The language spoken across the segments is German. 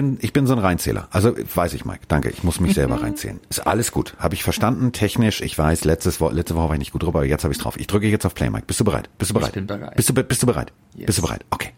bin, ich bin so ein Reinzähler. Also weiß ich, Mike. Danke. Ich muss mich selber reinzählen. Ist alles gut. Habe ich verstanden. Technisch. Ich weiß. Letztes Wo letzte Woche war ich nicht gut drüber. Aber jetzt habe ich drauf. Ich drücke jetzt auf Play, Mike. Bist du bereit? Bist du bereit? Ich bin bereit. Bist du, bist du bereit? Yes. Bist du bereit? Okay.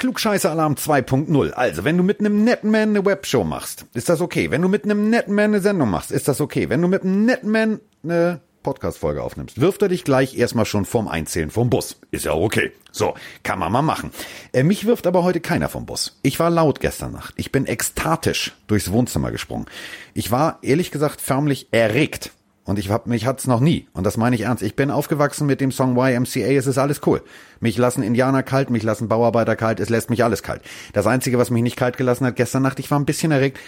Klugscheißer-Alarm 2.0. Also, wenn du mit einem netten Man eine Webshow machst, ist das okay. Wenn du mit einem netten Man eine Sendung machst, ist das okay. Wenn du mit einem netten Man eine Podcast-Folge aufnimmst, wirft er dich gleich erstmal schon vorm Einzählen vom Bus. Ist ja okay. So, kann man mal machen. Äh, mich wirft aber heute keiner vom Bus. Ich war laut gestern Nacht. Ich bin ekstatisch durchs Wohnzimmer gesprungen. Ich war, ehrlich gesagt, förmlich erregt. Und ich hab, mich hat's noch nie. Und das meine ich ernst. Ich bin aufgewachsen mit dem Song YMCA. Es ist alles cool. Mich lassen Indianer kalt, mich lassen Bauarbeiter kalt. Es lässt mich alles kalt. Das Einzige, was mich nicht kalt gelassen hat gestern Nacht, ich war ein bisschen erregt.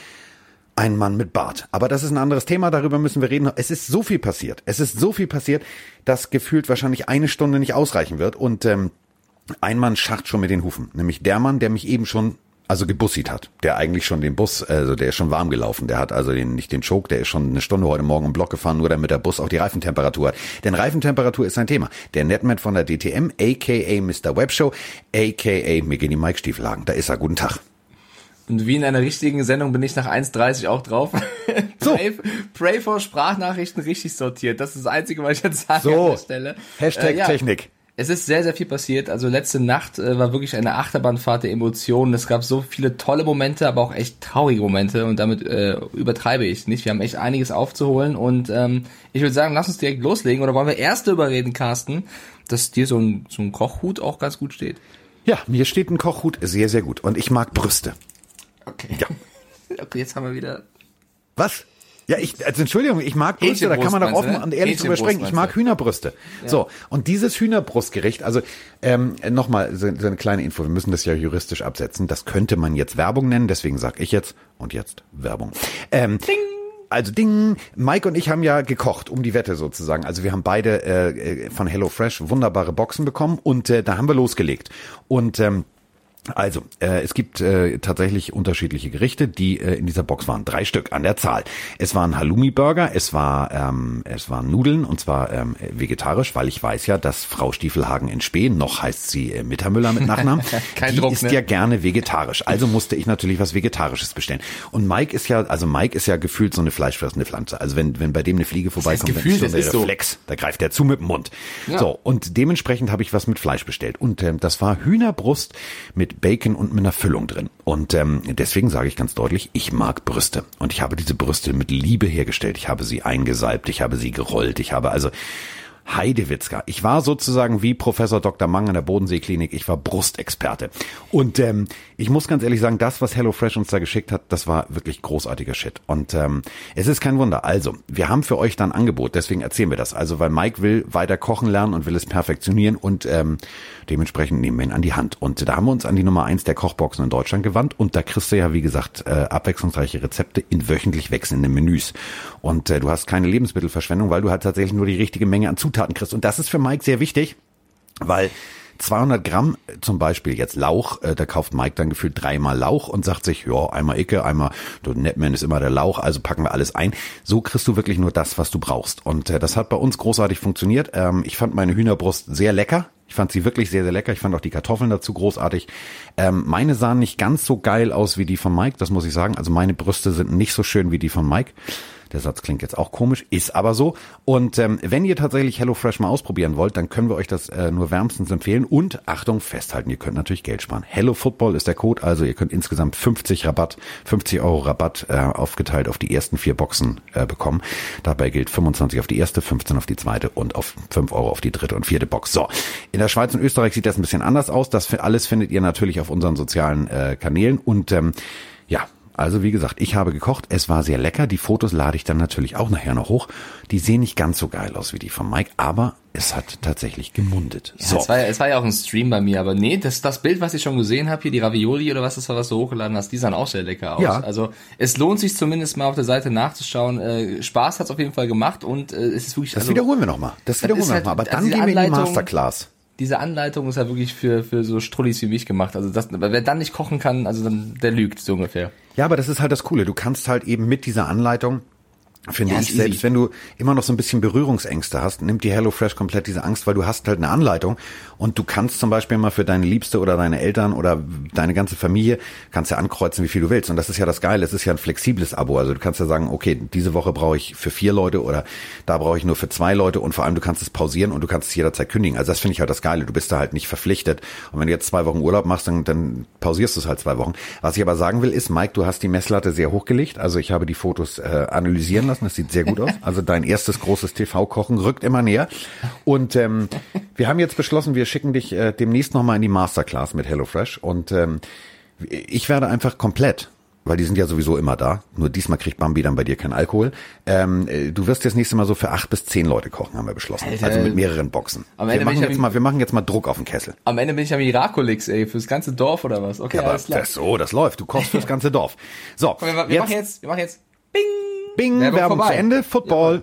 Ein Mann mit Bart. Aber das ist ein anderes Thema, darüber müssen wir reden. Es ist so viel passiert. Es ist so viel passiert, dass gefühlt wahrscheinlich eine Stunde nicht ausreichen wird. Und ähm, ein Mann schacht schon mit den Hufen. Nämlich der Mann, der mich eben schon also gebussit hat, der eigentlich schon den Bus, also der ist schon warm gelaufen, der hat also den, nicht den Choke, der ist schon eine Stunde heute Morgen im Block gefahren, nur damit der Bus auch die Reifentemperatur hat. Denn Reifentemperatur ist ein Thema. Der Netman von der DTM, aka Mr. Webshow, aka mir gehen die Mike-Stiefelhagen, da ist er, guten Tag. Und wie in einer richtigen Sendung bin ich nach 1.30 auch drauf. So. Pray, Pray for Sprachnachrichten richtig sortiert. Das ist das Einzige, was ich jetzt sage So. an der Stelle. Hashtag Äh, ja. Technik. Es ist sehr, sehr viel passiert. Also letzte Nacht äh, war wirklich eine Achterbahnfahrt der Emotionen. Es gab so viele tolle Momente, aber auch echt traurige Momente und damit äh, übertreibe ich nicht. Wir haben echt einiges aufzuholen und ähm, ich würde sagen, lass uns direkt loslegen. Oder wollen wir erst darüber reden, Carsten, dass dir so ein, so ein Kochhut auch ganz gut steht? Ja, mir steht ein Kochhut sehr, sehr gut. Und ich mag Brüste. Okay. Ja. Okay, jetzt haben wir wieder Was? Ja, ich, also Entschuldigung, ich mag Brüste, da kann man doch offen und ne? ehrlich drüber sprechen. Ich mag? Hühnerbrüste. So, und dieses Hühnerbrustgericht, also ähm, nochmal so, so eine kleine Info, wir müssen das ja juristisch absetzen. Das könnte man jetzt Werbung nennen, deswegen sage ich jetzt und jetzt Werbung. Ähm, Also Ding, Mike und ich haben ja gekocht, um die Wette sozusagen. Also wir haben beide äh, äh, von HelloFresh wunderbare Boxen bekommen und äh, da haben wir losgelegt. Und ähm, also, äh, es gibt äh, tatsächlich unterschiedliche Gerichte, die äh, in dieser Box waren. Drei Stück an der Zahl. Es waren Halloumi-Burger, es war ähm, es waren Nudeln und zwar ähm, vegetarisch, weil ich weiß ja, dass Frau Stiefelhagen in Spee, noch heißt sie äh, Mittermüller mit Nachnamen, Kein die Druck, ist ne? ja gerne vegetarisch. Also musste ich natürlich was Vegetarisches bestellen. Und Mike ist ja, also Mike ist ja gefühlt so eine fleischfressende Pflanze. Also wenn, wenn bei dem eine Fliege vorbeikommt, dann gefühlt? ist so Das ein ist so. Reflex. Da greift er zu mit dem Mund. Ja. So, und dementsprechend habe ich was mit Fleisch bestellt. Und ähm, das war Hühnerbrust mit Bacon und mit einer Füllung drin. Und ähm, deswegen sage ich ganz deutlich, ich mag Brüste. Und ich habe diese Brüste mit Liebe hergestellt. Ich habe sie eingesalbt, ich habe sie gerollt, ich habe also Heidewitzka. Ich war sozusagen wie Professor Dr. Mang an der Bodenseeklinik. Ich war Brustexperte. Und ähm, ich muss ganz ehrlich sagen, das, was HelloFresh uns da geschickt hat, das war wirklich großartiger Shit. Und ähm, es ist kein Wunder. Also, wir haben für euch dann ein Angebot. Deswegen erzählen wir das. Also, weil Mike will weiter kochen lernen und will es perfektionieren und ähm, dementsprechend nehmen wir ihn an die Hand. Und da haben wir uns an die Nummer eins der Kochboxen in Deutschland gewandt. Und da kriegst du ja, wie gesagt, äh, abwechslungsreiche Rezepte in wöchentlich wechselnden Menüs. Und äh, du hast keine Lebensmittelverschwendung, weil du halt tatsächlich nur die richtige Menge an Zutaten kriegst. Und das ist für Mike sehr wichtig, weil 200 Gramm äh, zum Beispiel jetzt Lauch, äh, da kauft Mike dann gefühlt dreimal Lauch und sagt sich, ja, einmal Icke, einmal, du Netman ist immer der Lauch, also packen wir alles ein. So kriegst du wirklich nur das, was du brauchst. Und äh, das hat bei uns großartig funktioniert. Ähm, ich fand meine Hühnerbrust sehr lecker. Ich fand sie wirklich sehr, sehr lecker. Ich fand auch die Kartoffeln dazu großartig. Ähm, meine sahen nicht ganz so geil aus wie die von Mike, das muss ich sagen. Also meine Brüste sind nicht so schön wie die von Mike. Der Satz klingt jetzt auch komisch, ist aber so. Und ähm, wenn ihr tatsächlich HelloFresh mal ausprobieren wollt, dann können wir euch das äh, nur wärmstens empfehlen. Und Achtung, festhalten, ihr könnt natürlich Geld sparen. Hello Football ist der Code, also ihr könnt insgesamt 50 Rabatt, 50 Euro Rabatt äh, aufgeteilt auf die ersten vier Boxen äh, bekommen. Dabei gilt 25 auf die erste, 15 auf die zweite und auf 5 Euro auf die dritte und vierte Box. So, in der Schweiz und Österreich sieht das ein bisschen anders aus. Das alles findet ihr natürlich auf unseren sozialen äh, Kanälen. Und ähm, ja, also wie gesagt, ich habe gekocht, es war sehr lecker. Die Fotos lade ich dann natürlich auch nachher noch hoch. Die sehen nicht ganz so geil aus wie die von Mike, aber es hat tatsächlich gemundet. Ja, es, war, ja- es war ja auch ein Stream bei mir, aber nee, das, das Bild, was ich schon gesehen habe, hier die Ravioli oder was das war, was du hochgeladen hast, die sahen auch sehr lecker aus. Ja. Also es lohnt sich zumindest mal auf der Seite nachzuschauen. Äh, Spaß hat's auf jeden Fall gemacht und äh, es ist wirklich. Das also, wiederholen wir nochmal. Das wiederholen wir halt- nochmal. Aber dann gehen wir in die Masterclass. Diese Anleitung ist ja wirklich für, für so Strullis wie mich gemacht. Also das, wer dann nicht kochen kann, also dann, der lügt so ungefähr. Ja, aber das ist halt das Coole. Du kannst halt eben mit dieser Anleitung finde Ja, ich, selbst easy. wenn du immer noch so ein bisschen Berührungsängste hast, nimmt die HelloFresh komplett diese Angst, weil du hast halt eine Anleitung und du kannst zum Beispiel mal für deine Liebste oder deine Eltern oder deine ganze Familie, kannst ja ankreuzen, wie viel du willst. Und das ist ja das Geile, es ist ja ein flexibles Abo. Also du kannst ja sagen, okay, diese Woche brauche ich für vier Leute oder da brauche ich nur für zwei Leute und vor allem du kannst es pausieren und du kannst es jederzeit kündigen. Also das finde ich halt das Geile. Du bist da halt nicht verpflichtet. Und wenn du jetzt zwei Wochen Urlaub machst, dann, dann pausierst du es halt zwei Wochen. Was ich aber sagen will, ist, Mike, du hast die Messlatte sehr hochgelegt. Also ich habe die Fotos äh, analysieren lassen. Das sieht sehr gut aus. Also dein erstes großes TV-Kochen rückt immer näher. Und ähm, wir haben jetzt beschlossen, wir schicken dich äh, demnächst nochmal in die Masterclass mit HelloFresh. Und ähm, ich werde einfach komplett weil die sind ja sowieso immer da. Nur diesmal kriegt Bambi dann bei dir keinen Alkohol. Ähm, äh, du wirst das nächste Mal so für acht bis zehn Leute kochen, haben wir beschlossen. Alter. also mit mehreren Boxen. Am Wir Ende bin machen, jetzt mal, wir machen jetzt mal Druck auf den Kessel. Am Ende bin ich ja Miraculix, ey, fürs ganze Dorf oder was? Okay, Ja, aber alles klar. das so, das läuft. Du kochst fürs ganze Dorf. So, wir, wir machen jetzt, wir machen jetzt Bing! Bing, Werbung Werbung, vorbei. zu Ende, Football.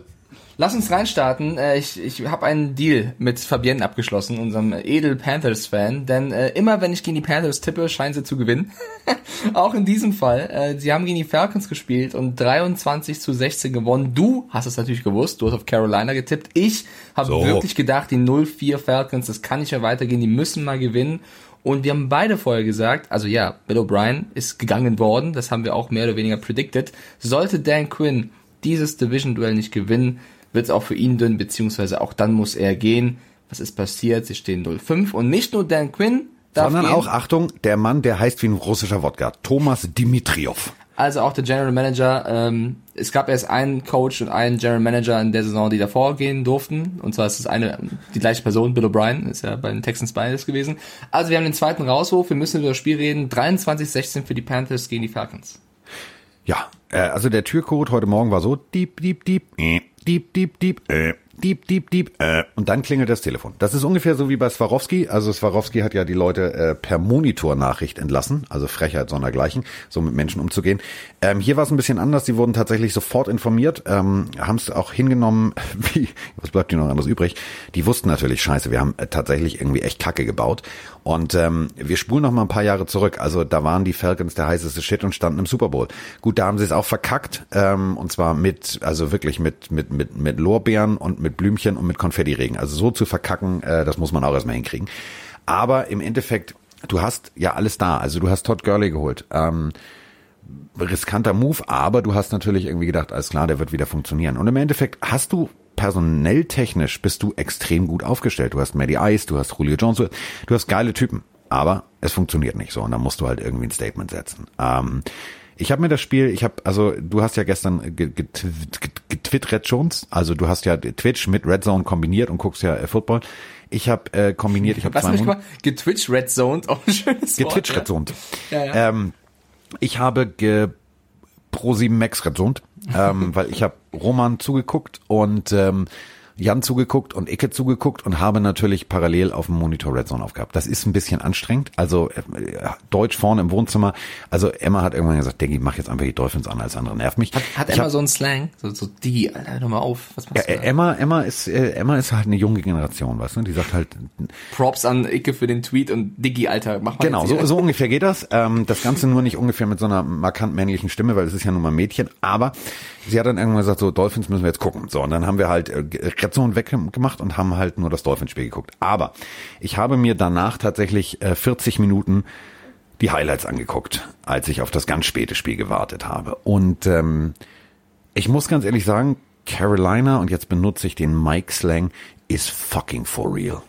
Lass uns reinstarten. Äh, Ich, ich habe einen Deal mit Fabienne abgeschlossen, unserem edel Panthers-Fan. Denn äh, immer wenn ich gegen die Panthers tippe, scheinen sie zu gewinnen. Auch in diesem Fall. Äh, sie haben gegen die Falcons gespielt und 23 zu 16 gewonnen. Du hast es natürlich gewusst. Du hast auf Carolina getippt. Ich habe So. wirklich gedacht, die 0-4 Falcons, das kann nicht mehr weitergehen. Die müssen mal gewinnen. Und wir haben beide vorher gesagt, also ja, Bill O'Brien ist gegangen worden. Das haben wir auch mehr oder weniger predicted. Sollte Dan Quinn dieses Division-Duell nicht gewinnen, wird es auch für ihn dünn, beziehungsweise auch dann muss er gehen. Was ist passiert? Sie stehen 0-5 und nicht nur Dan Quinn darf Sondern gehen, auch, Achtung, der Mann, der heißt wie ein russischer Wodka. Thomas Dimitriov. Also auch der General Manager. Ähm, es gab erst einen Coach und einen General Manager in der Saison, die davor gehen durften. Und zwar ist es eine, die gleiche Person, Bill O'Brien, ist ja bei den Texans beides gewesen. Also wir haben den zweiten Rauswurf, wir müssen über das Spiel reden. 23-16 für die Panthers gegen die Falcons. Ja, äh, also der Türcode heute Morgen war so, diep, diep, diep, äh, diep, diep, diep, äh, diep, diep, diep, äh, und dann klingelt das Telefon. Das ist ungefähr so wie bei Swarovski. Also Swarovski hat ja die Leute äh, per Monitornachricht entlassen, also Frechheit sondergleichen, so mit Menschen umzugehen. Ähm, hier war es ein bisschen anders. Sie wurden tatsächlich sofort informiert, ähm, haben es auch hingenommen, wie, was bleibt ihnen noch anderes übrig? Die wussten natürlich, scheiße, wir haben äh, tatsächlich irgendwie echt Kacke gebaut. Und ähm, wir spulen noch mal ein paar Jahre zurück. Also da waren die Falcons der heißeste Shit und standen im Super Bowl. Gut, da haben sie es auch verkackt. Ähm, und zwar mit, also wirklich mit, mit, mit, mit Lorbeeren und mit Blümchen und mit Konfettiregen. Also so zu verkacken, äh, das muss man auch erstmal hinkriegen. Aber im Endeffekt, du hast ja alles da. Also du hast Todd Gurley geholt. Ähm, riskanter Move, aber du hast natürlich irgendwie gedacht, alles klar, der wird wieder funktionieren. Und im Endeffekt hast du personell technisch bist du extrem gut aufgestellt. Du hast Maddie Ice, du hast Julio Jones, du hast geile Typen, aber es funktioniert nicht so und dann musst du halt irgendwie ein Statement setzen. Ähm, ich habe mir das Spiel, ich habe, also du hast ja gestern ge- get- get- getwittert Jones, also du hast ja Twitch mit Red Zone kombiniert und guckst ja äh, Football. Ich habe äh, kombiniert, ich habe zwei hab ich Mon- gemacht? Getwitch Red Zone, auch ein schönes Wort. Getwitch. Red Zone. Ja, ja. Ähm, ich habe ge Pro 7 Max rezont, ähm, weil ich habe Roman zugeguckt und ähm, Jan zugeguckt und Ecke zugeguckt und habe natürlich parallel auf dem Monitor Red Zone aufgehabt. Das ist ein bisschen anstrengend. Also äh, Deutsch vorne im Wohnzimmer. Also Emma hat irgendwann gesagt, Diggi, mach jetzt einfach die Dolphins an, als andere nervt mich. Hat Ich Emma hab- so einen Slang? So, so die, Alter, hör mal auf. Was ja, machst du äh, da? Emma, Emma ist, äh, Emma ist halt eine junge Generation, weißt du? Die sagt halt, Props an Icke für den Tweet und Diggi, Alter, mach mal Genau, so, so ungefähr geht das. Ähm, das Ganze nur nicht ungefähr mit so einer markant männlichen Stimme, weil es ist ja nun mal ein Mädchen. Aber sie hat dann irgendwann gesagt, so Dolphins müssen wir jetzt gucken. So, und dann haben wir halt äh, Red Zone weggemacht und haben halt nur das Dolphins-Spiel geguckt. Aber ich habe mir danach tatsächlich äh, 40 Minuten die Highlights angeguckt, als ich auf das ganz späte Spiel gewartet habe. Und ähm, ich muss ganz ehrlich sagen, Carolina, und jetzt benutze ich den Mike-Slang, ist fucking for real.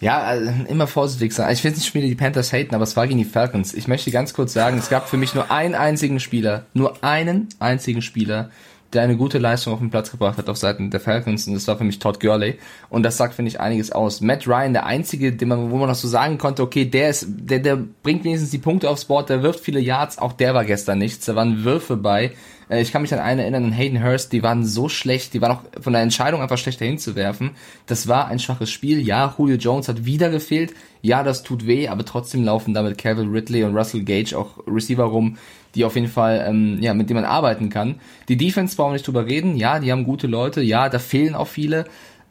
Ja, also immer vorsichtig sein. Ich will nicht wieder die Panthers haten, aber es war gegen die Falcons. Ich möchte ganz kurz sagen, es gab für mich nur einen einzigen Spieler, nur einen einzigen Spieler, der eine gute Leistung auf den Platz gebracht hat auf Seiten der Falcons und das war für mich Todd Gurley und das sagt finde ich einiges aus. Matt Ryan, der einzige, den man, wo man noch so sagen konnte, okay, der ist, der, der bringt wenigstens die Punkte aufs Board, der wirft viele Yards, auch der war gestern nichts, da waren Würfe bei. Äh, Ich kann mich an einen erinnern, an Hayden Hurst, die waren so schlecht, die waren auch von der Entscheidung einfach schlechter hinzuwerfen. Das war ein schwaches Spiel. Ja, Julio Jones hat wieder gefehlt. Ja, das tut weh, aber trotzdem laufen damit Calvin Ridley und Russell Gage auch Receiver rum, die auf jeden Fall, ähm, ja, mit denen man arbeiten kann. Die Defense brauchen wir nicht drüber reden. Ja, die haben gute Leute. Ja, da fehlen auch viele.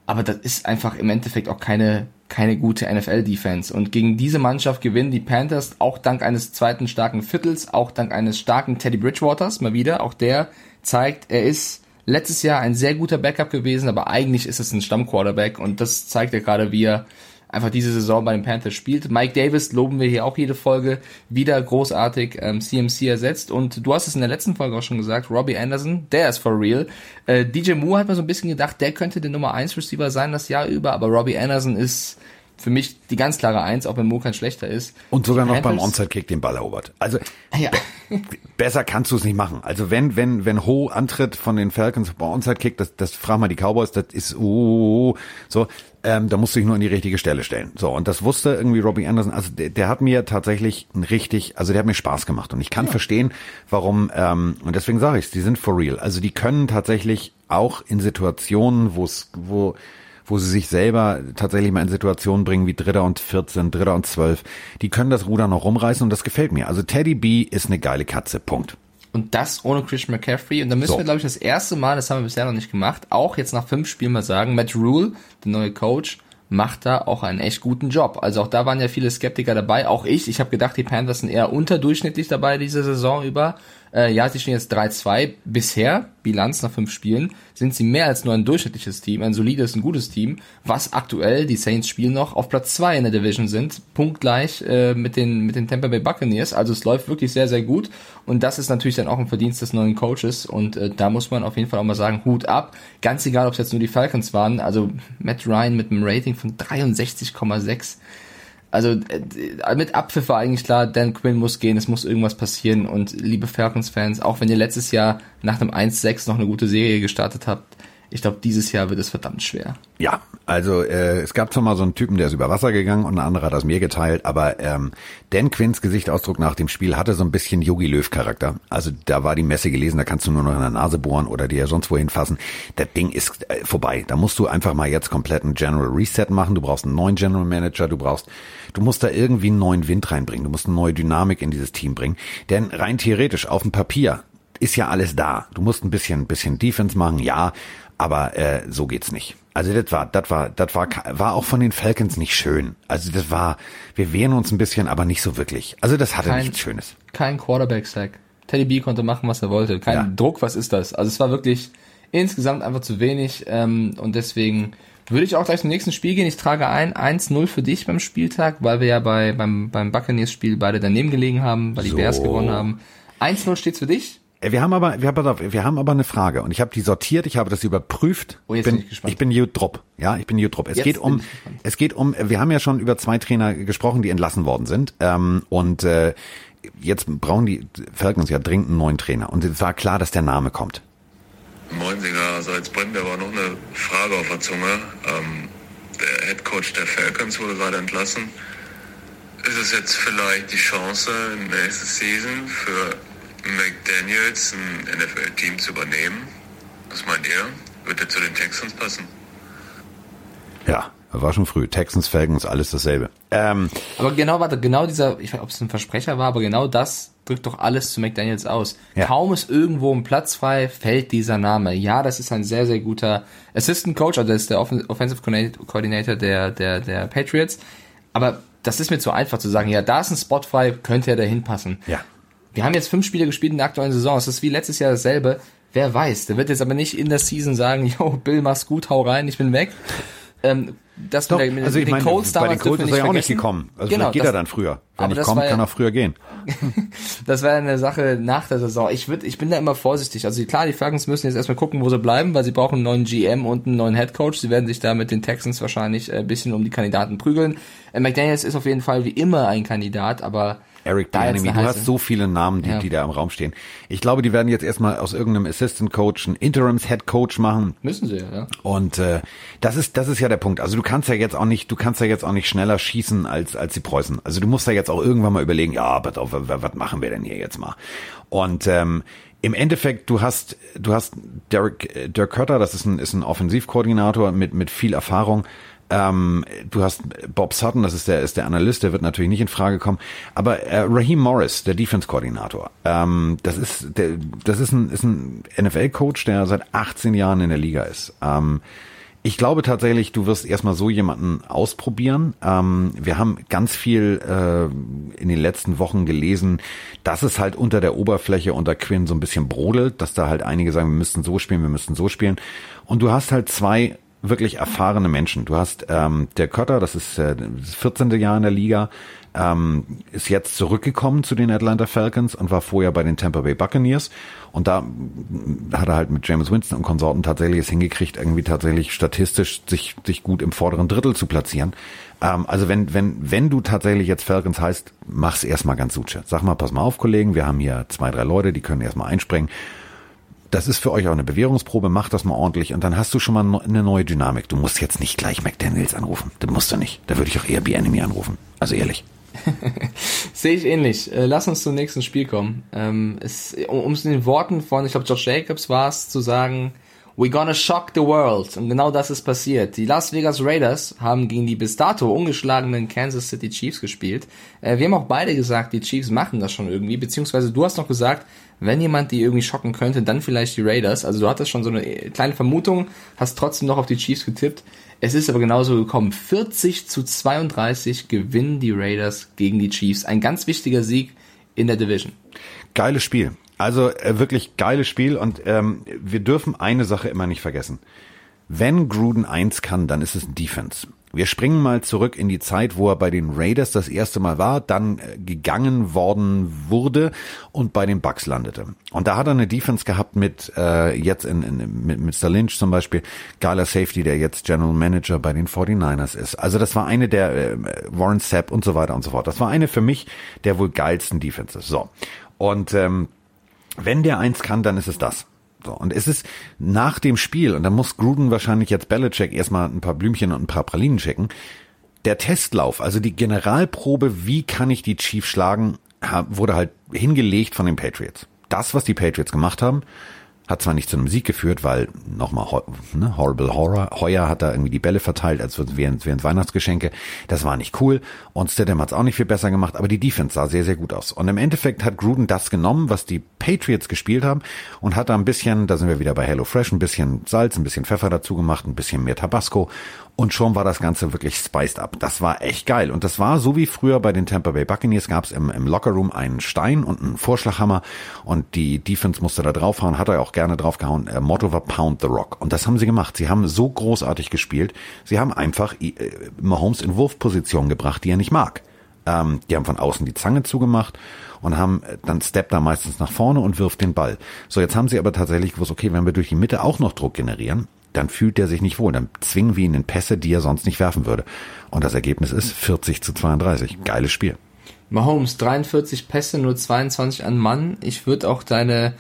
Aber das ist einfach im Endeffekt auch keine keine gute NFL-Defense. Und gegen diese Mannschaft gewinnen die Panthers auch dank eines zweiten starken Viertels, auch dank eines starken Teddy Bridgewaters, mal wieder. Auch der zeigt, er ist letztes Jahr ein sehr guter Backup gewesen, aber eigentlich ist es ein Stammquarterback und das zeigt er gerade, wie er einfach diese Saison bei den Panthers spielt. Mike Davis loben wir hier auch jede Folge wieder großartig ähm, CMC ersetzt und du hast es in der letzten Folge auch schon gesagt, Robbie Anderson, der ist for real. Äh, DJ Moore hat mir so ein bisschen gedacht, der könnte der Nummer 1 Receiver sein das Jahr über, aber Robbie Anderson ist für mich die ganz klare Eins, auch wenn Mo kein schlechter ist. Und sogar noch beim Onside-Kick den Ball erobert. Also ja. besser kannst du es nicht machen. Also wenn wenn wenn Ho antritt von den Falcons beim Onside-Kick, das das frag mal die Cowboys, das ist uh, so. Ähm, da musst du dich nur an die richtige Stelle stellen. So, und das wusste irgendwie Robbie Anderson. Also der, der hat mir tatsächlich ein richtig, also der hat mir Spaß gemacht. Und ich kann ja. verstehen, warum, ähm, und deswegen sage ich die sind for real. Also die können tatsächlich auch in Situationen, wo es, wo wo sie sich selber tatsächlich mal in Situationen bringen wie Dritter und 14, Dritter und 12. Die können das Ruder noch rumreißen und das gefällt mir. Also Teddy B ist eine geile Katze. Punkt. Und das ohne Christian McCaffrey. Und da müssen so. wir, glaube ich, das erste Mal, das haben wir bisher noch nicht gemacht, auch jetzt nach fünf Spielen mal sagen, Matt Rule, der neue Coach, macht da auch einen echt guten Job. Also auch da waren ja viele Skeptiker dabei, auch ich. Ich habe gedacht, die Panthers sind eher unterdurchschnittlich dabei diese Saison über. Äh, ja, sie stehen jetzt 3-2. Bisher, Bilanz nach fünf Spielen, sind sie mehr als nur ein durchschnittliches Team, ein solides, ein gutes Team, was aktuell, die Saints spielen noch, auf Platz zwei in der Division sind, punktgleich äh, mit, den, mit den Tampa Bay Buccaneers. Also es läuft wirklich sehr, sehr gut. Und das ist natürlich dann auch ein Verdienst des neuen Coaches. Und äh, da muss man auf jeden Fall auch mal sagen, Hut ab. Ganz egal, ob es jetzt nur die Falcons waren. Also Matt Ryan mit einem Rating von 63,6 also äh, mit Abpfiff war eigentlich klar, Dan Quinn muss gehen, es muss irgendwas passieren und liebe Falcons-Fans, auch wenn ihr letztes Jahr nach dem 1-6 noch eine gute Serie gestartet habt, ich glaube, dieses Jahr wird es verdammt schwer. Ja, also äh, es gab zwar mal so einen Typen, der ist über Wasser gegangen und ein anderer hat das mir geteilt, aber ähm, Dan Quinns Gesichtsausdruck nach dem Spiel hatte so ein bisschen Yogi Löw Charakter. Also da war die Messe gelesen, da kannst du nur noch in der Nase bohren oder dir sonst wohin fassen. Das Ding ist äh, vorbei. Da musst du einfach mal jetzt komplett einen General Reset machen. Du brauchst einen neuen General Manager, du brauchst, du musst da irgendwie einen neuen Wind reinbringen, du musst eine neue Dynamik in dieses Team bringen. Denn rein theoretisch auf dem Papier ist ja alles da. Du musst ein bisschen, bisschen Defense machen, ja, aber äh, so geht's nicht. Also das war, das war, das war, war auch von den Falcons nicht schön. Also das war, wir wehren uns ein bisschen, aber nicht so wirklich. Also das hatte kein, nichts Schönes. Kein Quarterback-Sack. Teddy B konnte machen, was er wollte. Kein ja. Druck, was ist das? Also es war wirklich insgesamt einfach zu wenig ähm, und deswegen würde ich auch gleich zum nächsten Spiel gehen. Ich trage ein 1-0 für dich beim Spieltag, weil wir ja bei, beim, beim Buccaneers-Spiel beide daneben gelegen haben, weil die so. Bears gewonnen haben. 1-0 steht's für dich. Äh, wir haben aber, wir haben, wir haben aber eine Frage und ich habe die sortiert, ich habe das überprüft. Oh, jetzt bin, bin ich gespannt. Ich bin Jutrup, ja, ich bin Jutrup. Es jetzt geht um, es geht um, wir haben ja schon über zwei Trainer gesprochen, die entlassen worden sind ähm, und äh, jetzt brauchen die Falcons ja dringend einen neuen Trainer und es war klar, dass der Name kommt. Moinsinger, also jetzt brennt mir aber noch eine Frage auf der Zunge. Ähm, der Head Coach der Falcons wurde gerade entlassen. Ist es jetzt vielleicht die Chance, nächste Season für McDaniels ein NFL-Team zu übernehmen. Was meint ihr? Wird er zu den Texans passen? Ja, war schon früh. Texans, Falcons, alles dasselbe. Ähm, aber genau, warte, genau dieser, ich weiß, ob es ein Versprecher war, aber genau das drückt doch alles zu McDaniels aus. Ja. Kaum ist irgendwo ein Platz frei, fällt dieser Name. Ja, das ist ein sehr, sehr guter Assistant Coach, also das ist der Offensive Coordinator der, der, der Patriots. Aber das ist mir zu einfach zu sagen, ja, da ist ein Spot frei, könnte er dahin passen. Ja. Wir haben jetzt fünf Spiele gespielt in der aktuellen Saison. Es ist wie letztes Jahr dasselbe. Wer weiß, der wird jetzt aber nicht in der Season sagen, yo, Bill, mach's gut, hau rein, ich bin weg. Ähm, das Doch, mit, also ich den meine, Colts bei den Colts ist er ja auch nicht gekommen. Also genau, geht das, er dann früher. Wenn nicht kommt, kann er früher gehen. das wäre eine Sache nach der Saison. Ich würd, ich bin da immer vorsichtig. Also klar, die Falcons müssen jetzt erstmal gucken, wo sie bleiben, weil sie brauchen einen neuen GM und einen neuen Head Coach. Sie werden sich da mit den Texans wahrscheinlich ein bisschen um die Kandidaten prügeln. Äh, McDaniels ist auf jeden Fall wie immer ein Kandidat, aber Eric Bieniemy, du hast so viele Namen, die, ja. die da im Raum stehen. Ich glaube, die werden jetzt erstmal aus irgendeinem Assistant Coach einen Interims Head Coach machen. Müssen sie, ja. Und äh, das ist das ist ja der Punkt. Also du kannst ja jetzt auch nicht, du kannst ja jetzt auch nicht schneller schießen als als die Preußen. Also du musst ja jetzt auch irgendwann mal überlegen, ja, auf, was machen wir denn hier jetzt mal? Und ähm, im Endeffekt, du hast, du hast Derek, äh, Dirk Kötter, das ist ein, ist ein Offensivkoordinator mit, mit viel Erfahrung. Ähm, du hast Bob Sutton, das ist der, ist der Analyst, der wird natürlich nicht in Frage kommen. Aber äh, Raheem Morris, der Defense-Koordinator, ähm, das ist, der, das ist ein, ist ein NFL-Coach, der seit 18 Jahren in der Liga ist. Ähm, Ich glaube tatsächlich, du wirst erstmal so jemanden ausprobieren. Ähm, wir haben ganz viel äh, in den letzten Wochen gelesen, dass es halt unter der Oberfläche unter Quinn so ein bisschen brodelt, dass da halt einige sagen, wir müssten so spielen, wir müssten so spielen. Und du hast halt zwei wirklich erfahrene Menschen. Du hast ähm, der Kötter, das ist äh, das 14. Jahr in der Liga, ähm, ist jetzt zurückgekommen zu den Atlanta Falcons und war vorher bei den Tampa Bay Buccaneers. Und da hat er halt mit James Winston und Konsorten tatsächlich es hingekriegt, irgendwie tatsächlich statistisch sich, sich gut im vorderen Drittel zu platzieren. Ähm, also wenn, wenn, wenn du tatsächlich jetzt Falcons heißt, mach's erstmal ganz suche. Sag mal, pass mal auf, Kollegen, wir haben hier zwei, drei Leute, die können erstmal einspringen. Das ist für euch auch eine Bewährungsprobe, mach das mal ordentlich und dann hast du schon mal eine neue Dynamik. Du musst jetzt nicht gleich McDaniels anrufen. Das musst du nicht. Da würde ich auch eher B-Enemy anrufen. Also ehrlich. Sehe ich ähnlich. Äh, lass uns zum nächsten Spiel kommen. Ähm, um es in den Worten von, ich glaube, Josh Jacobs war es, zu sagen, we're gonna shock the world. Und genau das ist passiert. Die Las Vegas Raiders haben gegen die bis dato ungeschlagenen Kansas City Chiefs gespielt. Äh, wir haben auch beide gesagt, die Chiefs machen das schon irgendwie, beziehungsweise du hast noch gesagt, wenn jemand die irgendwie schocken könnte, dann vielleicht die Raiders. Also du hattest schon so eine kleine Vermutung, hast trotzdem noch auf die Chiefs getippt. Es ist aber genauso gekommen. 40 zu 32 gewinnen die Raiders gegen die Chiefs. Ein ganz wichtiger Sieg in der Division. Geiles Spiel. Also äh, wirklich geiles Spiel und ähm, wir dürfen eine Sache immer nicht vergessen. Wenn Gruden eins kann, dann ist es Defense. Wir springen mal zurück in die Zeit, wo er bei den Raiders das erste Mal war, dann äh, gegangen worden wurde und bei den Bucks landete. Und da hat er eine Defense gehabt mit äh, jetzt in, in, mit Mr. Lynch zum Beispiel, geiler Safety, der jetzt General Manager bei den 49ers ist. Also das war eine der äh, Warren Sapp und so weiter und so fort. Das war eine für mich der wohl geilsten Defenses. So. Und ähm, wenn der eins kann, dann ist es das. So, und es ist nach dem Spiel, und da muss Gruden wahrscheinlich jetzt Belichick erstmal ein paar Blümchen und ein paar Pralinen checken. Der Testlauf, also die Generalprobe, wie kann ich die Chiefs schlagen, wurde halt hingelegt von den Patriots. Das, was die Patriots gemacht haben, hat zwar nicht zu einem Sieg geführt, weil nochmal ne, Horrible Horror, Heuer hat da irgendwie die Bälle verteilt, als während, während Weihnachtsgeschenke. Das war nicht cool. Und Stidham hat es auch nicht viel besser gemacht, aber die Defense sah sehr, sehr gut aus. Und im Endeffekt hat Gruden das genommen, was die Patriots gespielt haben und hat da ein bisschen, da sind wir wieder bei Hello Fresh, ein bisschen Salz, ein bisschen Pfeffer dazu gemacht, ein bisschen mehr Tabasco und schon war das Ganze wirklich spiced up. Das war echt geil. Und das war so wie früher bei den Tampa Bay Buccaneers gab es im, im Lockerroom einen Stein und einen Vorschlaghammer und die Defense musste da draufhauen, hat er auch gerne draufgehauen. Äh, Motto war Pound the Rock. Und das haben sie gemacht. Sie haben so großartig gespielt. Sie haben einfach äh, Mahomes in Wurfposition gebracht, die er nicht mag. Ähm, die haben von außen die Zange zugemacht und haben äh, dann steppt da meistens nach vorne und wirft den Ball. So, jetzt haben sie aber tatsächlich gewusst, okay, wenn wir durch die Mitte auch noch Druck generieren, dann fühlt er sich nicht wohl. Dann zwingen wir ihn in Pässe, die er sonst nicht werfen würde. Und das Ergebnis ist 40 zu 32. Geiles Spiel. Mahomes, 43 Pässe, nur 22 an Mann. Ich würde auch deine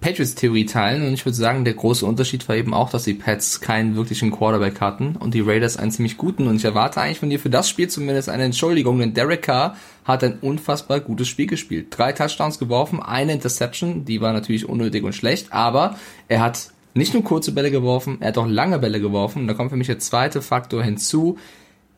Patriots-Theorie teilen und ich würde sagen, der große Unterschied war eben auch, dass die Pats keinen wirklichen Quarterback hatten und die Raiders einen ziemlich guten und ich erwarte eigentlich von dir für das Spiel zumindest eine Entschuldigung, denn Derek Carr hat ein unfassbar gutes Spiel gespielt. Drei Touchdowns geworfen, eine Interception, die war natürlich unnötig und schlecht, aber er hat nicht nur kurze Bälle geworfen, er hat auch lange Bälle geworfen. Und da kommt für mich der zweite Faktor hinzu.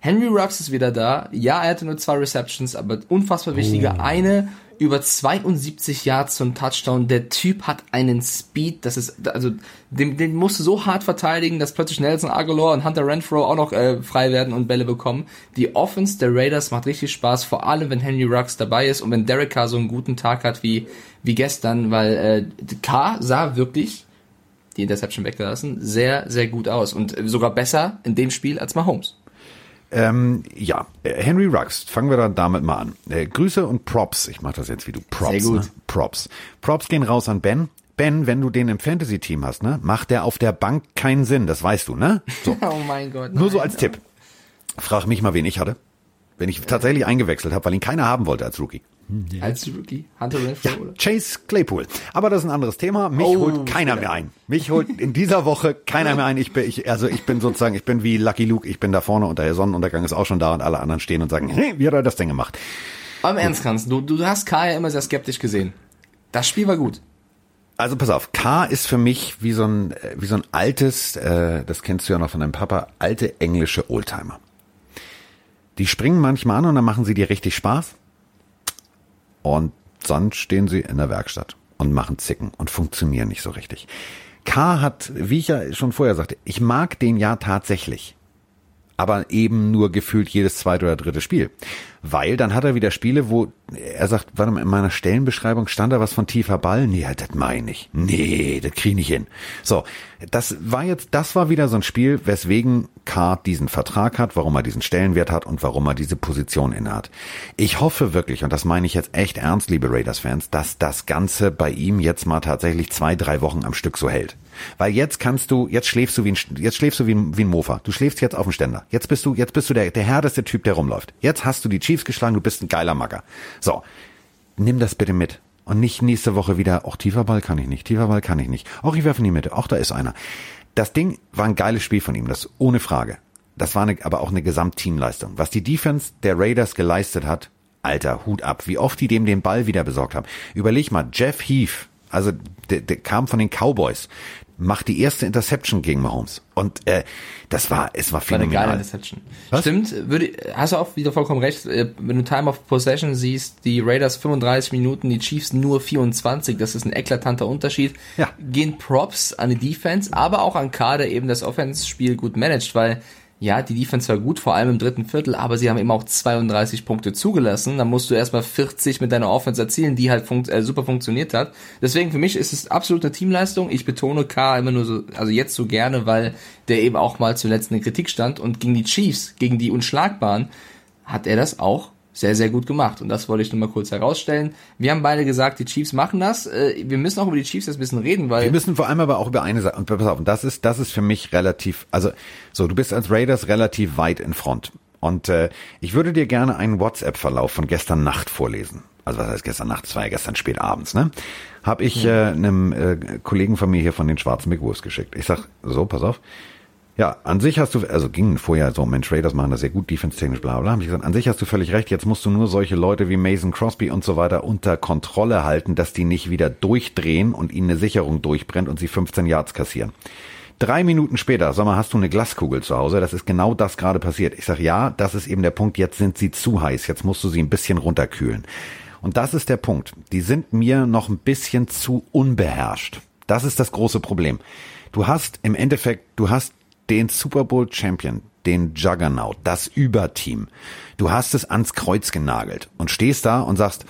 Henry Rux ist wieder da. Ja, er hatte nur zwei Receptions, aber unfassbar wichtige. Oh. Eine über 72 Yards zum Touchdown. Der Typ hat einen Speed, das ist, also, den, den musst du so hart verteidigen, dass plötzlich Nelson Aguilar und Hunter Renfro auch noch äh, frei werden und Bälle bekommen. Die Offense der Raiders macht richtig Spaß, vor allem wenn Henry Rux dabei ist und wenn Derek Carr so einen guten Tag hat wie, wie gestern, weil äh, Carr sah wirklich die Interception weggelassen, sehr, sehr gut aus und sogar besser in dem Spiel als Mahomes. Ähm, ja, Henry Rux, fangen wir dann damit mal an. Äh, Grüße und Props, ich mache das jetzt wie du, Props, Sehr gut. Ne? Props. Props gehen raus an Ben. Ben, wenn du den im Fantasy-Team hast, ne, macht der auf der Bank keinen Sinn, das weißt du, ne? So. oh mein Gott. Nein, Nur so als Tipp. Frag mich mal, wen ich hatte. Wenn ich tatsächlich eingewechselt habe, weil ihn keiner haben wollte als Rookie. Ja. Als Rookie? Hunter Renfro? Ja, oder? Chase Claypool. Aber das ist ein anderes Thema. Mich oh, holt keiner ja. mehr ein. Mich holt in dieser Woche keiner mehr ein. Ich bin, ich, also ich bin sozusagen, ich bin wie Lucky Luke. Ich bin da vorne und der Sonnenuntergang ist auch schon da und alle anderen stehen und sagen, hey, wie hat er das denn gemacht? Aber im Ernst, Hans, du, du hast K ja immer sehr skeptisch gesehen. Das Spiel war gut. Also pass auf, K ist für mich wie so ein, wie so ein altes, äh, das kennst du ja noch von deinem Papa, alte englische Oldtimer. Die springen manchmal an und dann machen sie dir richtig Spaß. Und dann stehen sie in der Werkstatt und machen Zicken und funktionieren nicht so richtig. K hat, wie ich ja schon vorher sagte, ich mag den ja tatsächlich aber eben nur gefühlt jedes zweite oder dritte Spiel. Weil dann hat er wieder Spiele, wo er sagt, warte mal, in meiner Stellenbeschreibung stand da was von tiefer Ball? Nee, das meine ich. Nee, das kriege ich nicht hin. So, das war jetzt, das war wieder so ein Spiel, weswegen Card diesen Vertrag hat, warum er diesen Stellenwert hat und warum er diese Position innehat. Ich hoffe wirklich, und das meine ich jetzt echt ernst, liebe Raiders-Fans, dass das Ganze bei ihm jetzt mal tatsächlich zwei, drei Wochen am Stück so hält. Weil jetzt kannst du, jetzt schläfst du wie ein, jetzt schläfst du wie ein, wie ein Mofa. Du schläfst jetzt auf dem Ständer. Jetzt bist du, jetzt bist du der, der härteste Typ, der rumläuft. Jetzt hast du die Chiefs geschlagen, du bist ein geiler Macker. So. Nimm das bitte mit. Und nicht nächste Woche wieder, auch tiefer Ball kann ich nicht, tiefer Ball kann ich nicht. Auch ich werfe in die Mitte, auch da ist einer. Das Ding war ein geiles Spiel von ihm, das ohne Frage. Das war eine, aber auch eine Gesamtteamleistung. Was die Defense der Raiders geleistet hat, alter, Hut ab, wie oft die dem den Ball wieder besorgt haben. Überleg mal, Jeff Heath, also der, der kam von den Cowboys macht die erste Interception gegen Mahomes. Und äh, das war, es war phänomenal. War eine geile Interception. Was? Stimmt, würde, hast du auch wieder vollkommen recht. Äh, wenn du Time of Possession siehst, die Raiders 35 Minuten, die Chiefs nur 24, das ist ein eklatanter Unterschied. Ja. Gehen Props an die Defense, aber auch an Kader eben das Offense-Spiel gut managt, weil ja, die Defense war gut, vor allem im dritten Viertel, aber sie haben eben auch 32 Punkte zugelassen. Da musst du erstmal 40 mit deiner Offense erzielen, die halt funkt, äh, super funktioniert hat. Deswegen für mich ist es absolute Teamleistung. Ich betone K immer nur so, also jetzt so gerne, weil der eben auch mal zuletzt in der Kritik stand und gegen die Chiefs, gegen die Unschlagbaren, hat er das auch sehr, sehr gut gemacht. Und das wollte ich nur mal kurz herausstellen. Wir haben beide gesagt, die Chiefs machen das. Äh, wir müssen auch über die Chiefs jetzt ein bisschen reden, weil. Wir müssen vor allem aber auch über eine Sache, und pass auf, und das ist, das ist für mich relativ, also, so, du bist als Raiders relativ weit in Front. Und äh, ich würde dir gerne einen WhatsApp-Verlauf von gestern Nacht vorlesen. Also was heißt gestern Nacht? Es war ja gestern spät abends, ne? Hab ich äh, einem äh, Kollegen von mir hier von den schwarzen Big geschickt. Ich sag, so, pass auf. Ja, an sich hast du, also ging vorher so, Mensch, Raiders machen das sehr gut, defense-technisch, bla, bla. Hab ich gesagt, an sich hast du völlig recht, jetzt musst du nur solche Leute wie Mason Crosby und so weiter unter Kontrolle halten, dass die nicht wieder durchdrehen und ihnen eine Sicherung durchbrennt und sie 15 Yards kassieren. Drei Minuten später, sag mal, hast du eine Glaskugel zu Hause? Das ist genau das gerade passiert. Ich sag, ja, das ist eben der Punkt, jetzt sind sie zu heiß, jetzt musst du sie ein bisschen runterkühlen. Und das ist der Punkt. Die sind mir noch ein bisschen zu unbeherrscht. Das ist das große Problem. Du hast im Endeffekt, du hast den Super Bowl Champion, den Juggernaut, das Überteam. Du hast es ans Kreuz genagelt und stehst da und sagst,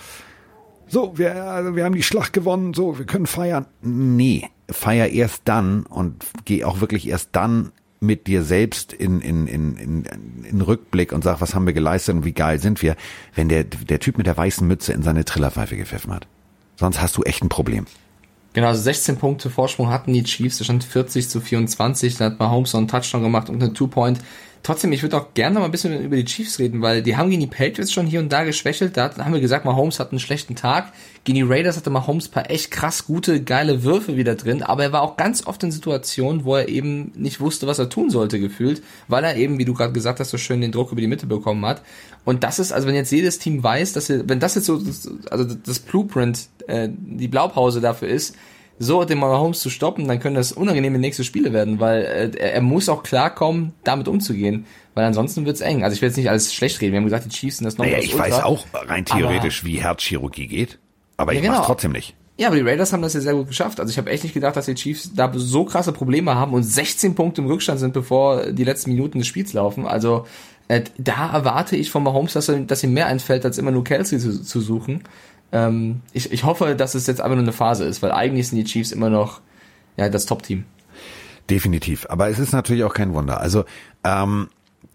so, wir, also wir haben die Schlacht gewonnen, so, wir können feiern. Nee, feier erst dann und geh auch wirklich erst dann mit dir selbst in, in, in, in, in Rückblick und sag, was haben wir geleistet und wie geil sind wir, wenn der, der Typ mit der weißen Mütze in seine Trillerpfeife gepfiffen hat. Sonst hast du echt ein Problem. Genau, also 16 Punkte Vorsprung hatten die Chiefs, da stand 40 zu 24, da hat Mahomes so einen Touchdown gemacht und eine Two-Point. Trotzdem, ich würde auch gerne noch mal ein bisschen über die Chiefs reden, weil die haben gegen die Patriots schon hier und da geschwächelt. Da haben wir gesagt, Mahomes hat einen schlechten Tag. Gegen die Raiders hatte Mahomes paar echt krass gute, geile Würfe wieder drin, aber er war auch ganz oft in Situationen, wo er eben nicht wusste, was er tun sollte, gefühlt, weil er eben, wie du gerade gesagt hast, so schön den Druck über die Mitte bekommen hat. Und das ist, also wenn jetzt jedes Team weiß, dass er, wenn das jetzt so, also das Blueprint, äh, die Blaupause dafür ist, so den Mahomes zu stoppen, dann können das unangenehme nächste Spiele werden, weil äh, er muss auch klarkommen, damit umzugehen, weil ansonsten wird's eng. Also ich will jetzt nicht alles schlecht reden. Wir haben gesagt, die Chiefs sind das noch. Naja, ich Ultra, weiß auch rein theoretisch, wie Herzchirurgie geht, aber ja, ich genau. mach's trotzdem nicht. Ja, aber die Raiders haben das ja sehr gut geschafft. Also ich habe echt nicht gedacht, dass die Chiefs da so krasse Probleme haben und 16 Punkte im Rückstand sind, bevor die letzten Minuten des Spiels laufen. Also äh, da erwarte ich von Mahomes, dass, er, dass ihm mehr einfällt, als immer nur Kelsey zu, zu suchen. Ähm, ich, ich hoffe, dass es jetzt einfach nur eine Phase ist, weil eigentlich sind die Chiefs immer noch ja, das Top-Team. Definitiv. Aber es ist natürlich auch kein Wunder. Also ähm,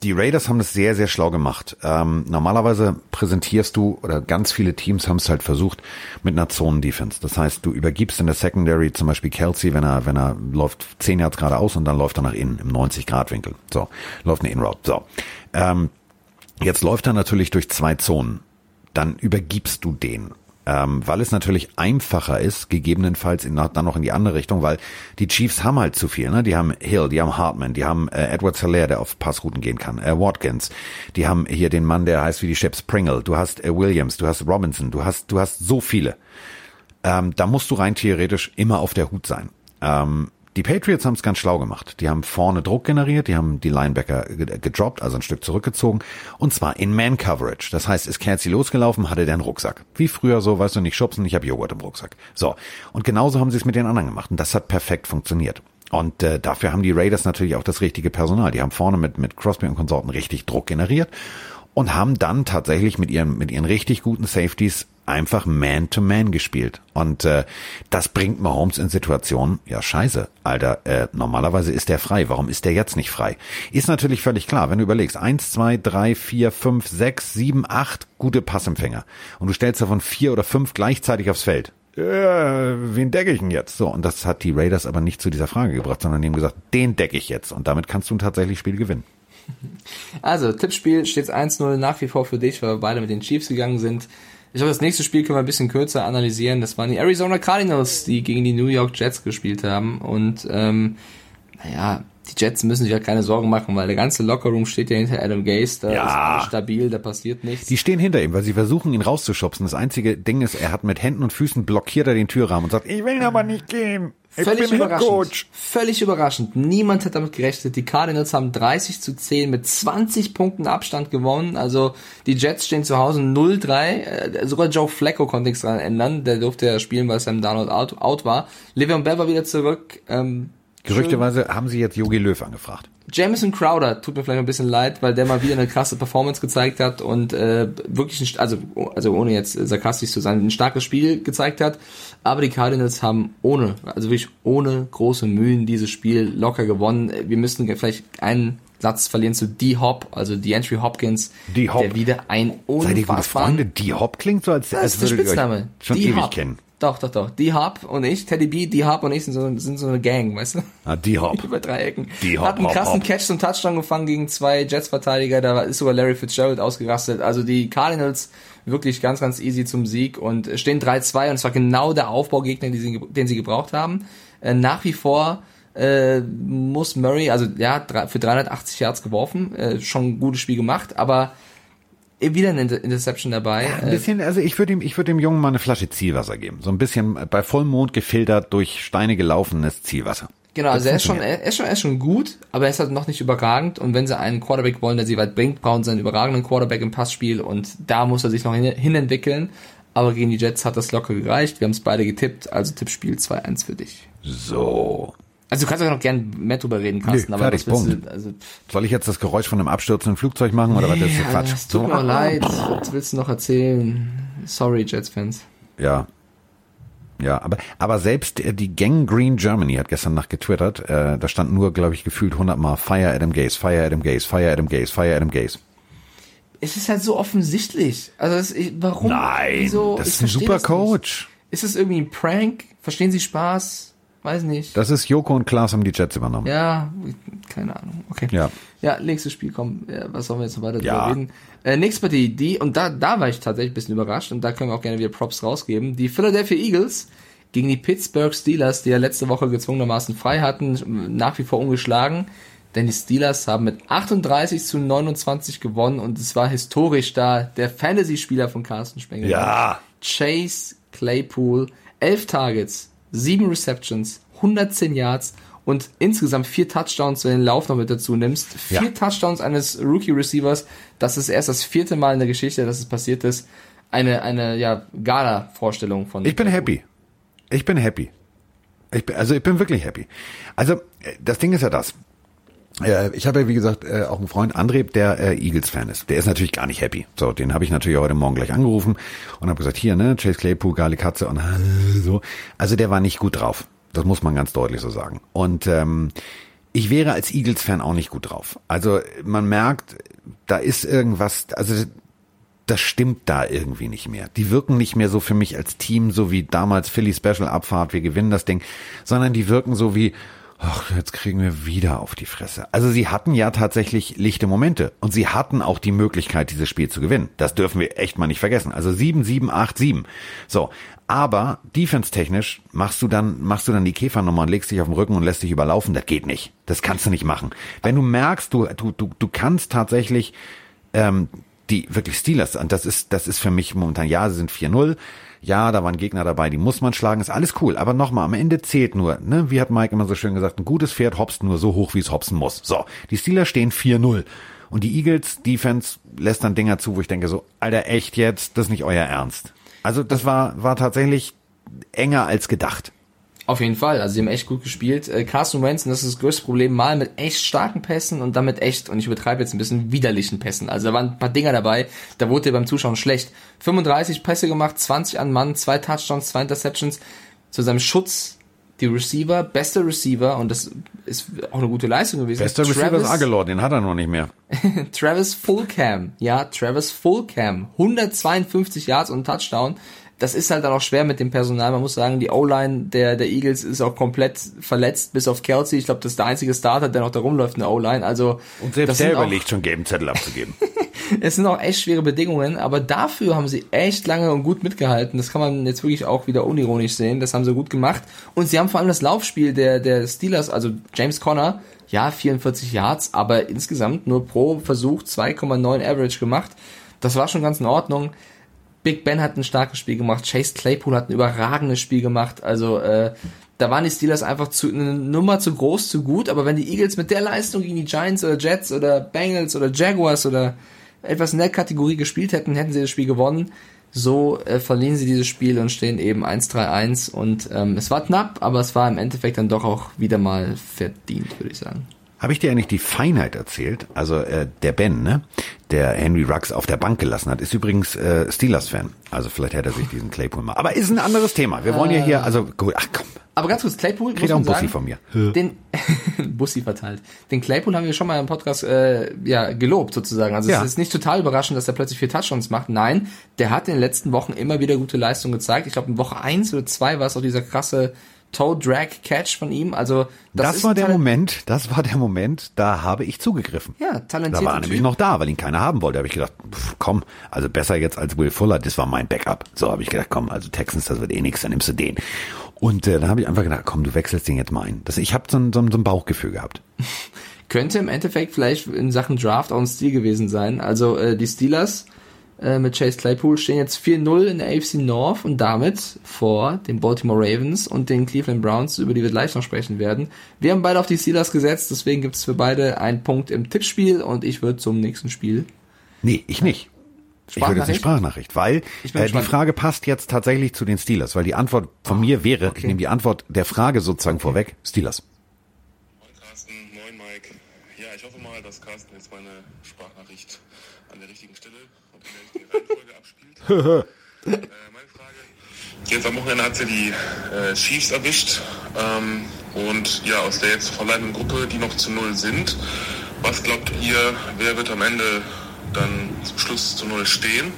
die Raiders haben das sehr, sehr schlau gemacht. Ähm, normalerweise präsentierst du, oder ganz viele Teams haben es halt versucht, mit einer Zonen-Defense. Das heißt, du übergibst in der Secondary zum Beispiel Kelsey, wenn er, wenn er läuft 10 Yards geradeaus und dann läuft er nach innen im 90-Grad-Winkel. So, läuft eine In-Route. So. Ähm, jetzt läuft er natürlich durch zwei Zonen. Dann übergibst du den ähm, weil es natürlich einfacher ist, gegebenenfalls in, dann noch in die andere Richtung, weil die Chiefs haben halt zu viel. Ne? Die haben Hill, die haben Hartman, die haben äh, Edward Salaire, der auf Passrouten gehen kann, äh, Watkins, die haben hier den Mann, der heißt wie die Chips Pringle, du hast äh, Williams, du hast Robinson, du hast, du hast so viele. Ähm, da musst du rein theoretisch immer auf der Hut sein. Ähm, Die Patriots haben es ganz schlau gemacht. Die haben vorne Druck generiert, die haben die Linebacker gedroppt, also ein Stück zurückgezogen, und zwar in Man-Coverage. Das heißt, ist Kelsey losgelaufen, hatte der einen Rucksack. Wie früher so, weißt du, nicht schubsen, ich habe Joghurt im Rucksack. So, und genauso haben sie es mit den anderen gemacht und das hat perfekt funktioniert. Und äh, dafür haben die Raiders natürlich auch das richtige Personal. Die haben vorne mit, mit Crosby und Konsorten richtig Druck generiert und haben dann tatsächlich mit ihren, mit ihren richtig guten Safeties einfach Man-to-Man -Man gespielt. Und äh, das bringt Mahomes in Situationen, ja scheiße, Alter, äh, normalerweise ist der frei, warum ist der jetzt nicht frei? Ist natürlich völlig klar, wenn du überlegst, eins, zwei, drei, vier, fünf, sechs, sieben, acht gute Passempfänger und du stellst davon vier oder fünf gleichzeitig aufs Feld. Äh, wen decke ich denn jetzt? So, und das hat die Raiders aber nicht zu dieser Frage gebracht, sondern die haben gesagt, den decke ich jetzt. Und damit kannst du tatsächlich Spiel gewinnen. Also, Tippspiel steht 1-0 nach wie vor für dich, weil wir beide mit den Chiefs gegangen sind. Ich glaube, das nächste Spiel können wir ein bisschen kürzer analysieren. Das waren die Arizona Cardinals, die gegen die New York Jets gespielt haben. Und ähm, naja, die Jets müssen sich ja keine Sorgen machen, weil der ganze Lockerroom steht ja hinter Adam Gase, da ja. ist stabil, da passiert nichts. Die stehen hinter ihm, weil sie versuchen ihn rauszuschubsen. Das einzige Ding ist, er hat mit Händen und Füßen blockiert er den Türrahmen und sagt, ich will aber nicht gehen. Völlig überraschend. Völlig überraschend. Niemand hat damit gerechnet. Die Cardinals haben 30 zu 10 mit 20 Punkten Abstand gewonnen. Also die Jets stehen zu Hause 0-3. Äh, sogar Joe Flacco konnte nichts dran ändern. Der durfte ja spielen, weil Sam Darnold out, out war. Le'Veon Bell war wieder zurück. Ähm, Gerüchteweise haben sie jetzt Yogi Löw angefragt. Jamison Crowder tut mir vielleicht ein bisschen leid, weil der mal wieder eine krasse Performance gezeigt hat und äh, wirklich, ein, also, also ohne jetzt sarkastisch zu sein, ein starkes Spiel gezeigt hat. Aber die Cardinals haben ohne, also wirklich ohne große Mühen dieses Spiel locker gewonnen. Wir müssen vielleicht einen Satz verlieren zu D-Hop, also die Entry Hopkins, D-Hop. der wieder ein unfassbar... Seid ihr gute Freunde? D-Hop klingt so, als, als würdet ihr euch schon ewig kennen. Doch, doch, doch. D-Hop und ich, Teddy B, D-Hop und ich sind so, sind so eine Gang, weißt du? Ah, D-Hop. Über drei Ecken. D-Hop, Hat einen krassen Catch zum Touchdown gefangen gegen zwei Jets-Verteidiger, da ist sogar Larry Fitzgerald ausgerastet. Also die Cardinals wirklich ganz, ganz easy zum Sieg und stehen 3-2 und es war genau der Aufbaugegner, den sie, den sie gebraucht haben. Äh, nach wie vor äh, muss Murray, also ja, für 380 Yards geworfen, äh, schon ein gutes Spiel gemacht, aber wieder eine Interception dabei. Ja, ein bisschen, also ich würde ihm, ich würde dem Jungen mal eine Flasche Zielwasser geben. So ein bisschen bei Vollmond gefiltert durch Steine gelaufenes Zielwasser. Genau, also er ist schon, er ist schon, er ist schon gut, aber er ist halt noch nicht überragend. Und wenn sie einen Quarterback wollen, der sie weit bringt, brauchen sie einen überragenden Quarterback im Passspiel und da muss er sich noch hin, hinentwickeln. Aber gegen die Jets hat das locker gereicht. Wir haben es beide getippt, also Tippspiel 2-1 für dich. So. Also du kannst auch noch gern mehr drüber reden, Carsten, nee, fertig, aber Punkt. Du, also, Soll ich jetzt das Geräusch von einem abstürzenden Flugzeug machen oder nee, was ist das Quatsch? Es tut so, mir leid, was willst du noch erzählen? Sorry, Jets-Fans. Ja. Ja, aber, aber selbst die Gang Green Germany hat gestern Nacht getwittert, äh, da stand nur, glaube ich, gefühlt 100 Mal Fire Adam Gaze, Fire Adam Gaze, Fire Adam Gaze, Fire Adam Gaze. Es ist halt so offensichtlich. Also das, warum? Nein, wieso, das ist ein super Coach. Ist es irgendwie ein Prank? Verstehen Sie Spaß? Weiß nicht. Das ist Joko und Klaas haben die Jets übernommen. Ja, keine Ahnung. Okay. Ja. Ja, nächstes Spiel kommt. Ja, was sollen wir jetzt noch weiter ja. reden? Äh, nächste Partie, die, und da, da war ich tatsächlich ein bisschen überrascht und da können wir auch gerne wieder Props rausgeben. Die Philadelphia Eagles gegen die Pittsburgh Steelers, die ja letzte Woche gezwungenermaßen frei hatten, nach wie vor ungeschlagen. Denn die Steelers haben mit 38 zu 29 gewonnen und es war historisch da. Der Fantasy-Spieler von Carsten Spengler. Ja. Chase Claypool, 11 Targets, sieben Receptions, 110 Yards und insgesamt vier Touchdowns, wenn du den Lauf noch mit dazu nimmst. Vier ja. Touchdowns eines Rookie-Receivers. Das ist erst das vierte Mal in der Geschichte, dass es passiert ist. Eine, eine, ja, Gala-Vorstellung von. Ich bin happy. Ich bin happy. Ich bin, also ich bin wirklich happy. Also, äh, das Ding ist ja das. Äh, ich habe ja, wie gesagt, äh, auch einen Freund, André, der äh, Eagles-Fan ist. Der ist natürlich gar nicht happy. So, den habe ich natürlich heute Morgen gleich angerufen und habe gesagt, hier, ne, Chase Claypool, geile Katze und so. Also der war nicht gut drauf. Das muss man ganz deutlich so sagen. Und ähm, ich wäre als Eagles-Fan auch nicht gut drauf. Also man merkt, da ist irgendwas, also das stimmt da irgendwie nicht mehr. Die wirken nicht mehr so für mich als Team, so wie damals Philly Special Abfahrt, wir gewinnen das Ding, sondern die wirken so wie, ach, jetzt kriegen wir wieder auf die Fresse. Also sie hatten ja tatsächlich lichte Momente und sie hatten auch die Möglichkeit, dieses Spiel zu gewinnen. Das dürfen wir echt mal nicht vergessen. Also 7, 7, 8, 7. So. Aber defense-technisch machst du dann, machst du dann die Käfernummer und legst dich auf den Rücken und lässt dich überlaufen. Das geht nicht. Das kannst du nicht machen. Wenn du merkst, du, du, du, du kannst tatsächlich, ähm, die wirklich Steelers, und das ist, das ist für mich momentan, ja, sie sind 4-0, Ja, da waren Gegner dabei, die muss man schlagen, ist alles cool. Aber nochmal, am Ende zählt nur, ne, wie hat Mike immer so schön gesagt, ein gutes Pferd hopst nur so hoch, wie es hopsen muss. So, die Steelers stehen 4-0. Und die Eagles Defense lässt dann Dinger zu, wo ich denke so, Alter, echt jetzt, das ist nicht euer Ernst. Also das war, war tatsächlich enger als gedacht. Auf jeden Fall, also sie haben echt gut gespielt. Äh, Carson Wentz, und das ist das größte Problem, mal mit echt starken Pässen und damit echt, und ich übertreibe jetzt ein bisschen, widerlichen Pässen. Also da waren ein paar Dinger dabei, da wurde beim Zuschauen schlecht. 35 Pässe gemacht, 20 an Mann, zwei Touchdowns, zwei Interceptions. Zu seinem Schutz die Receiver, bester Receiver, und das ist auch eine gute Leistung gewesen. Bester Travis, Receiver ist Aguilar, den hat er noch nicht mehr. Travis Fullcam, ja, Travis Fullcam, 152 Yards und Touchdown das ist halt dann auch schwer mit dem Personal. Man muss sagen, die O-Line der, der Eagles ist auch komplett verletzt, bis auf Kelsey. Ich glaube, das ist der einzige Starter, der noch da rumläuft in der O-Line. Also, Und selbst der überlegt schon, gelben Zettel abzugeben. es sind auch echt schwere Bedingungen, aber dafür haben sie echt lange und gut mitgehalten. Das kann man jetzt wirklich auch wieder unironisch sehen. Das haben sie gut gemacht. Und sie haben vor allem das Laufspiel der, der Steelers, also James Conner, ja, 44 Yards, aber insgesamt nur pro Versuch 2,9 Average gemacht. Das war schon ganz in Ordnung. Big Ben hat ein starkes Spiel gemacht, Chase Claypool hat ein überragendes Spiel gemacht. Also äh, da waren die Steelers einfach zu, eine Nummer zu groß, zu gut. Aber wenn die Eagles mit der Leistung gegen die Giants oder Jets oder Bengals oder Jaguars oder etwas in der Kategorie gespielt hätten, hätten sie das Spiel gewonnen. So äh, verlieren sie dieses Spiel und stehen eben 1-3-1 und ähm, es war knapp, aber es war im Endeffekt dann doch auch wieder mal verdient, würde ich sagen. Habe ich dir eigentlich die Feinheit erzählt? Also äh, der Ben, ne, der Henry Ruggs auf der Bank gelassen hat, ist übrigens äh, Steelers-Fan. Also vielleicht hätte er sich diesen Claypool mal. Aber ist ein anderes Thema. Wir wollen ja hier, also gut, ach komm. Aber ganz kurz, Claypool, Kriegt auch einen Bussi von mir. Den Bussi verteilt. Den Claypool haben wir schon mal im Podcast äh, ja gelobt sozusagen. Also ja. es ist nicht total überraschend, dass er plötzlich vier Touchdowns macht. Nein, der hat in den letzten Wochen immer wieder gute Leistungen gezeigt. Ich glaube, in Woche eins oder zwei war es auch dieser krasse Toe Drag Catch von ihm. Also das, das war der Moment, das war der Moment, da habe ich zugegriffen. Ja, talentiert. Da war er nämlich noch da, weil ihn keiner haben wollte. Da habe ich gedacht, pff, komm, also besser jetzt als Will Fuller, das war mein Backup. So habe ich gedacht, komm, also Texans, das wird eh nichts, dann nimmst du den. Und äh, dann habe ich einfach gedacht, komm, du wechselst den jetzt mal ein. Das, ich habe so, so, so ein Bauchgefühl gehabt. Könnte im Endeffekt vielleicht in Sachen Draft auch ein Stil gewesen sein. Also äh, die Steelers äh, mit Chase Claypool stehen jetzt 4-0 in der AFC North und damit vor den Baltimore Ravens und den Cleveland Browns, über die wir gleich noch sprechen werden. Wir haben beide auf die Steelers gesetzt, deswegen gibt es für beide einen Punkt im Tippspiel und ich würde zum nächsten Spiel. Nee, ich nicht. Ich würde jetzt eine Sprachnachricht, weil äh, die Frage passt jetzt tatsächlich zu den Steelers, weil die Antwort von mir wäre, okay. ich nehme die Antwort der Frage sozusagen okay. vorweg, Steelers. Moin Carsten, moin Mike. Ja, ich hoffe mal, dass Carsten jetzt meine Sprachnachricht an der richtigen Abspielt. äh, meine Frage. Jetzt am Wochenende hat sie die äh, Chiefs erwischt. Ähm, und ja, aus der jetzt verbleibenden Gruppe, die noch zu null sind, was glaubt ihr, wer wird am Ende dann zum Schluss zu null stehen?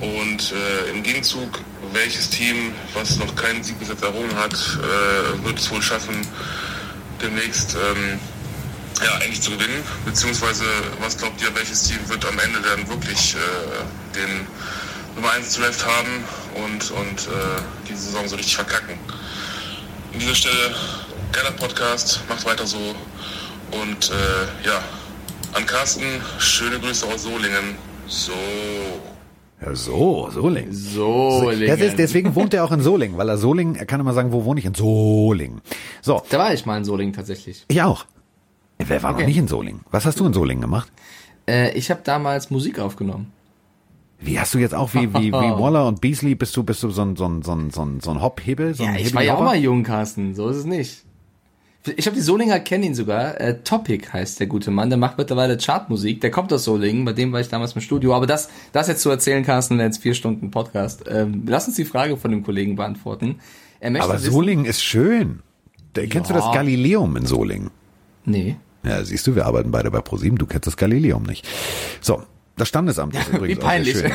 Und äh, im Gegenzug, welches Team, was noch keinen Sieg bis jetzt errungen hat, äh, wird es wohl schaffen, demnächst ähm, ja, eigentlich zu gewinnen? Beziehungsweise, was glaubt ihr, welches Team wird am Ende dann wirklich äh, den Nummer 1 Draft haben und, und äh, die Saison so richtig verkacken? An dieser Stelle, geiler Podcast, macht weiter so. Und äh, ja, an Carsten, schöne Grüße aus Solingen. So. Ja, so, Solingen. Solingen. Das ist, deswegen wohnt er auch in Solingen, weil er Solingen, er kann immer sagen, wo wohne ich? In Solingen. So. Da war ich mal in Solingen tatsächlich. Ich auch. Wer war okay. noch nicht in Solingen? Was hast du in Solingen gemacht? Äh, ich habe damals Musik aufgenommen. Wie hast du jetzt auch wie wie wie Waller und Beasley bist du bist du so ein so ein so ein so ein, so ein Hop-Hebel? So ja, ich war ja auch mal jung, Carsten. So ist es nicht. Ich habe die Solinger kennen ihn sogar. Äh, Topic heißt der gute Mann. Der macht mittlerweile Chartmusik. Der kommt aus Solingen. Bei dem war ich damals im Studio. Aber das das jetzt zu erzählen, Carsten, wäre jetzt vier Stunden Podcast. Ähm, lass uns die Frage von dem Kollegen beantworten. Aber wissen, Solingen ist schön. Da, kennst du das Galileum in Solingen? Nee. Ja, siehst du, wir arbeiten beide bei ProSieben, du kennst das Galileum nicht. So, das Standesamt ist übrigens Wie peinlich. auch sehr.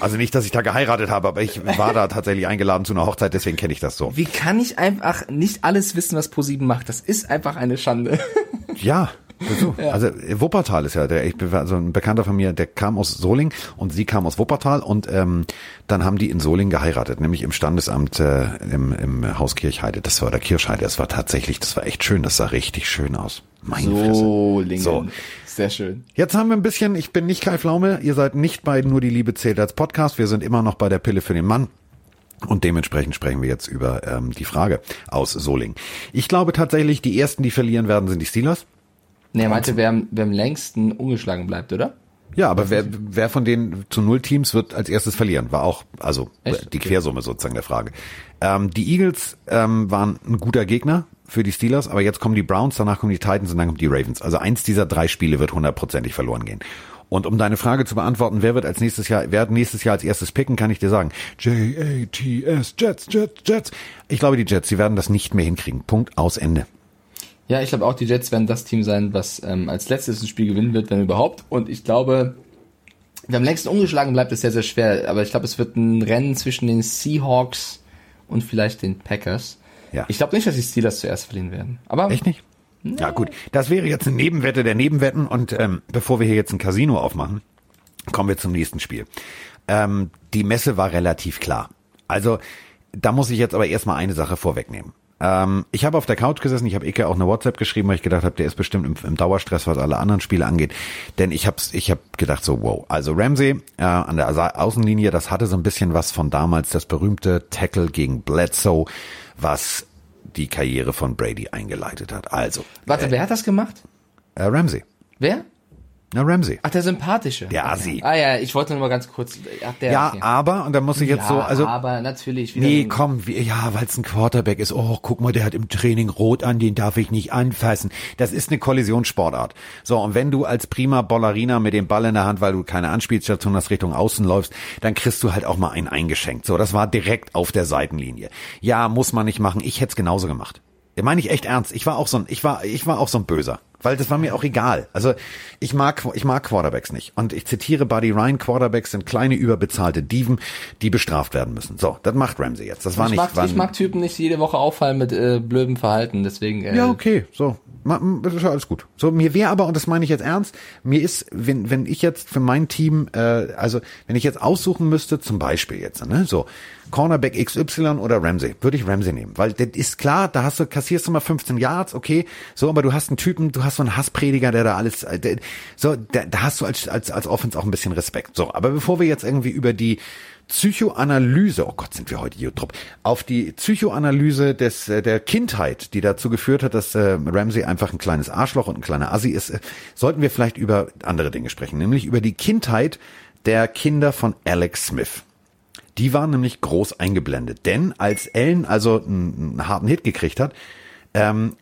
Also nicht, dass ich da geheiratet habe, aber ich war da tatsächlich eingeladen zu einer Hochzeit, deswegen kenne ich das so. Wie kann ich einfach nicht alles wissen, was ProSieben macht? Das ist einfach eine Schande. Ja, so. Ja. Also Wuppertal ist ja der, ich also ein Bekannter von mir, der kam aus Soling und sie kam aus Wuppertal und ähm, dann haben die in Soling geheiratet, nämlich im Standesamt äh, im, im Haus Kirchheide. Das war der Kirchheide. Das war tatsächlich, das war echt schön. Das sah richtig schön aus. Meine Solingen. So. Sehr schön. Jetzt haben wir ein bisschen, ich bin nicht Kai Pflaume, ihr seid nicht bei Nur die Liebe zählt als Podcast, wir sind immer noch bei der Pille für den Mann. Und dementsprechend sprechen wir jetzt über ähm, die Frage aus Soling. Ich glaube tatsächlich, die ersten, die verlieren werden, sind die Steelers. Nee, er meinte, wer, wer am längsten ungeschlagen bleibt, oder? Ja, aber wer, wer von den zu null Teams wird als erstes verlieren? War auch, also Echt? die Quersumme sozusagen der Frage. Ähm, die Eagles ähm, waren ein guter Gegner für die Steelers, aber jetzt kommen die Browns, danach kommen die Titans und dann kommen die Ravens. Also eins dieser drei Spiele wird hundertprozentig verloren gehen. Und um deine Frage zu beantworten, wer wird als nächstes Jahr, wer nächstes Jahr als erstes picken, kann ich dir sagen. J-A-T-S, Jets, Jets, Jets. Ich glaube, die Jets, sie werden das nicht mehr hinkriegen. Punkt aus Ende. Ja, ich glaube auch, die Jets werden das Team sein, was ähm, als letztes ein Spiel gewinnen wird, wenn überhaupt. Und ich glaube, wer am längsten ungeschlagen bleibt, ist sehr, sehr schwer. Aber ich glaube, es wird ein Rennen zwischen den Seahawks und vielleicht den Packers. Ja. Ich glaube nicht, dass die Steelers zuerst verlieren werden. Aber Echt nicht? Ja gut, das wäre jetzt eine Nebenwette der Nebenwetten und ähm, bevor wir hier jetzt ein Casino aufmachen, kommen wir zum nächsten Spiel. Ähm, die Messe war relativ klar. Also da muss ich jetzt aber erstmal eine Sache vorwegnehmen. Ähm, ich habe auf der Couch gesessen, ich habe Ike auch eine WhatsApp geschrieben, weil ich gedacht habe, der ist bestimmt im, im Dauerstress, was alle anderen Spiele angeht. Denn ich habe ich hab gedacht so, wow. Also Ramsey äh, an der Außenlinie, das hatte so ein bisschen was von damals, das berühmte Tackle gegen Bledsoe, was die Karriere von Brady eingeleitet hat. Also, warte, wer hat das gemacht? äh, Ramsey. Wer? Na, Ramsey. Ach, der Sympathische. Der Assi. Ah ja, ich wollte nur mal ganz kurz. Ach, der, Ja, okay. aber, und da muss ich jetzt ja, so, also, aber natürlich. nee, ein- komm, wie, ja, weil es ein Quarterback ist. Oh, guck mal, der hat im Training rot an, den darf ich nicht anfassen. Das ist eine Kollisionssportart. So, und wenn du als prima Ballerina mit dem Ball in der Hand, weil du keine Anspielstation hast, Richtung Außen läufst, dann kriegst du halt auch mal einen eingeschenkt. So, das war direkt auf der Seitenlinie. Ja, muss man nicht machen. Ich hätte es genauso gemacht. Ja, meine ich echt ernst. Ich war auch so ein, ich war, ich war auch so ein Böser. Weil das war mir auch egal. Also ich mag, ich mag Quarterbacks nicht. Und ich zitiere Buddy Ryan, Quarterbacks sind kleine überbezahlte Dieven, die bestraft werden müssen. So, das macht Ramsey jetzt. Das war ich, nicht. mag, ich mag Typen nicht jede Woche auffallen mit äh, blödem Verhalten, deswegen. Äh, ja, okay, so. Das ist ja alles gut. So, mir wäre aber, und das meine ich jetzt ernst, mir ist, wenn, wenn ich jetzt für mein Team, äh, also wenn ich jetzt aussuchen müsste, zum Beispiel jetzt, ne, so, Cornerback XY oder Ramsey, würde ich Ramsey nehmen. Weil das ist klar, da hast du, kassierst du mal 15 Yards, okay, so, aber du hast einen Typen, du hast so einen Hassprediger, der da alles, äh, der, so, da, da hast du als, als, als Offense auch ein bisschen Respekt. So, aber bevor wir jetzt irgendwie über die Psychoanalyse, oh Gott, sind wir heute YouTube, auf die Psychoanalyse des äh, der Kindheit, die dazu geführt hat, dass äh, Ramsey einfach ein kleines Arschloch und ein kleiner Assi ist, äh, sollten wir vielleicht über andere Dinge sprechen, nämlich über die Kindheit der Kinder von Alex Smith. Die waren nämlich groß eingeblendet, denn als Ellen also einen, einen harten Hit gekriegt hat, ähm,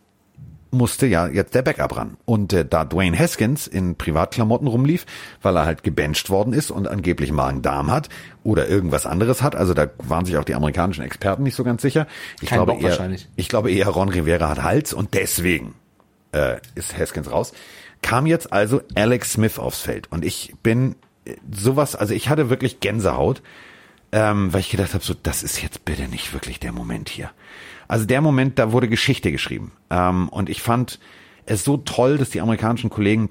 musste ja jetzt der Backup ran. Und äh, da Dwayne Haskins in Privatklamotten rumlief, weil er halt gebencht worden ist und angeblich Magen-Darm hat oder irgendwas anderes hat, also da waren sich auch die amerikanischen Experten nicht so ganz sicher. Ich Kein glaube Bock eher, ich glaube eher Ron Rivera hat Hals und deswegen äh, ist Haskins raus. Kam jetzt also Alex Smith aufs Feld und ich bin äh, sowas, also ich hatte wirklich Gänsehaut, ähm, weil ich gedacht habe, so das ist jetzt bitte nicht wirklich der Moment hier. Also der Moment, da wurde Geschichte geschrieben ähm, und ich fand es so toll, dass die amerikanischen Kollegen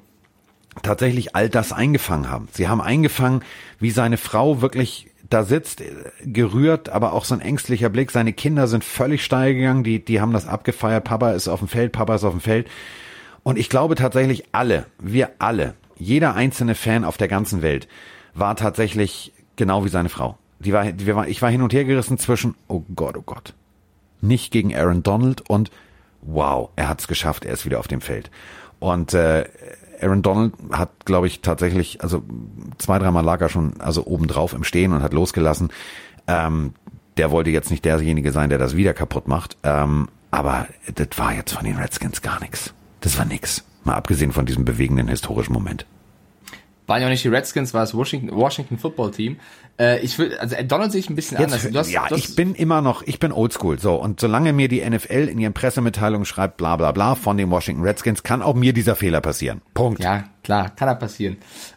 tatsächlich all das eingefangen haben. Sie haben eingefangen, wie seine Frau wirklich da sitzt, äh, gerührt, aber auch so ein ängstlicher Blick. Seine Kinder sind völlig steil gegangen, die, die haben das abgefeiert. Papa ist auf dem Feld, Papa ist auf dem Feld. Und ich glaube tatsächlich alle, wir alle, jeder einzelne Fan auf der ganzen Welt war tatsächlich genau wie seine Frau. Die war, die war, ich war hin und her gerissen zwischen, oh Gott, oh Gott, nicht gegen Aaron Donald und wow, er hat es geschafft, er ist wieder auf dem Feld. Und äh, Aaron Donald hat, glaube ich, tatsächlich, also zwei, dreimal lag er schon also obendrauf im Stehen und hat losgelassen. Ähm, der wollte jetzt nicht derjenige sein, der das wieder kaputt macht. Ähm, aber das war jetzt von den Redskins gar nichts. Das war nix. Mal abgesehen von diesem bewegenden historischen Moment. Waren ja auch nicht die Redskins, war das Washington, Washington Football Team. Äh, ich will, also Donald sehe ich ein bisschen anders. Du hast, ja, du hast, ich bin immer noch, ich bin oldschool. So, und solange mir die NFL in ihren Pressemitteilungen schreibt, bla bla bla, von den Washington Redskins, kann auch mir dieser Fehler passieren. Punkt. Ja, klar, kann da passieren.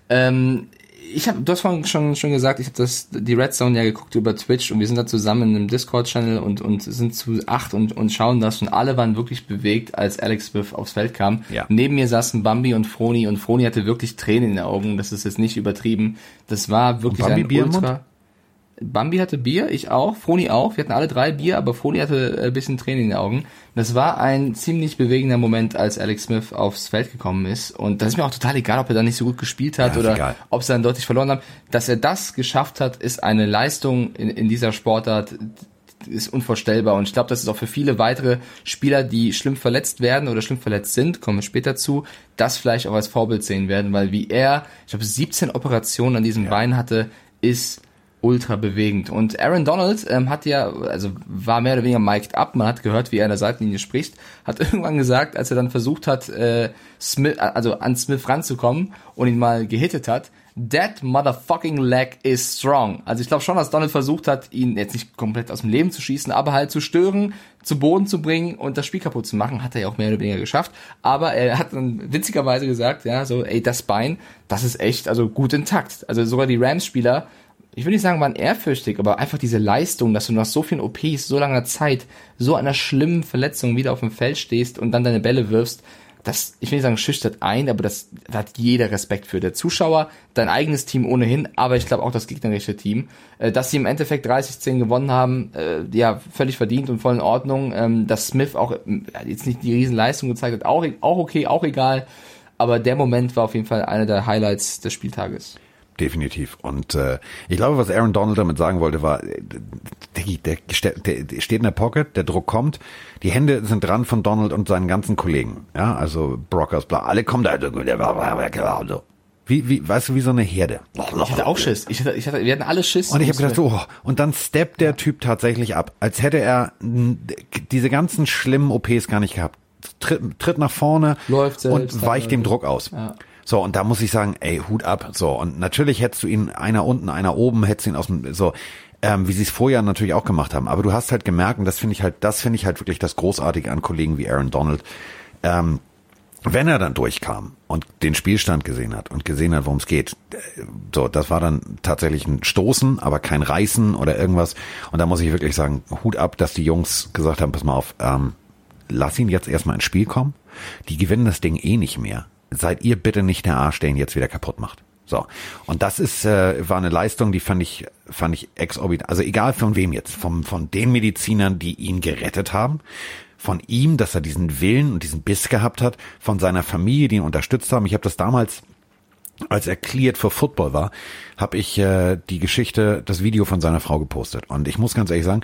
Ähm, ich habe, du hast vorhin schon schon gesagt, ich habe das die Red Zone ja geguckt über Twitch und wir sind da zusammen in einem Discord-Channel und und sind zu acht und und schauen das und alle waren wirklich bewegt, als Alex Smith aufs Feld kam. Ja. Neben mir saßen Bambi und Froni und Froni hatte wirklich Tränen in den Augen. Das ist jetzt nicht übertrieben. Das war wirklich Bambi ein Ultra. Bambi hatte Bier, ich auch, Froni auch. Wir hatten alle drei Bier, aber Froni hatte ein bisschen Tränen in den Augen. Das war ein ziemlich bewegender Moment, als Alex Smith aufs Feld gekommen ist. Und das ist mir auch total egal, ob er da nicht so gut gespielt hat Ja, oder ob sie dann deutlich verloren haben. Dass er das geschafft hat, ist eine Leistung in, in dieser Sportart, ist unvorstellbar. Und ich glaube, das ist auch für viele weitere Spieler, die schlimm verletzt werden oder schlimm verletzt sind, kommen wir später zu, das vielleicht auch als Vorbild sehen werden, weil wie er, ich glaube, 17 Operationen an diesem Bein hatte, ist ultra bewegend. Und Aaron Donald ähm, hat ja, also war mehr oder weniger mic'd up, man hat gehört, wie er an der Seitenlinie spricht, hat irgendwann gesagt, als er dann versucht hat, äh, Smith, also an Smith ranzukommen und ihn mal gehittet hat, That motherfucking leg is strong. Also ich glaube schon, dass Donald versucht hat, ihn jetzt nicht komplett aus dem Leben zu schießen, aber halt zu stören, zu Boden zu bringen und das Spiel kaputt zu machen. Hat er ja auch mehr oder weniger geschafft. Aber er hat dann witzigerweise gesagt, ja, so, ey, das Bein, das ist echt, also gut intakt. Also sogar die Rams-Spieler, ich will nicht sagen, waren ehrfürchtig, aber einfach diese Leistung, dass du nach so vielen OPs, so langer Zeit, so einer schlimmen Verletzung wieder auf dem Feld stehst und dann deine Bälle wirfst, das, ich will nicht sagen, schüchtert ein, aber das da hat jeder Respekt für. Der Zuschauer, dein eigenes Team ohnehin, aber ich glaube auch das gegnerische Team. Äh, dass sie im Endeffekt 30-10 gewonnen haben, äh, ja, völlig verdient und voll in Ordnung. Ähm, dass Smith auch äh, jetzt nicht die Riesenleistung gezeigt hat, auch, auch okay, auch egal. Aber der Moment war auf jeden Fall einer der Highlights des Spieltages. Definitiv. Und äh, ich glaube, was Aaron Donald damit sagen wollte, war, äh, der, der, der, steht in der Pocket, der Druck kommt, die Hände sind dran von Donald und seinen ganzen Kollegen. Ja, also Brockers, bla, alle kommen da. Wie, wie, weißt du, wie so eine Herde. Ich hatte auch Schiss. Ich hatte, ich hatte, wir hatten alle Schiss. Und ich habe gedacht, so, oh, und dann steppt der Typ tatsächlich ab, als hätte er diese ganzen schlimmen OPs gar nicht gehabt. Tritt, tritt nach vorne Läuft selbst, und weicht dem. Druck aus. Ja. So, und da muss ich sagen, ey, Hut ab. So, und natürlich hättest du ihn einer unten, einer oben, hättest ihn aus dem, so, ähm, wie sie es vorher natürlich auch gemacht haben. Aber du hast halt gemerkt, und das finde ich halt, das finde ich halt wirklich das Großartige an Kollegen wie Aaron Donald, ähm, wenn er dann durchkam und den Spielstand gesehen hat und gesehen hat, worum es geht, so, das war dann tatsächlich ein Stoßen, aber kein Reißen oder irgendwas. Und da muss ich wirklich sagen, Hut ab, dass die Jungs gesagt haben, pass mal auf, ähm, lass ihn jetzt erstmal ins Spiel kommen. Die gewinnen das Ding eh nicht mehr. Seid ihr bitte nicht der Arsch, der ihn jetzt wieder kaputt macht. So. Und das ist, äh, war eine Leistung, die fand ich, fand ich exorbitant. Also egal von wem jetzt. Vom, von den Medizinern, die ihn gerettet haben. Von ihm, dass er diesen Willen und diesen Biss gehabt hat. Von seiner Familie, die ihn unterstützt haben. Ich habe das damals als er cleared for Football war, habe ich äh, die Geschichte, das Video von seiner Frau gepostet. Und ich muss ganz ehrlich sagen,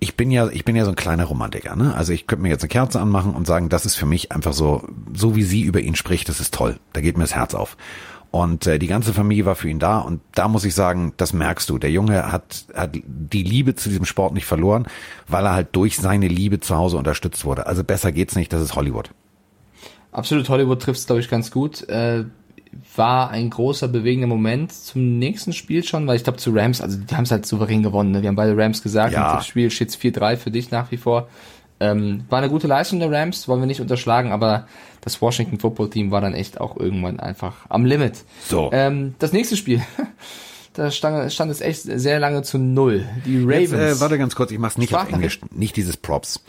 ich bin ja, ich bin ja so ein kleiner Romantiker, ne? Also ich könnte mir jetzt eine Kerze anmachen und sagen, das ist für mich einfach so, so wie sie über ihn spricht, das ist toll. Da geht mir das Herz auf. Und äh, die ganze Familie war für ihn da und da muss ich sagen, das merkst du. Der Junge hat, hat die Liebe zu diesem Sport nicht verloren, weil er halt durch seine Liebe zu Hause unterstützt wurde. Also besser geht's nicht, das ist Hollywood. Absolut, Hollywood trifft es, glaube ich, ganz gut. Äh, war ein großer bewegender Moment zum nächsten Spiel schon, weil ich glaube zu Rams, also die haben es halt souverän gewonnen. Ne? Wir haben beide Rams gesagt, Ja. im Tippspiel steht 4-3 für dich nach wie vor. Ähm, war eine gute Leistung der Rams, wollen wir nicht unterschlagen, aber das Washington Football Team war dann echt auch irgendwann einfach am Limit. So. Ähm, das nächste Spiel, da stand, stand es echt sehr lange zu null. Die Ravens. Jetzt, äh, warte ganz kurz, ich mach's nicht auf. Englisch, nicht dieses Props.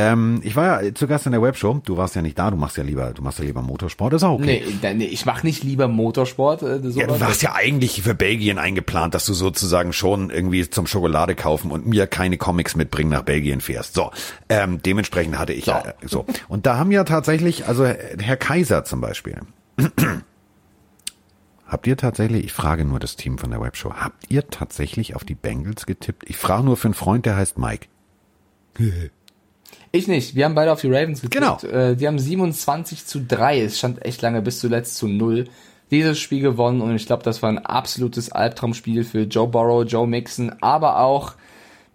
Ähm, ich war ja zu Gast in der Webshow. Du warst ja nicht da. Du machst ja lieber, du machst ja lieber Motorsport. ist auch okay. nee, nee, ich mache nicht lieber Motorsport. Äh, Ja, du warst ja eigentlich für Belgien eingeplant, dass du sozusagen schon irgendwie zum Schokolade kaufen und mir keine Comics mitbringen nach Belgien fährst. So, ähm, dementsprechend hatte ich So. ja äh, so. Und da haben ja tatsächlich, also Herr Kaiser zum Beispiel. Habt ihr tatsächlich, ich frage nur das Team von der Webshow, habt ihr tatsächlich auf die Bengals getippt? Ich frage nur für einen Freund, der heißt Mike. Ich nicht. Wir haben beide auf die Ravens getippt. Genau. Äh, die haben 27 zu 3. Es stand echt lange bis zuletzt zu 0. Dieses Spiel gewonnen und ich glaube, das war ein absolutes Albtraumspiel für Joe Burrow, Joe Mixon, aber auch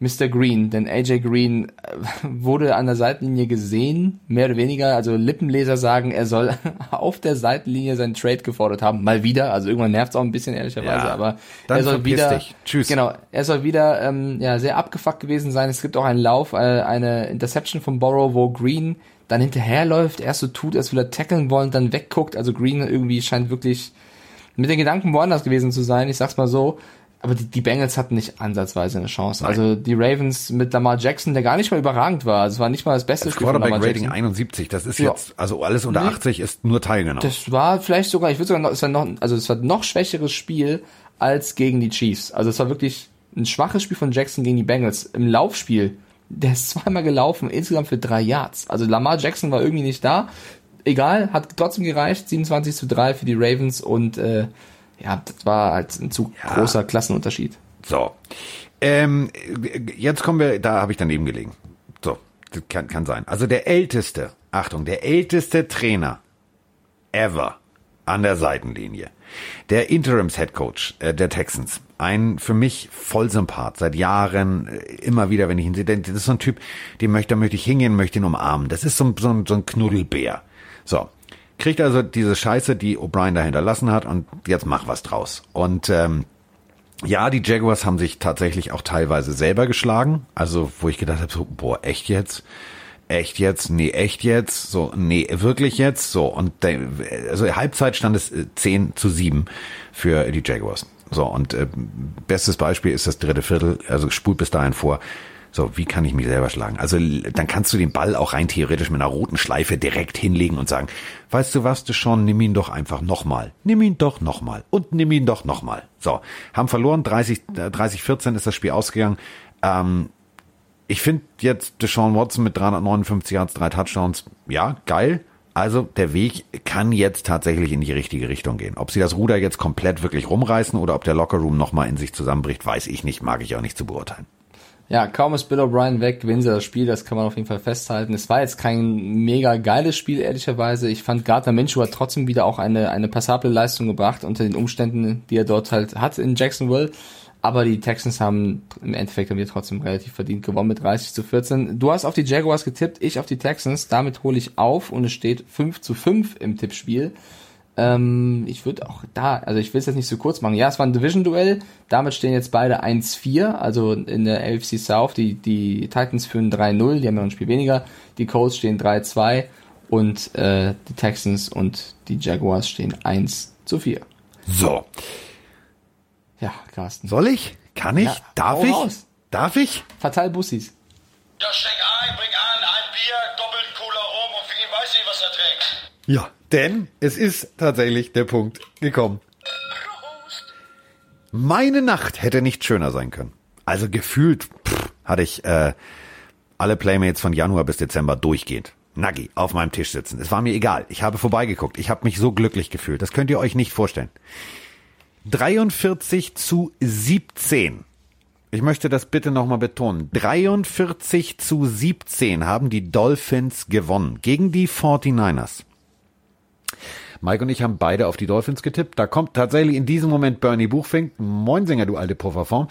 Mr. Green, denn AJ Green äh, wurde an der Seitenlinie gesehen, mehr oder weniger. Also Lippenleser sagen, er soll auf der Seitenlinie seinen Trade gefordert haben. Mal wieder. Also irgendwann nervt es auch ein bisschen, ehrlicherweise. Ja, aber er soll wieder. dich. Tschüss. Genau, er soll wieder ähm, ja, sehr abgefuckt gewesen sein. Es gibt auch einen Lauf, äh, eine Interception von Borrow, wo Green dann hinterherläuft, erst so tut, als will er tackeln wollen, dann wegguckt. Also Green irgendwie scheint wirklich mit den Gedanken woanders gewesen zu sein, ich sag's mal so. Aber die, die Bengals hatten nicht ansatzweise eine Chance. Also die Ravens mit Lamar Jackson, der gar nicht mal überragend war. Also es war nicht mal das beste Das Spiel von Quarterback Lamar Rating Jackson. 71, das ist Ja. jetzt, also alles unter Nee. 80 ist nur teilgenommen. Das war vielleicht sogar, ich würde sogar noch, es war noch, also es war noch schwächeres Spiel als gegen die Chiefs. Also es war wirklich ein schwaches Spiel von Jackson gegen die Bengals. Im Laufspiel, der ist zweimal gelaufen, insgesamt für drei Yards. Also Lamar Jackson war irgendwie nicht da. Egal, hat trotzdem gereicht, 27 zu 3 für die Ravens und äh, ja, das war halt ein zu ja. großer Klassenunterschied. So. Ähm, jetzt kommen wir, da habe ich daneben gelegen. So, das kann, kann sein. Also der älteste, Achtung, der älteste Trainer ever an der Seitenlinie. Der Interims Head Coach äh, der Texans. Ein für mich Vollsympath seit Jahren, äh, immer wieder, wenn ich ihn sehe. Das ist so ein Typ, dem möchte, möchte ich hingehen, möchte ihn umarmen. Das ist so, so, so ein Knuddelbär. So. Kriegt also diese Scheiße, die O'Brien da hinterlassen hat und jetzt mach was draus. Und ähm, ja, die Jaguars haben sich tatsächlich auch teilweise selber geschlagen. Also, wo ich gedacht habe, so, boah, echt jetzt? Echt jetzt? Nee, echt jetzt? So, nee, wirklich jetzt? So, und also Halbzeit stand es 10 äh, zu 7 für die Jaguars. So, und äh, bestes Beispiel ist das dritte Viertel, also spult bis dahin vor. So, wie kann ich mich selber schlagen? Also dann kannst du den Ball auch rein theoretisch mit einer roten Schleife direkt hinlegen und sagen, weißt du was, du schon, nimm ihn doch einfach nochmal. Nimm ihn doch nochmal. Und nimm ihn doch nochmal. So, haben verloren, 30, 30, 14 ist das Spiel ausgegangen. Ähm, ich finde jetzt Deshaun Watson mit 359 Yards, drei Touchdowns, ja, geil. Also der Weg kann jetzt tatsächlich in die richtige Richtung gehen. Ob sie das Ruder jetzt komplett wirklich rumreißen oder ob der Lockerroom nochmal in sich zusammenbricht, weiß ich nicht, mag ich auch nicht zu beurteilen. Ja, kaum ist Bill O'Brien weg, gewinnen sie das Spiel, das kann man auf jeden Fall festhalten. Es war jetzt kein mega geiles Spiel, ehrlicherweise. Ich fand Gardner Minshew hat trotzdem wieder auch eine, eine passable Leistung gebracht unter den Umständen, die er dort halt hat in Jacksonville. Aber die Texans haben im Endeffekt haben wir trotzdem relativ verdient gewonnen mit 30 zu 14. Du hast auf die Jaguars getippt, ich auf die Texans. Damit hole ich auf und es steht 5 zu 5 im Tippspiel. Ähm, ich würde auch da, also ich will es jetzt nicht so kurz machen. Ja, es war ein Division-Duell. Damit stehen jetzt beide 1-4, also in der AFC South. Die, die Titans führen 3-0, die haben ja ein Spiel weniger. Die Colts stehen 3-2 und äh, die Texans und die Jaguars stehen 1 zu 4. So. Ja, Carsten. Soll ich? Kann ich? Ja, Darf ich? Raus. Darf ich? Fatal Bussis. Ja, steck ein, bring an, ein Bier, doppelt Cola rum und für ihn weiß nicht, was er trinkt. Ja, denn es ist tatsächlich der Punkt gekommen. Meine Nacht hätte nicht schöner sein können. Also gefühlt pff, hatte ich äh, alle Playmates von Januar bis Dezember durchgehend. Nuggy auf meinem Tisch sitzen. Es war mir egal. Ich habe vorbeigeguckt. Ich habe mich so glücklich gefühlt. Das könnt ihr euch nicht vorstellen. 43 zu 17. Ich möchte das bitte nochmal betonen. 43 zu 17 haben die Dolphins gewonnen gegen die 49ers. Mike und ich haben beide auf die Dolphins getippt. Da kommt tatsächlich in diesem Moment Bernie Buchfink. Moinsinger, du alte Pufferform.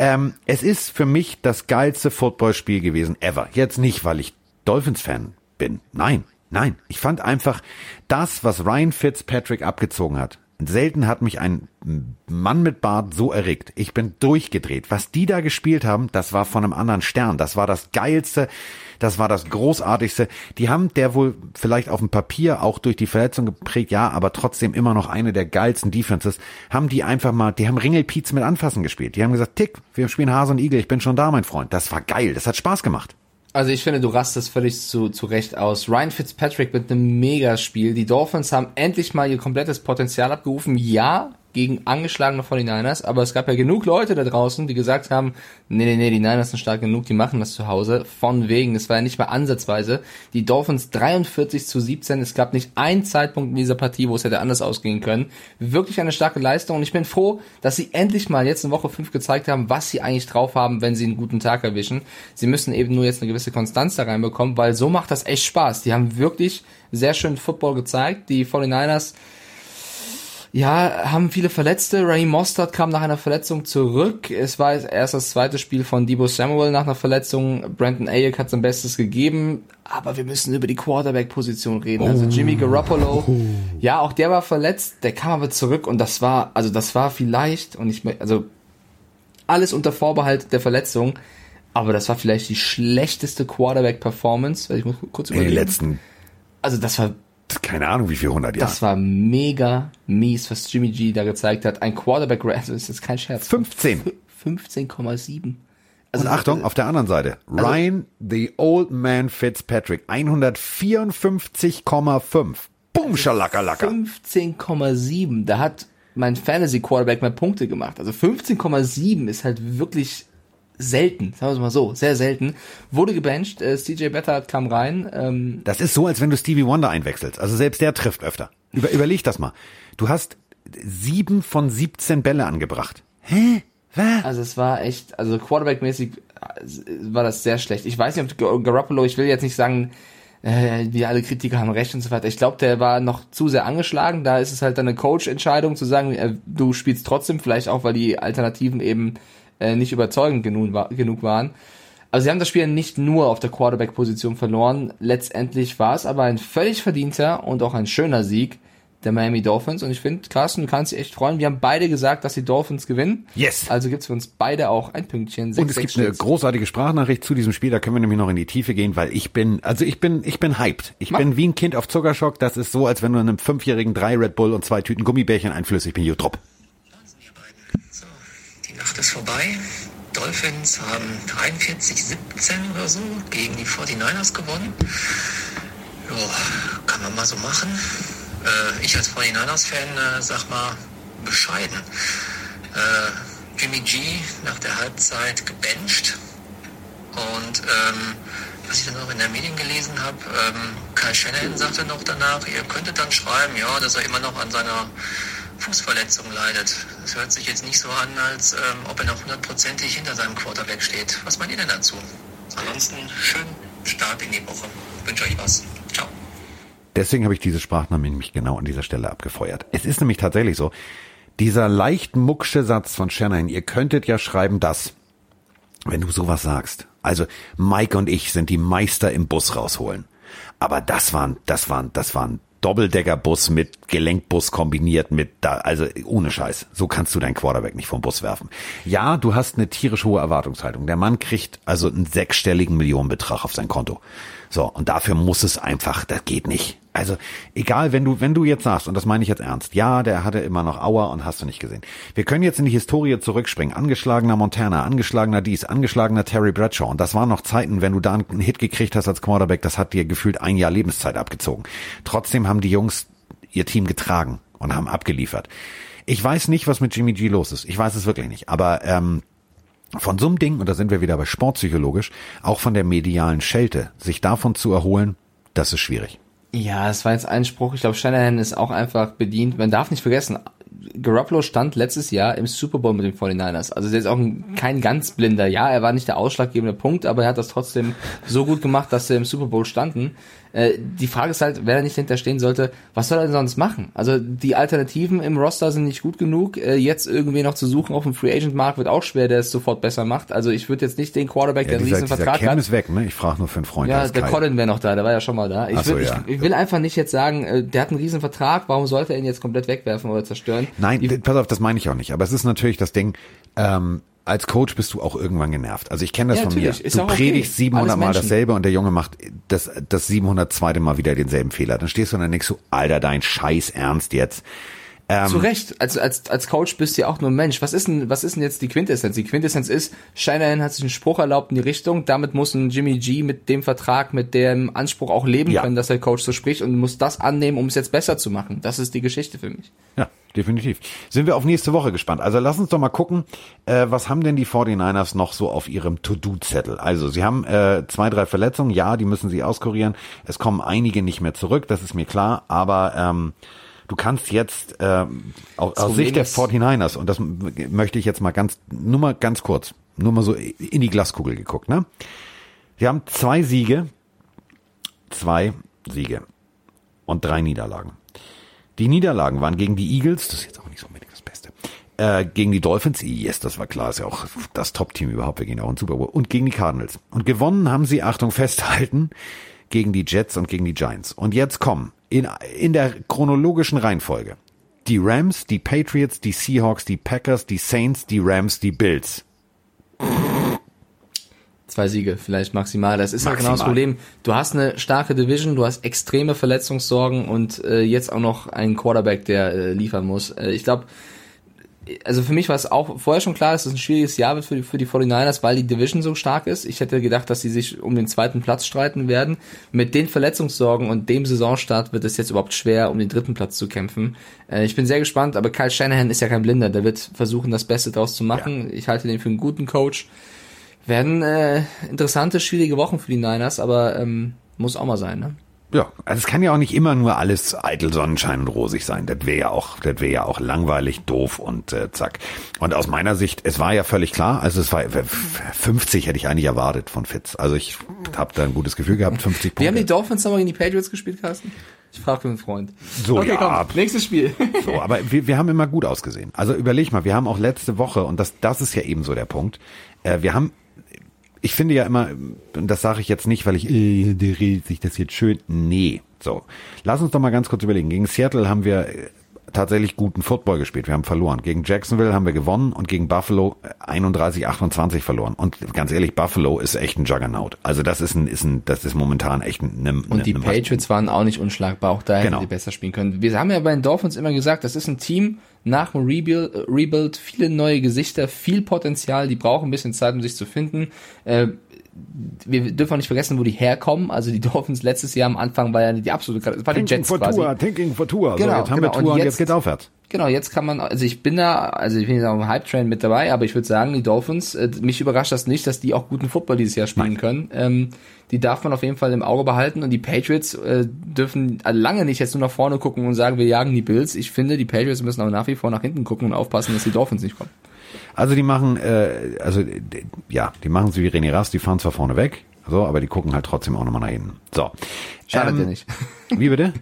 Ähm, es ist für mich das geilste Footballspiel gewesen ever. Jetzt nicht, weil ich Dolphins-Fan bin. Nein, nein. Ich fand einfach das, was Ryan Fitzpatrick abgezogen hat, Selten hat mich ein Mann mit Bart so erregt. Ich bin durchgedreht. Was die da gespielt haben, das war von einem anderen Stern. Das war das Geilste. Das war das Großartigste. Die haben der wohl vielleicht auf dem Papier auch durch die Verletzung geprägt, ja, aber trotzdem immer noch eine der geilsten Defenses. Haben die einfach mal, die haben Ringelpiez mit Anfassen gespielt. Die haben gesagt, Tick, wir spielen Hase und Igel, ich bin schon da, mein Freund. Das war geil. Das hat Spaß gemacht. Also ich finde, du rastest völlig zu, zu Recht aus. Ryan Fitzpatrick mit einem Megaspiel. Die Dolphins haben endlich mal ihr komplettes Potenzial abgerufen. Ja, gegen angeschlagene 49ers, aber es gab ja genug Leute da draußen, die gesagt haben, nee, nee, nee, die Niners sind stark genug, die machen das zu Hause. Von wegen, es war ja nicht mal ansatzweise. Die Dolphins 43 zu 17, es gab nicht einen Zeitpunkt in dieser Partie, wo es hätte anders ausgehen können. Wirklich eine starke Leistung und ich bin froh, dass sie endlich mal jetzt in Woche 5 gezeigt haben, was sie eigentlich drauf haben, wenn sie einen guten Tag erwischen. Sie müssen eben nur jetzt eine gewisse Konstanz da reinbekommen, weil so macht das echt Spaß. Die haben wirklich sehr schön Football gezeigt. Die 49ers ja, haben viele Verletzte. Ray Mostert kam nach einer Verletzung zurück. Es war erst das zweite Spiel von Debo Samuel nach einer Verletzung. Brandon Ayuk hat sein Bestes gegeben. Aber wir müssen über die Quarterback-Position reden. Also Jimmy Garoppolo. Ja, auch der war verletzt. Der kam aber zurück und das war, also das war vielleicht, und ich, also alles unter Vorbehalt der Verletzung. Aber das war vielleicht die schlechteste Quarterback-Performance. Ich muss kurz überlegen. In den letzten also das war keine Ahnung, wie viel hundert Jahre. Das war mega mies, was Jimmy G da gezeigt hat. Ein Quarterback, also das ist jetzt kein Scherz. 15. 15,7. Also, Und Achtung, auf der anderen Seite. Also, Ryan, the old man Fitzpatrick, 154,5. Boom, also schalakalaka. 15,7. Da hat mein Fantasy Quarterback mehr Punkte gemacht. Also 15,7 ist halt wirklich selten, sagen wir es mal so, sehr selten. Wurde gebencht, äh, CJ Better kam rein. Ähm, Das ist so, als wenn du Stevie Wonder einwechselst. Also selbst der trifft öfter. Über, überleg das mal. Du hast sieben von 17 Bälle angebracht. Hä? Was? Also es war echt, also Quarterback-mäßig äh, war das sehr schlecht. Ich weiß nicht, ob Gar- Garoppolo, ich will jetzt nicht sagen, äh, wie alle Kritiker haben recht und so weiter. Ich glaube, der war noch zu sehr angeschlagen. Da ist es halt dann eine Coach-Entscheidung zu sagen, äh, du spielst trotzdem, vielleicht auch, weil die Alternativen eben äh, nicht überzeugend genug, war, genug waren. Also sie haben das Spiel nicht nur auf der Quarterback-Position verloren. Letztendlich war es aber ein völlig verdienter und auch ein schöner Sieg der Miami Dolphins. Und ich finde, Carsten, du kannst dich echt freuen. Wir haben beide gesagt, dass die Dolphins gewinnen. Yes. Also gibt's für uns beide auch ein Pünktchen. Und es gibt eine großartige Sprachnachricht zu diesem Spiel, da können wir nämlich noch in die Tiefe gehen, weil ich bin, also ich bin, ich bin hyped. Ich Mach. bin wie ein Kind auf Zuckerschock. Das ist so, als wenn du einem Fünfjährigen drei Red Bull und zwei Tüten Gummibärchen einflößt. Ich bin Jutrup. Nacht ist vorbei. Dolphins haben 43-17 oder so gegen die 49ers gewonnen. Jo, kann man mal so machen. Äh, ich als 49ers-Fan äh, sag mal bescheiden. Äh, Jimmy G nach der Halbzeit gebencht. Und ähm, was ich dann auch in der Medien gelesen habe, ähm, Kyle Shanahan sagte noch danach, ihr könntet dann schreiben, ja, dass er immer noch an seiner Fußverletzung leidet. Das hört sich jetzt nicht so an, als ähm, ob er noch hundertprozentig hinter seinem Quarterback steht. Was meint ihr denn dazu? Ansonsten schönen Start in die Woche. Wünsche euch was. Ciao. Deswegen habe ich diese Sprachnahme nämlich genau an dieser Stelle abgefeuert. Es ist nämlich tatsächlich so, dieser leicht mucksche Satz von Shanahan, ihr könntet ja schreiben das, wenn du sowas sagst. Also Mike und ich sind die Meister im Bus rausholen. Aber das waren, das waren, das waren Doppeldeckerbus mit Gelenkbus kombiniert mit da, also ohne Scheiß. So kannst du deinen Quarterback nicht vom Bus werfen. Ja, du hast eine tierisch hohe Erwartungshaltung. Der Mann kriegt also einen sechsstelligen Millionenbetrag auf sein Konto. So, und dafür muss es einfach, das geht nicht. Also, egal, wenn du, wenn du jetzt sagst, und das meine ich jetzt ernst, ja, der hatte immer noch Auer und hast du nicht gesehen. Wir können jetzt in die Historie zurückspringen. Angeschlagener Montana, angeschlagener dies, angeschlagener Terry Bradshaw. Und das waren noch Zeiten, wenn du da einen Hit gekriegt hast als Quarterback, das hat dir gefühlt ein Jahr Lebenszeit abgezogen. Trotzdem haben die Jungs ihr Team getragen und haben abgeliefert. Ich weiß nicht, was mit Jimmy G los ist. Ich weiß es wirklich nicht. Aber ähm, von so einem Ding, und da sind wir wieder bei sportpsychologisch, auch von der medialen Schelte, sich davon zu erholen, das ist schwierig. Ja, das war jetzt ein Spruch. Ich glaube, Shanahan ist auch einfach bedient. Man darf nicht vergessen, Garoppolo stand letztes Jahr im Super Bowl mit den 49ers. Also der ist auch ein, kein ganz blinder. Ja, er war nicht der ausschlaggebende Punkt, aber er hat das trotzdem so gut gemacht, dass sie im Super Bowl standen. Äh, die Frage ist halt, wer da nicht hinterstehen sollte, was soll er denn sonst machen? Also die Alternativen im Roster sind nicht gut genug. Äh, jetzt irgendwie noch zu suchen auf dem Free Agent Markt wird auch schwer, der es sofort besser macht. Also ich würde jetzt nicht den Quarterback, der einen dieser, riesen dieser Vertrag Cam hat. ist weg, ne? Ich frage nur für einen Freund. Ja, der Kai. Colin wäre noch da, der war ja schon mal da. Ich, Ach so, will, ja. ich, ich will einfach nicht jetzt sagen, äh, der hat einen riesen Vertrag, warum sollte er ihn jetzt komplett wegwerfen oder zerstören? Nein, d- pass auf, das meine ich auch nicht. Aber es ist natürlich das Ding, ähm, als Coach bist du auch irgendwann genervt. Also ich kenne das Ja, von mir. Ist Du auch okay. predigst 700 Alles Mal dasselbe und der Junge macht das, das 702. Mal wieder denselben Fehler. Dann stehst du und dann denkst du, Alter, dein Scheiß Ernst jetzt. Ähm, zu Recht, als, als, als Coach bist du ja auch nur ein Mensch. Was ist denn, was ist denn jetzt die Quintessenz? Die Quintessenz ist, Shanahan hat sich einen Spruch erlaubt in die Richtung, damit muss ein Jimmy G mit dem Vertrag, mit dem Anspruch auch leben Ja. können, dass der Coach so spricht und muss das annehmen, um es jetzt besser zu machen. Das ist die Geschichte für mich. Ja, definitiv. Sind wir auf nächste Woche gespannt. Also lass uns doch mal gucken, äh, was haben denn die 49ers noch so auf ihrem To-Do-Zettel? Also sie haben äh, zwei, drei Verletzungen, ja, die müssen sie auskurieren. Es kommen einige nicht mehr zurück, das ist mir klar, aber ähm, du kannst jetzt ähm, aus, aus Sicht der ist- 49ers, und das möchte ich jetzt mal ganz, nur mal ganz kurz, nur mal so in die Glaskugel geguckt, ne? Sie haben zwei Siege, zwei Siege und drei Niederlagen. Die Niederlagen waren gegen die Eagles, das ist jetzt auch nicht so unbedingt das Beste. Äh, gegen die Dolphins, yes, das war klar, ist ja auch das Top-Team überhaupt, wir gehen auch in Super Bowl. Und gegen die Cardinals. Und gewonnen haben sie, Achtung, festhalten, gegen die Jets und gegen die Giants. Und jetzt kommen, in, in der chronologischen Reihenfolge, die Rams, die Patriots, die Seahawks, die Packers, die Saints, die Rams, die Bills. Zwei Siege, vielleicht maximal. Das ist ja genau das. Problem. Du hast eine starke Division, du hast extreme Verletzungssorgen und äh, jetzt auch noch einen Quarterback, der äh, liefern muss. Äh, ich glaube, also für mich war es auch vorher schon klar, dass es ein schwieriges Jahr wird für die, für die 49ers, weil die Division so stark ist. Ich hätte gedacht, dass sie sich um den zweiten Platz streiten werden. Mit den Verletzungssorgen und dem Saisonstart wird es jetzt überhaupt schwer, um den dritten Platz zu kämpfen. Äh, ich bin sehr gespannt, aber Kyle Shanahan ist ja kein Blinder. Der wird versuchen, das Beste draus zu machen. Ja. Ich halte den für einen guten Coach. Werden äh, interessante, schwierige Wochen für die Niners, aber ähm, muss auch mal sein, ne? Ja, also es kann ja auch nicht immer nur alles eitel Sonnenschein und rosig sein. Das wäre ja auch, das wäre ja auch langweilig, doof und äh, zack. Und aus meiner Sicht, es war ja völlig klar, also es war 50 hätte ich eigentlich erwartet von Fitz. Also ich habe da ein gutes Gefühl gehabt, 50 Punkte. Wie haben die Dolphins nochmal gegen die Patriots gespielt, Carsten? Ich frage für einen Freund. So, okay, ja. Komm, nächstes Spiel. so, aber wir, wir haben immer gut ausgesehen. Also überleg mal, wir haben auch letzte Woche, und das, das ist ja eben so der Punkt, äh, wir haben ich finde ja immer, und das sage ich jetzt nicht, weil ich, äh, der redet sich das jetzt schön. Nee. So. Lass uns doch mal ganz kurz überlegen. Gegen Seattle haben wir äh, tatsächlich guten Football gespielt. Wir haben verloren. Gegen Jacksonville haben wir gewonnen und gegen Buffalo 31-28 verloren. Und ganz ehrlich, Buffalo ist echt ein Juggernaut. Also das ist ein, ist ein, das ist momentan echt ein, eine, Und die eine Patriots waren auch nicht unschlagbar. Auch da genau. hätten sie besser spielen können. Wir haben ja bei den Dolphins immer gesagt, das ist ein Team, nach dem Rebuild, Rebuild viele neue Gesichter, viel Potenzial, die brauchen ein bisschen Zeit, um sich zu finden. Äh, wir dürfen auch nicht vergessen, wo die herkommen. Also die Dolphins letztes Jahr am Anfang war ja die absolute, das war die Jets for quasi. Tour, thinking for Tour. Genau, so, jetzt haben genau. wir Tour und jetzt, jetzt geht's aufwärts. Genau, jetzt kann man, also ich bin da, also ich bin jetzt auch im Hype-Train mit dabei, aber ich würde sagen, die Dolphins, äh, mich überrascht das nicht, dass die auch guten Football dieses Jahr spielen Nein. können. Ähm, die darf man auf jeden Fall im Auge behalten und die Patriots äh, dürfen lange nicht jetzt nur nach vorne gucken und sagen, wir jagen die Bills. Ich finde, die Patriots müssen auch nach wie vor nach hinten gucken und aufpassen, dass die Dolphins nicht kommen. Also die machen, äh, also ja, die machen so wie René Rast, die fahren zwar vorne weg, so, aber die gucken halt trotzdem auch nochmal nach hinten. So. Schadet ähm, ja nicht. Wie bitte?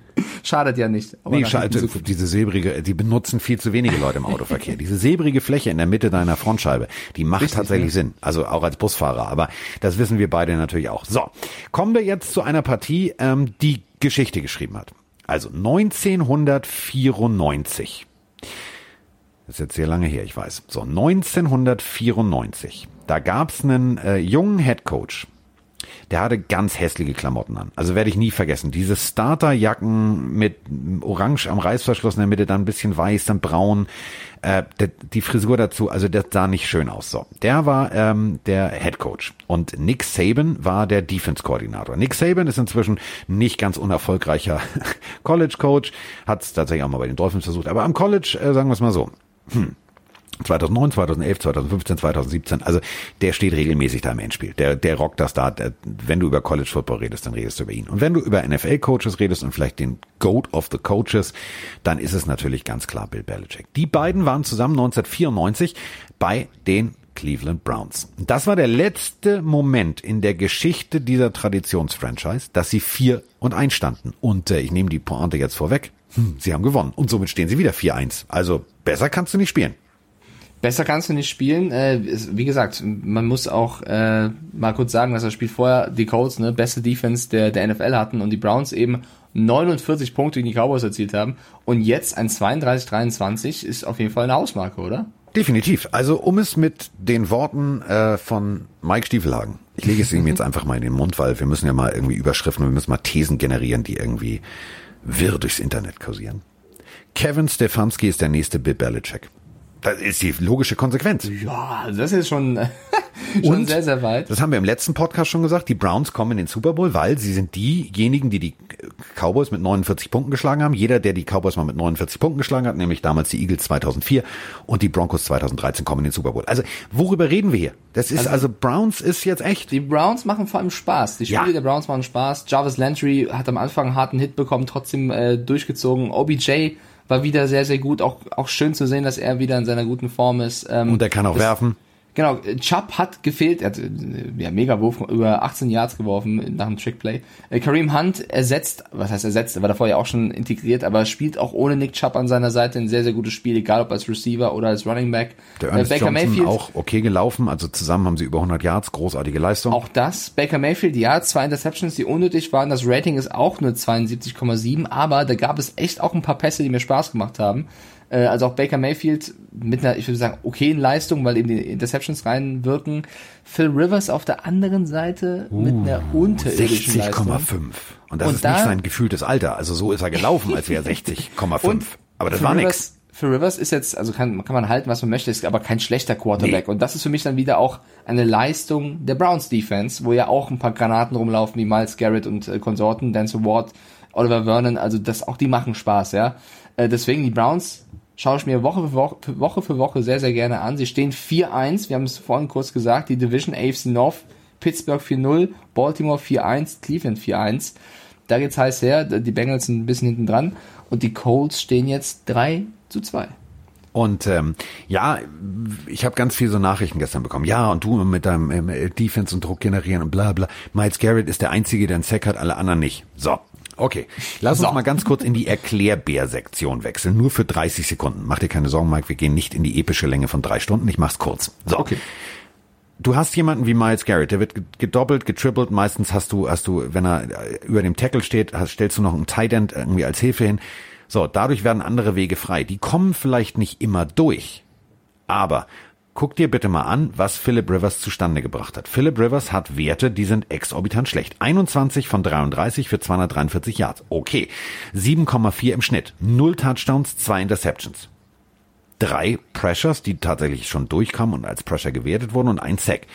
Schadet ja nicht. Nee, schade, diese silbrige, die benutzen viel zu wenige Leute im Autoverkehr. diese silbrige Fläche in der Mitte deiner Frontscheibe, die macht Richtig, tatsächlich ja. Sinn. Also auch als Busfahrer. Aber das wissen wir beide natürlich auch. So, kommen wir jetzt zu einer Partie, ähm, die Geschichte geschrieben hat. Also 1994. Das ist jetzt sehr lange her, ich weiß. So, 1994. Da gab's einen äh, jungen Headcoach, der hatte ganz hässliche Klamotten an. Also werde ich nie vergessen. Diese Starterjacken mit Orange am Reißverschluss in der Mitte, dann ein bisschen weiß, dann braun. Äh, der, die Frisur dazu, also das sah nicht schön aus. So, der war ähm, der Head Coach und Nick Saban war der Defense Koordinator. Nick Saban ist inzwischen nicht ganz unerfolgreicher College Coach, hat es tatsächlich auch mal bei den Dolphins versucht, aber am College äh, sagen wir es mal so. Hm 2009, 2011, 2015, 2017. Also der steht regelmäßig da im Endspiel. Der, der rockt das da. Der, wenn du über College Football redest, dann redest du über ihn. Und wenn du über NFL-Coaches redest und vielleicht den Goat of the Coaches, dann ist es natürlich ganz klar Bill Belichick. Die beiden waren zusammen 1994 bei den Cleveland Browns. Das war der letzte Moment in der Geschichte dieser Traditionsfranchise, dass sie vier und eins standen. Und äh, ich nehme die Pointe jetzt vorweg. Hm, sie haben gewonnen. Und somit stehen sie wieder 4-1. Also besser kannst du nicht spielen. Besser kannst du nicht spielen. Äh, wie gesagt, man muss auch äh, mal kurz sagen, dass das Spiel vorher die Colts, ne, beste Defense der, der NFL hatten und die Browns eben 49 Punkte gegen die Cowboys erzielt haben. Und jetzt ein 32-23 ist auf jeden Fall eine Hausmarke, oder? Definitiv. Also um es mit den Worten äh, von Mike Stiefelhagen. Ich lege es ihm jetzt einfach mal in den Mund, weil wir müssen ja mal irgendwie Überschriften, wir müssen mal Thesen generieren, die irgendwie wirr durchs Internet kursieren. Kevin Stefanski ist der nächste Bill Belichick. Das ist die logische Konsequenz. Ja, das ist schon, schon Und, sehr, sehr weit. Das haben wir im letzten Podcast schon gesagt. Die Browns kommen in den Super Bowl, weil sie sind diejenigen, die die Cowboys mit 49 Punkten geschlagen haben. Jeder, der die Cowboys mal mit 49 Punkten geschlagen hat, nämlich damals die Eagles 2004 und die Broncos 2013 kommen in den Super Bowl. Also, worüber reden wir hier? Das ist, also, also Browns ist jetzt echt. Die Browns machen vor allem Spaß. Die Spiele ja. der Browns machen Spaß. Jarvis Landry hat am Anfang einen harten Hit bekommen, trotzdem äh, durchgezogen. OBJ war wieder sehr, sehr gut. Auch, auch schön zu sehen, dass er wieder in seiner guten Form ist. Ähm, Und er kann auch das, werfen. Genau, Chubb hat gefehlt, er hat äh, ja, mega Wurf über 18 Yards geworfen nach einem Trickplay. Äh, Kareem Hunt ersetzt, was heißt ersetzt, er war davor ja auch schon integriert, aber spielt auch ohne Nick Chubb an seiner Seite ein sehr, sehr gutes Spiel, egal ob als Receiver oder als Running Back. Der Ernest äh, Baker Johnson Mayfield auch okay gelaufen, also zusammen haben sie über 100 Yards, großartige Leistung. Auch das, Baker Mayfield, ja, zwei Interceptions, die unnötig waren, das Rating ist auch nur 72,7, aber da gab es echt auch ein paar Pässe, die mir Spaß gemacht haben. Äh, also auch Baker Mayfield mit einer, ich würde sagen, okayen Leistung, weil eben die Interceptions reinwirken. Phil Rivers auf der anderen Seite uh, mit einer unterirdischen 60,5. Und das und ist da, nicht sein gefühltes Alter. Also so ist er gelaufen, als wäre er 60,5. Aber das Phil war nix. für Rivers ist jetzt, also kann, kann man halten, was man möchte, ist aber kein schlechter Quarterback. Nee. Und das ist für mich dann wieder auch eine Leistung der Browns Defense, wo ja auch ein paar Granaten rumlaufen, wie Miles Garrett und äh, Konsorten, Denzel Ward, Oliver Vernon, also das, auch die machen Spaß, ja. Äh, deswegen die Browns schaue ich mir Woche für Woche, für Woche für Woche sehr, sehr gerne an. Sie stehen 4-1, wir haben es vorhin kurz gesagt, die Division AFC North, Pittsburgh 4-0, Baltimore 4-1, Cleveland 4-1. Da geht's heiß her, die Bengals sind ein bisschen hinten dran und die Colts stehen jetzt 3 zu 2. Und ähm, ja, ich habe ganz viel so Nachrichten gestern bekommen. Ja, und du mit deinem ähm, Defense und Druck generieren und bla bla. Miles Garrett ist der Einzige, der einen Sack hat, alle anderen nicht. So, okay. Lass so. uns mal ganz kurz in die Erklärbär-Sektion wechseln. Nur für 30 Sekunden. Mach dir keine Sorgen, Mike, wir gehen nicht in die epische Länge von drei Stunden. Ich mach's kurz. So. Okay. Du hast jemanden wie Miles Garrett, der wird gedoppelt, getrippelt. Meistens hast du, hast du, wenn er über dem Tackle steht, hast, stellst du noch einen Tight End irgendwie als Hilfe hin so, dadurch werden andere Wege frei. Die kommen vielleicht nicht immer durch. Aber guck dir bitte mal an, was Philip Rivers zustande gebracht hat. Philip Rivers hat Werte, die sind exorbitant schlecht. 21 von 33 für 243 Yards. Okay. 7,4 im Schnitt. Null Touchdowns, zwei Interceptions. Drei Pressures, die tatsächlich schon durchkamen und als Pressure gewertet wurden und ein Sack.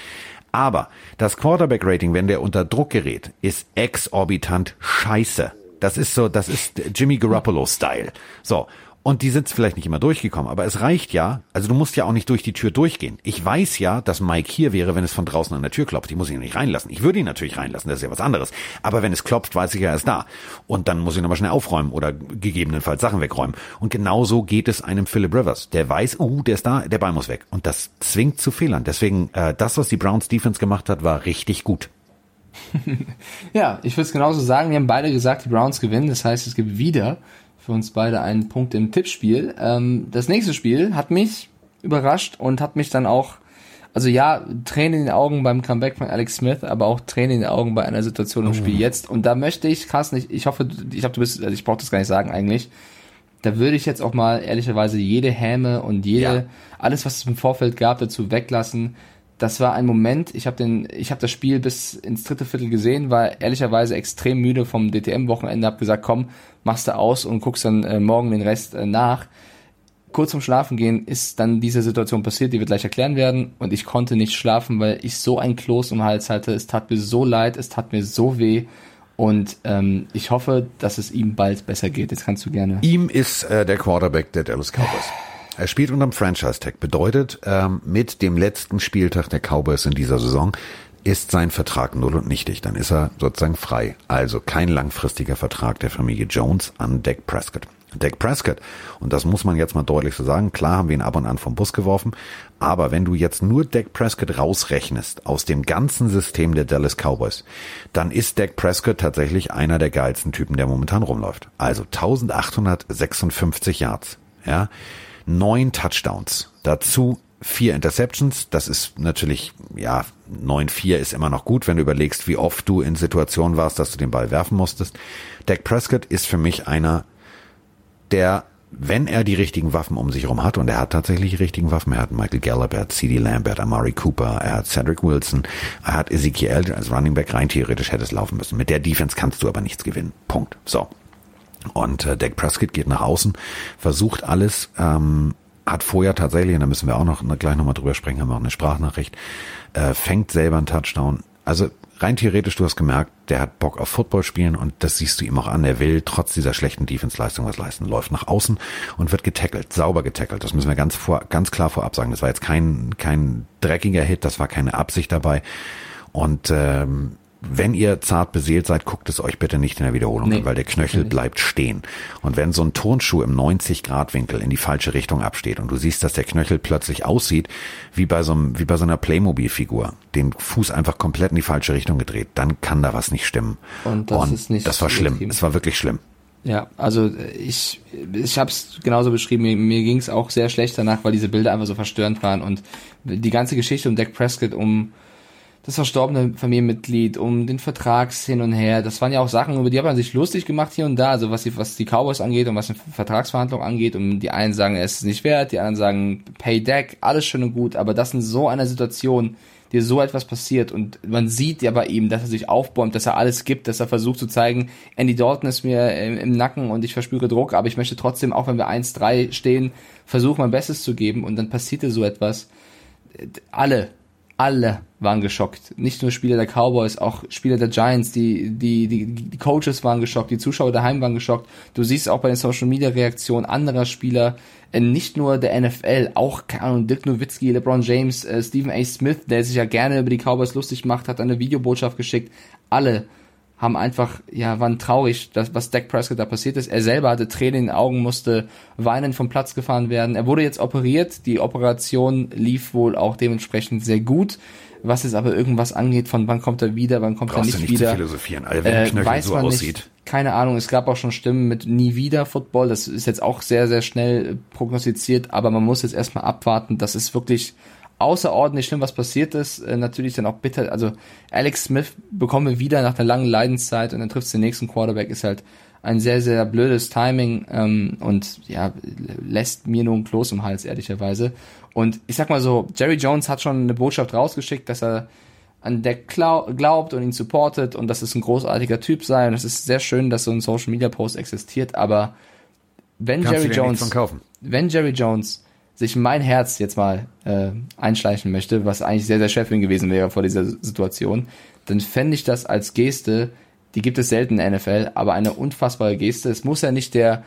Aber das Quarterback-Rating, wenn der unter Druck gerät, ist exorbitant scheiße. Das ist so, das ist Jimmy Garoppolo-Style. So. Und die sind vielleicht nicht immer durchgekommen, aber es reicht ja, also du musst ja auch nicht durch die Tür durchgehen. Ich weiß ja, dass Mike hier wäre, wenn es von draußen an der Tür klopft. Ich muss ihn nicht reinlassen. Ich würde ihn natürlich reinlassen, das ist ja was anderes. Aber wenn es klopft, weiß ich ja, er ist da. Und dann muss ich nochmal schnell aufräumen oder gegebenenfalls Sachen wegräumen. Und genauso geht es einem Philip Rivers. Der weiß, uh, der ist da, der Ball muss weg. Und das zwingt zu Fehlern. Deswegen, äh, das, was die Browns Defense gemacht hat, war richtig gut. ja, ich würde es genauso sagen. Wir haben beide gesagt, die Browns gewinnen. Das heißt, es gibt wieder für uns beide einen Punkt im Tippspiel. Ähm, das nächste Spiel hat mich überrascht und hat mich dann auch, also ja, Tränen in den Augen beim Comeback von Alex Smith, aber auch Tränen in den Augen bei einer Situation im oh. Spiel jetzt. Und da möchte ich, Carsten, ich, ich hoffe, ich hoffe, du bist, also ich brauche das gar nicht sagen eigentlich. Da würde ich jetzt auch mal ehrlicherweise jede Häme und jede, ja. alles, was es im Vorfeld gab, dazu weglassen das war ein Moment, ich habe den ich habe das Spiel bis ins dritte Viertel gesehen, war ehrlicherweise extrem müde vom DTM Wochenende, habe gesagt, komm, machst du aus und guckst dann äh, morgen den Rest äh, nach. Kurz zum Schlafen gehen ist dann diese Situation passiert, die wir gleich erklären werden und ich konnte nicht schlafen, weil ich so ein Kloß im Hals hatte. Es tat mir so leid, es tat mir so weh und ähm, ich hoffe, dass es ihm bald besser geht. Jetzt kannst du gerne. Ihm ist äh, der Quarterback der Dallas Cowboys. Er spielt unterm Franchise-Tag. Bedeutet, ähm, mit dem letzten Spieltag der Cowboys in dieser Saison ist sein Vertrag null und nichtig. Dann ist er sozusagen frei. Also kein langfristiger Vertrag der Familie Jones an Dak Prescott. Dak Prescott, und das muss man jetzt mal deutlich so sagen, klar haben wir ihn ab und an vom Bus geworfen, aber wenn du jetzt nur Dak Prescott rausrechnest aus dem ganzen System der Dallas Cowboys, dann ist Dak Prescott tatsächlich einer der geilsten Typen, der momentan rumläuft. Also 1856 Yards, ja neun Touchdowns. Dazu vier Interceptions. Das ist natürlich, ja, neun vier ist immer noch gut, wenn du überlegst, wie oft du in Situationen warst, dass du den Ball werfen musstest. Dak Prescott ist für mich einer, der, wenn er die richtigen Waffen um sich herum hat, und er hat tatsächlich die richtigen Waffen, er hat Michael Gallup, er hat CD Lambert, Amari Cooper, er hat Cedric Wilson, er hat Ezekiel als Running Back rein theoretisch hätte es laufen müssen. Mit der Defense kannst du aber nichts gewinnen. Punkt. So. Und äh, Dak Prescott geht nach außen, versucht alles, ähm, hat vorher tatsächlich, und da müssen wir auch noch gleich nochmal drüber sprechen, haben wir auch eine Sprachnachricht, äh, fängt selber einen Touchdown. Also rein theoretisch, du hast gemerkt, der hat Bock auf Football spielen und das siehst du ihm auch an. Er will trotz dieser schlechten Defense-Leistung was leisten. Läuft nach außen und wird getackelt, sauber getackelt. Das müssen wir ganz vor, ganz klar vorab sagen. Das war jetzt kein, kein dreckiger Hit, das war keine Absicht dabei. Und ähm, wenn ihr zart beseelt seid, guckt es euch bitte nicht in der Wiederholung nee, an, weil der Knöchel bleibt stehen. Und wenn so ein Turnschuh im 90 Grad Winkel in die falsche Richtung absteht und du siehst, dass der Knöchel plötzlich aussieht wie bei so einem, wie bei so einer Playmobil Figur, den Fuß einfach komplett in die falsche Richtung gedreht, dann kann da was nicht stimmen. Und das und ist nicht Das war schlimm. Es war wirklich schlimm. Ja, also ich ich habe es genauso beschrieben. Mir, mir ging es auch sehr schlecht danach, weil diese Bilder einfach so verstörend waren und die ganze Geschichte um Dak Prescott um das verstorbene Familienmitglied, um den Vertrags hin und her. Das waren ja auch Sachen, über die hat man sich lustig gemacht hier und da, also was die, was die Cowboys angeht und was die Vertragsverhandlungen angeht. Und die einen sagen, es ist nicht wert, die anderen sagen, pay deck, alles schön und gut, aber das in so einer Situation, dir so etwas passiert und man sieht ja bei ihm, dass er sich aufbäumt, dass er alles gibt, dass er versucht zu zeigen, Andy Dalton ist mir im, im Nacken und ich verspüre Druck, aber ich möchte trotzdem, auch wenn wir 1-3 stehen, versuchen mein Bestes zu geben und dann passierte so etwas. Alle, alle waren geschockt. Nicht nur Spieler der Cowboys, auch Spieler der Giants, die, die, die, die Coaches waren geschockt, die Zuschauer daheim waren geschockt. Du siehst auch bei den Social Media Reaktionen anderer Spieler, äh, nicht nur der NFL, auch, keine Ahnung, Dirk Nowitzki, LeBron James, äh, Stephen A. Smith, der sich ja gerne über die Cowboys lustig macht, hat eine Videobotschaft geschickt. Alle haben einfach, ja, waren traurig, dass, was Dak Prescott da passiert ist. Er selber hatte Tränen in den Augen, musste weinend vom Platz gefahren werden. Er wurde jetzt operiert. Die Operation lief wohl auch dementsprechend sehr gut. Was es aber irgendwas angeht, von wann kommt er wieder, wann kommt Brauchst er nicht, nicht wieder. Zu philosophieren, Alter, wenn äh, Knöchel so aussieht. Nicht. Keine Ahnung, es gab auch schon Stimmen mit nie wieder Football. Das ist jetzt auch sehr, sehr schnell prognostiziert, aber man muss jetzt erstmal abwarten. Das ist wirklich außerordentlich schlimm, was passiert ist. Äh, natürlich dann auch bitter. Also Alex Smith bekommen wir wieder nach einer langen Leidenszeit und dann trifft den nächsten Quarterback. Ist halt ein sehr, sehr blödes Timing ähm, und ja, lässt mir nur ein Kloß im Hals, ehrlicherweise. Und ich sag mal so, Jerry Jones hat schon eine Botschaft rausgeschickt, dass er an der glaubt und ihn supportet und dass es ein großartiger Typ sei. Und es ist sehr schön, dass so ein Social Media Post existiert, aber wenn Kannst Jerry Jones, wenn Jerry Jones sich mein Herz jetzt mal äh, einschleichen möchte, was eigentlich sehr, sehr schwer für ihn gewesen wäre vor dieser Situation, dann fände ich das als Geste, die gibt es selten in der NFL, aber eine unfassbare Geste. Es muss ja nicht der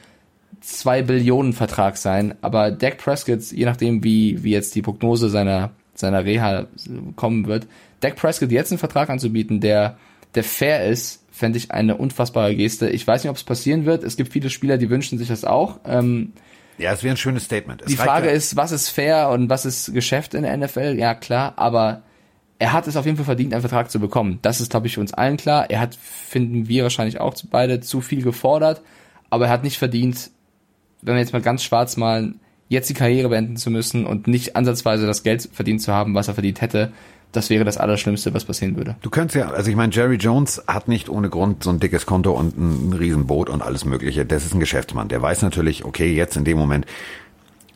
2 Billionen Vertrag sein, aber Dak Prescott, je nachdem wie, wie jetzt die Prognose seiner, seiner Reha kommen wird, Dak Prescott jetzt einen Vertrag anzubieten, der, der fair ist, fände ich eine unfassbare Geste. Ich weiß nicht, ob es passieren wird. Es gibt viele Spieler, die wünschen sich das auch. Ähm, ja, es wäre ein schönes Statement. Es die Frage ja. ist, was ist fair und was ist Geschäft in der NFL? Ja, klar, aber er hat es auf jeden Fall verdient, einen Vertrag zu bekommen. Das ist, glaube ich, für uns allen klar. Er hat, finden wir wahrscheinlich auch beide, zu viel gefordert, aber er hat nicht verdient, wenn wir jetzt mal ganz schwarz malen, jetzt die Karriere beenden zu müssen und nicht ansatzweise das Geld verdient zu haben, was er verdient hätte das wäre das Allerschlimmste, was passieren würde. Du könntest ja, also ich meine, Jerry Jones hat nicht ohne Grund so ein dickes Konto und ein Riesenboot und alles Mögliche. Das ist ein Geschäftsmann. Der weiß natürlich, okay, jetzt in dem Moment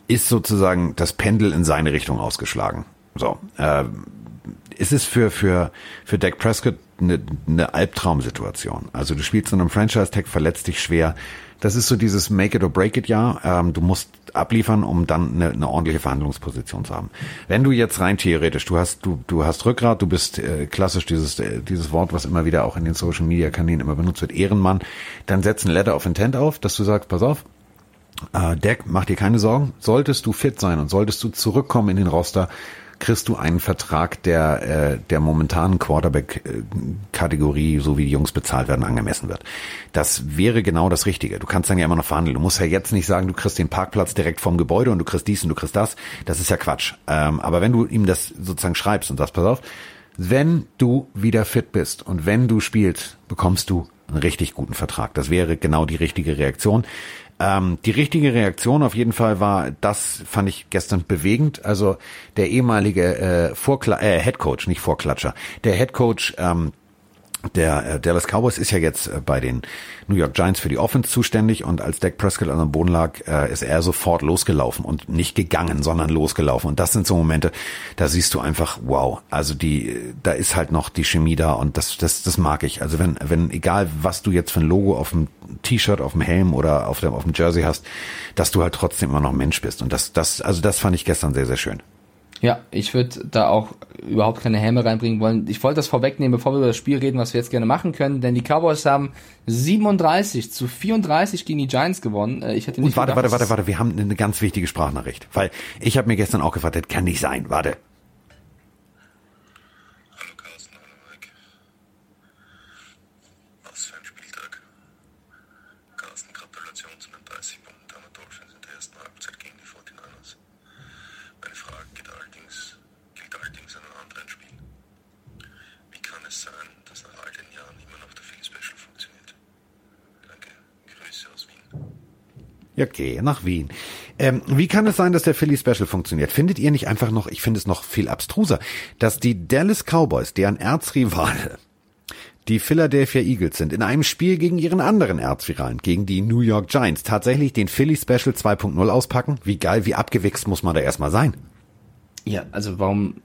ist sozusagen das Pendel in seine Richtung ausgeschlagen. So, äh, ist es für für für Dak Prescott eine, eine Albtraumsituation. Also du spielst in einem Franchise-Tag, verletzt dich schwer, das ist so dieses Make it or break it Jahr. Ähm, du musst abliefern, um dann eine, eine ordentliche Verhandlungsposition zu haben. Wenn du jetzt rein theoretisch, du hast du du hast Rückgrat, du bist äh, klassisch dieses äh, dieses Wort, was immer wieder auch in den Social Media Kanälen immer benutzt wird, Ehrenmann, dann setz ein Letter of Intent auf, dass du sagst, pass auf, äh, Deck, mach dir keine Sorgen, solltest du fit sein und solltest du zurückkommen in den Roster, kriegst du einen Vertrag, der äh, der momentanen Quarterback-Kategorie, so wie die Jungs bezahlt werden, angemessen wird. Das wäre genau das Richtige. Du kannst dann ja immer noch verhandeln. Du musst ja jetzt nicht sagen, du kriegst den Parkplatz direkt vom Gebäude und du kriegst dies und du kriegst das. Das ist ja Quatsch. Ähm, aber wenn du ihm das sozusagen schreibst und sagst, pass auf, wenn du wieder fit bist und wenn du spielst, bekommst du einen richtig guten Vertrag. Das wäre genau die richtige Reaktion. Ähm, die richtige Reaktion auf jeden Fall war, das fand ich gestern bewegend. Also der ehemalige äh, Vorkla äh, Head Coach, nicht Vorklatscher, der Head Coach ähm, der äh, Dallas Cowboys ist ja jetzt äh, bei den New York Giants für die Offense zuständig und als Dak Prescott an dem Boden lag, äh, ist er sofort losgelaufen und nicht gegangen, sondern losgelaufen. Und das sind so Momente, da siehst du einfach, wow, also die, da ist halt noch die Chemie da und das, das, das mag ich. Also wenn, wenn, egal was du jetzt für ein Logo auf dem T-Shirt, auf dem Helm oder auf dem, auf dem Jersey hast, dass du halt trotzdem immer noch Mensch bist. Und das, das, also das fand ich gestern sehr, sehr schön. Ja, ich würde da auch überhaupt keine Helme reinbringen wollen. Ich wollte das vorwegnehmen, bevor wir über das Spiel reden, was wir jetzt gerne machen können, denn die Cowboys haben 37 zu 34 gegen die Giants gewonnen. Äh, ich hätte nicht Und warte, gedacht, warte, warte, warte, wir haben eine ganz wichtige Sprachnachricht, weil ich habe mir gestern auch gefragt, das kann nicht sein. Warte. Ja, okay, nach Wien. Ähm, wie kann es sein, dass der Philly Special funktioniert? Findet ihr nicht einfach noch, ich finde es noch viel abstruser, dass die Dallas Cowboys, deren Erzrivale die Philadelphia Eagles sind, in einem Spiel gegen ihren anderen Erzrivalen, gegen die New York Giants, tatsächlich den Philly Special 2.0 auspacken? Wie geil, wie abgewichst muss man da erstmal sein? Ja, also warum?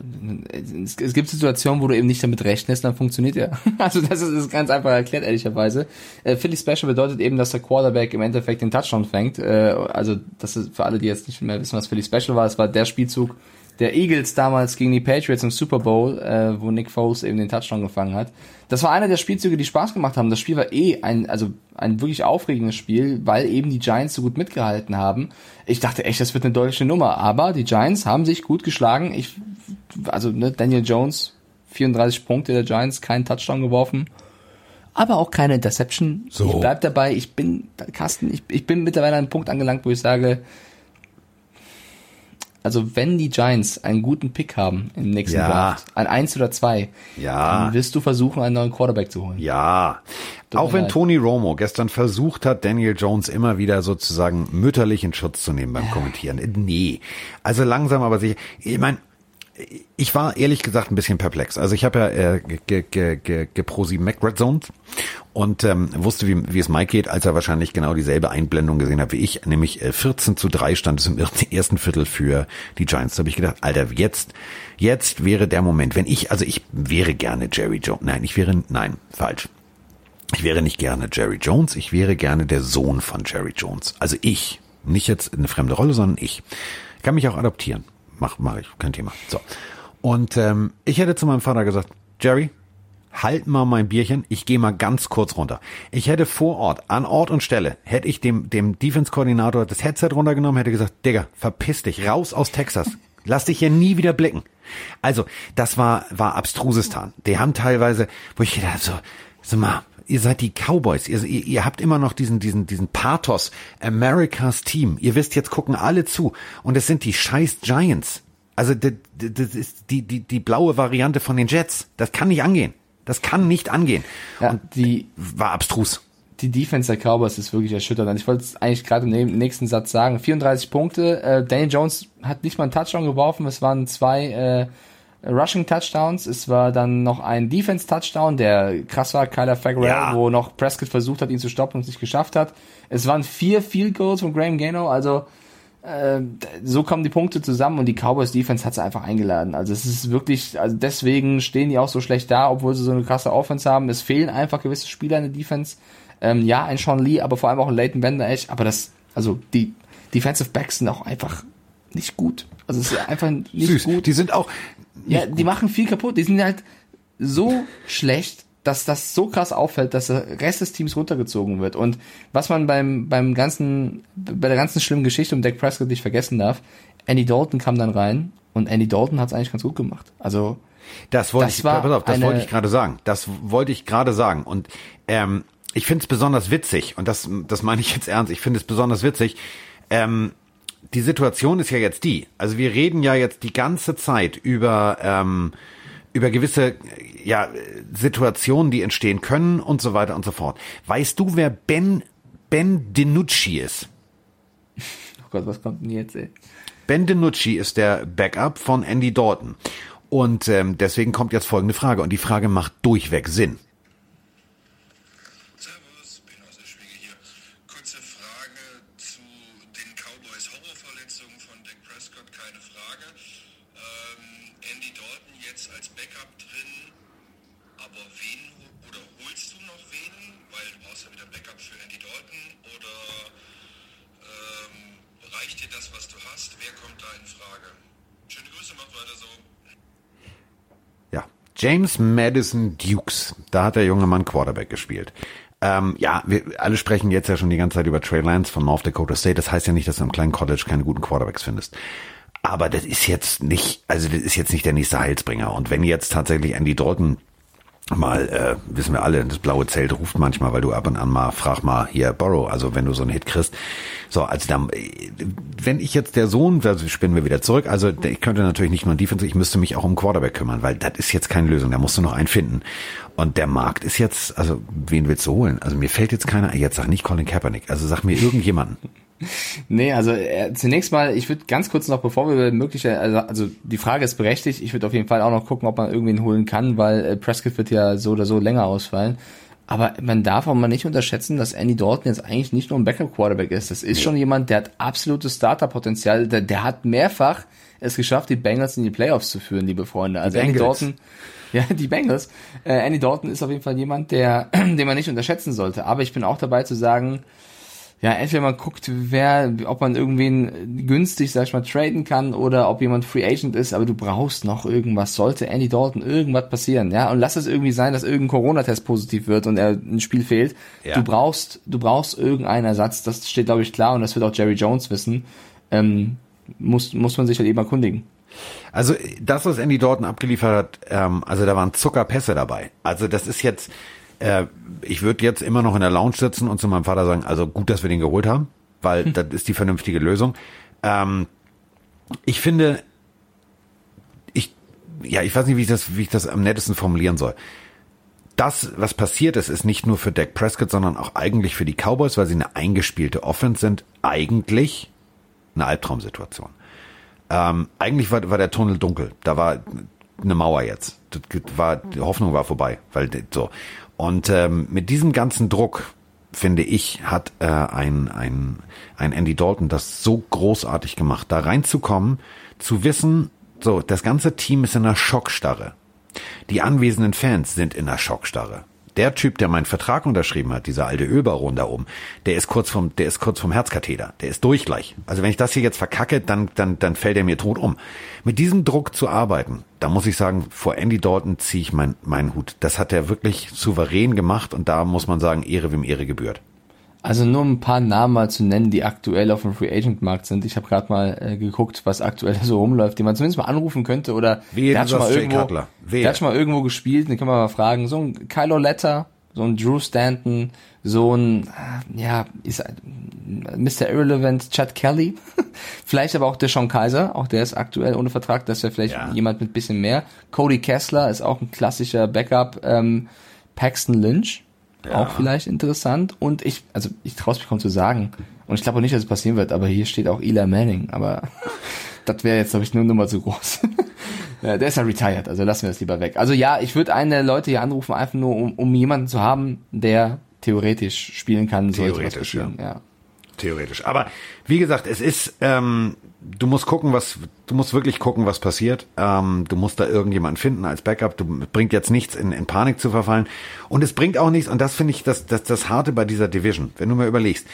Es, es, gibt Situationen, wo du eben nicht damit rechnest, dann funktioniert er. Also das ist, ist ganz einfach erklärt, ehrlicherweise. Äh, Philly Special bedeutet eben, dass der Quarterback im Endeffekt den Touchdown fängt. Äh, also das ist für alle, die jetzt nicht mehr wissen, was Philly Special war, es war der Spielzug, der Eagles damals gegen die Patriots im Super Bowl, äh, wo Nick Foles eben den Touchdown gefangen hat. Das war einer der Spielzüge, die Spaß gemacht haben. Das Spiel war eh ein, also ein wirklich aufregendes Spiel, weil eben die Giants so gut mitgehalten haben. Ich dachte echt, das wird eine deutsche Nummer, aber die Giants haben sich gut geschlagen. Ich, also ne, Daniel Jones, 34 Punkte der Giants, keinen Touchdown geworfen aber auch keine Interception. So. Ich bleib dabei, ich bin, Carsten, ich, ich bin mittlerweile an einem Punkt angelangt, wo ich sage, also wenn die Giants einen guten Pick haben im nächsten ja. Draft, ein eins oder zwei, ja. dann wirst du versuchen, einen neuen Quarterback zu holen. Ja. Tut Auch wenn leid. Tony Romo gestern versucht hat, Daniel Jones immer wieder sozusagen mütterlich in Schutz zu nehmen beim ja. Kommentieren. Nee. Also langsam aber sicher. Ich meine, ich war ehrlich gesagt ein bisschen perplex. Also ich habe ja äh, ge, ge, ge, ge Prosi Mac Red Zones und ähm, wusste, wie, wie es Mike geht, als er wahrscheinlich genau dieselbe Einblendung gesehen hat wie ich, nämlich äh, 14 zu 3 stand es im ersten Viertel für die Giants. Da habe ich gedacht, Alter, jetzt, jetzt wäre der Moment, wenn ich, also ich wäre gerne Jerry Jones. Nein, ich wäre, nein, falsch. Ich wäre nicht gerne Jerry Jones, ich wäre gerne der Sohn von Jerry Jones. Also ich, nicht jetzt eine fremde Rolle, sondern. Ich kann mich auch adoptieren mach, mach ich, kein Thema. So. Und ähm, ich hätte zu meinem Vater gesagt, Jerry, halt mal mein Bierchen, ich gehe mal ganz kurz runter. Ich hätte vor Ort, an Ort und Stelle, hätte ich dem, dem Defense-Koordinator das Headset runtergenommen, hätte gesagt, Digga, verpiss dich, raus aus Texas. Lass dich hier nie wieder blicken. Also, das war, war Abstrusistan. Die haben teilweise, wo ich gedacht so, so mal, ihr seid die Cowboys, ihr, ihr, ihr habt immer noch diesen, diesen, diesen Pathos, Americas Team. Ihr wisst, jetzt gucken alle zu und es sind die scheiß Giants. Also das, das ist die, die, die blaue Variante von den Jets. Das kann nicht angehen. Das kann nicht angehen. Ja, und die war abstrus. Die Defense der Cowboys ist wirklich erschütternd. Ich wollte es eigentlich gerade im nächsten Satz sagen. 34 Punkte. Äh, Daniel Jones hat nicht mal einen Touchdown geworfen. Es waren zwei äh, Rushing Touchdowns. Es war dann noch ein Defense Touchdown, der krass war, Kyler Fackrell, ja. wo noch Prescott versucht hat, ihn zu stoppen und es nicht geschafft hat. Es waren vier Field Goals von Graham Gano, also äh, so kommen die Punkte zusammen und die Cowboys Defense hat sie einfach eingeladen. Also es ist wirklich, also deswegen stehen die auch so schlecht da, obwohl sie so eine krasse Offense haben. Es fehlen einfach gewisse Spieler in der Defense. Ähm, ja, ein Sean Lee, aber vor allem auch ein Leighton Bender echt. Aber das, also die Defensive Backs sind auch einfach nicht gut. Also es ist einfach nicht Süß. gut. Die sind auch, ja, die machen viel kaputt. Die sind halt so schlecht, dass das so krass auffällt, dass der Rest des Teams runtergezogen wird. Und was man beim, beim ganzen, bei der ganzen schlimmen Geschichte um Dak Prescott nicht vergessen darf, Andy Dalton kam dann rein und Andy Dalton hat es eigentlich ganz gut gemacht. Also, das wollte das ich, pass auf, das wollte ich gerade sagen. Das wollte ich gerade sagen. Und ähm, ich finde es besonders witzig, und das, das meine ich jetzt ernst, ich finde es besonders witzig, ähm, die Situation ist ja jetzt die. Also wir reden ja jetzt die ganze Zeit über ähm, über gewisse ja Situationen, die entstehen können und so weiter und so fort. Weißt du, wer Ben Ben DiNucci ist? Oh Gott, was kommt denn jetzt? Ey? Ben DiNucci ist der Backup von Andy Dalton. Und ähm, deswegen kommt jetzt folgende Frage und die Frage macht durchweg Sinn. James Madison Dukes, da hat der junge Mann Quarterback gespielt. Ähm, ja, wir alle sprechen jetzt ja schon die ganze Zeit über Trey Lance von North Dakota State. Das heißt ja nicht, dass du im kleinen College keine guten Quarterbacks findest. Aber das ist jetzt nicht, also das ist jetzt nicht der nächste Heilsbringer. Und wenn jetzt tatsächlich Andy Dalton mal, äh, wissen wir alle, das blaue Zelt ruft manchmal, weil du ab und an mal frag mal hier Borrow, also wenn du so einen Hit kriegst. So, also dann, wenn ich jetzt der Sohn, also spinnen wir wieder zurück, also ich könnte natürlich nicht nur Defense, ich müsste mich auch um Quarterback kümmern, weil das ist jetzt keine Lösung, da musst du noch einen finden. Und der Markt ist jetzt, also wen willst du holen? Also mir fällt jetzt keiner, jetzt sag nicht Colin Kaepernick, also sag mir irgendjemanden. Nee, also äh, zunächst mal, ich würde ganz kurz noch, bevor wir mögliche, also, also die Frage ist berechtigt, ich würde auf jeden Fall auch noch gucken, ob man irgendwen holen kann, weil äh, Prescott wird ja so oder so länger ausfallen. Aber man darf auch mal nicht unterschätzen, dass Andy Dalton jetzt eigentlich nicht nur ein Backup-Quarterback ist. Das ist schon jemand, der hat absolutes Starter-Potenzial. Der, der hat mehrfach es geschafft, die Bengals in die Playoffs zu führen, liebe Freunde. Also Andy. Dalton, ja, die Bengals. Äh, Andy Dalton ist auf jeden Fall jemand, der, den man nicht unterschätzen sollte. Aber ich bin auch dabei zu sagen, ja, entweder man guckt, wer, ob man irgendwen günstig, sag ich mal, traden kann oder ob jemand Free Agent ist, aber du brauchst noch irgendwas. Sollte Andy Dalton irgendwas passieren, ja, und lass es irgendwie sein, dass irgendein Corona-Test positiv wird und er ein Spiel fehlt. Ja. Du brauchst, du brauchst irgendeinen Ersatz. Das steht, glaube ich, klar und das wird auch Jerry Jones wissen. Ähm, muss, muss man sich halt eben erkundigen. Also das, was Andy Dalton abgeliefert hat, ähm, also da waren Zuckerpässe dabei. Also das ist jetzt, äh, ich würde jetzt immer noch in der Lounge sitzen und zu meinem Vater sagen, also gut, dass wir den geholt haben, weil das ist die vernünftige Lösung. Ähm, ich finde, ich, ja, ich weiß nicht, wie ich das, wie ich das am nettesten formulieren soll. Das, was passiert ist, ist nicht nur für Dak Prescott, sondern auch eigentlich für die Cowboys, weil sie eine eingespielte Offense sind, eigentlich eine Albtraumsituation. Ähm, eigentlich war, war der Tunnel dunkel. Da war eine Mauer jetzt. Das war, die Hoffnung war vorbei, weil so. Und ähm, mit diesem ganzen Druck, finde ich, hat äh, ein, ein, ein Andy Dalton das so großartig gemacht, da reinzukommen, zu wissen, so, das ganze Team ist in einer Schockstarre. Die anwesenden Fans sind in einer Schockstarre. Der Typ, der meinen Vertrag unterschrieben hat, dieser alte Ölbaron da oben, der ist kurz vom, der ist kurz vom Herzkatheter. Der ist durch gleich. Also wenn ich das hier jetzt verkacke, dann, dann, dann fällt er mir tot um. Mit diesem Druck zu arbeiten, da muss ich sagen, vor Andy Dalton ziehe ich mein, meinen Hut. Das hat er wirklich souverän gemacht und da muss man sagen, Ehre wem Ehre gebührt. Also nur ein paar Namen mal zu nennen, die aktuell auf dem Free Agent Markt sind. Ich habe gerade mal äh, geguckt, was aktuell so rumläuft, den man zumindest mal anrufen könnte oder Wehe, der hat schon mal irgendwo, der hat schon mal irgendwo gespielt, den können wir mal fragen. So ein Kylo Letter, so ein Drew Stanton, so ein äh, ja, ist Mr. Irrelevant Chad Kelly, vielleicht aber auch der Sean Kaiser, auch der ist aktuell ohne Vertrag, das wäre vielleicht Ja. jemand mit bisschen mehr. Cody Kessler ist auch ein klassischer Backup. Ähm, Paxton Lynch, auch vielleicht interessant. Und ich, also ich traue es mich kaum zu sagen. Und ich glaube auch nicht, dass es passieren wird, aber hier steht auch Eli Manning. Aber das wäre jetzt, glaube ich, nur eine Nummer zu groß. ja, der ist ja retired, also lassen wir das lieber weg. Also ja, ich würde einen der Leute hier anrufen, einfach nur, um, um jemanden zu haben, der theoretisch spielen kann. Theoretisch, passieren, ja. Theoretisch. Aber wie gesagt, es ist, ähm, du musst gucken, was, du musst wirklich gucken, was passiert. Ähm, du musst da irgendjemanden finden als Backup. Du bringt jetzt nichts, in, in Panik zu verfallen. Und es bringt auch nichts, und das finde ich das, das, das Harte bei dieser Division, wenn du mal überlegst.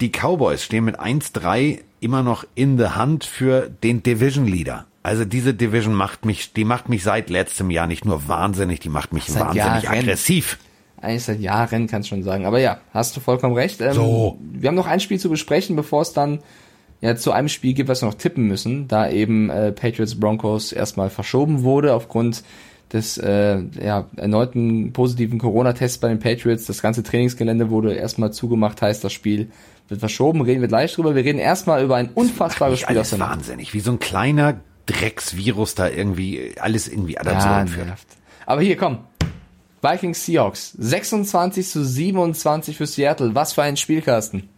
Die Cowboys stehen mit 1-3 immer noch in the Hand für den Division Leader. Also diese Division macht mich, die macht mich seit letztem Jahr nicht nur wahnsinnig, die macht mich Seit wahnsinnig Jahren. aggressiv. Eigentlich seit Jahren kannst du schon sagen. Aber ja, hast du vollkommen recht. Ähm, So. Wir haben noch ein Spiel zu besprechen, bevor es dann ja zu einem Spiel gibt, was wir noch tippen müssen, da eben äh, Patriots Broncos erstmal verschoben wurde aufgrund des äh, ja, erneuten positiven Corona-Tests bei den Patriots. Das ganze Trainingsgelände wurde erstmal zugemacht, heißt das Spiel wird verschoben. Reden wir gleich drüber. Wir reden erstmal über ein unfassbares Spiel aus der wahnsinnig, wie so ein kleiner Drecksvirus da irgendwie alles irgendwie ad Ja, absurdum führt. nervt. Aber hier, komm. Vikings Seahawks. 26 zu 27 für Seattle. Was für ein Spielkasten.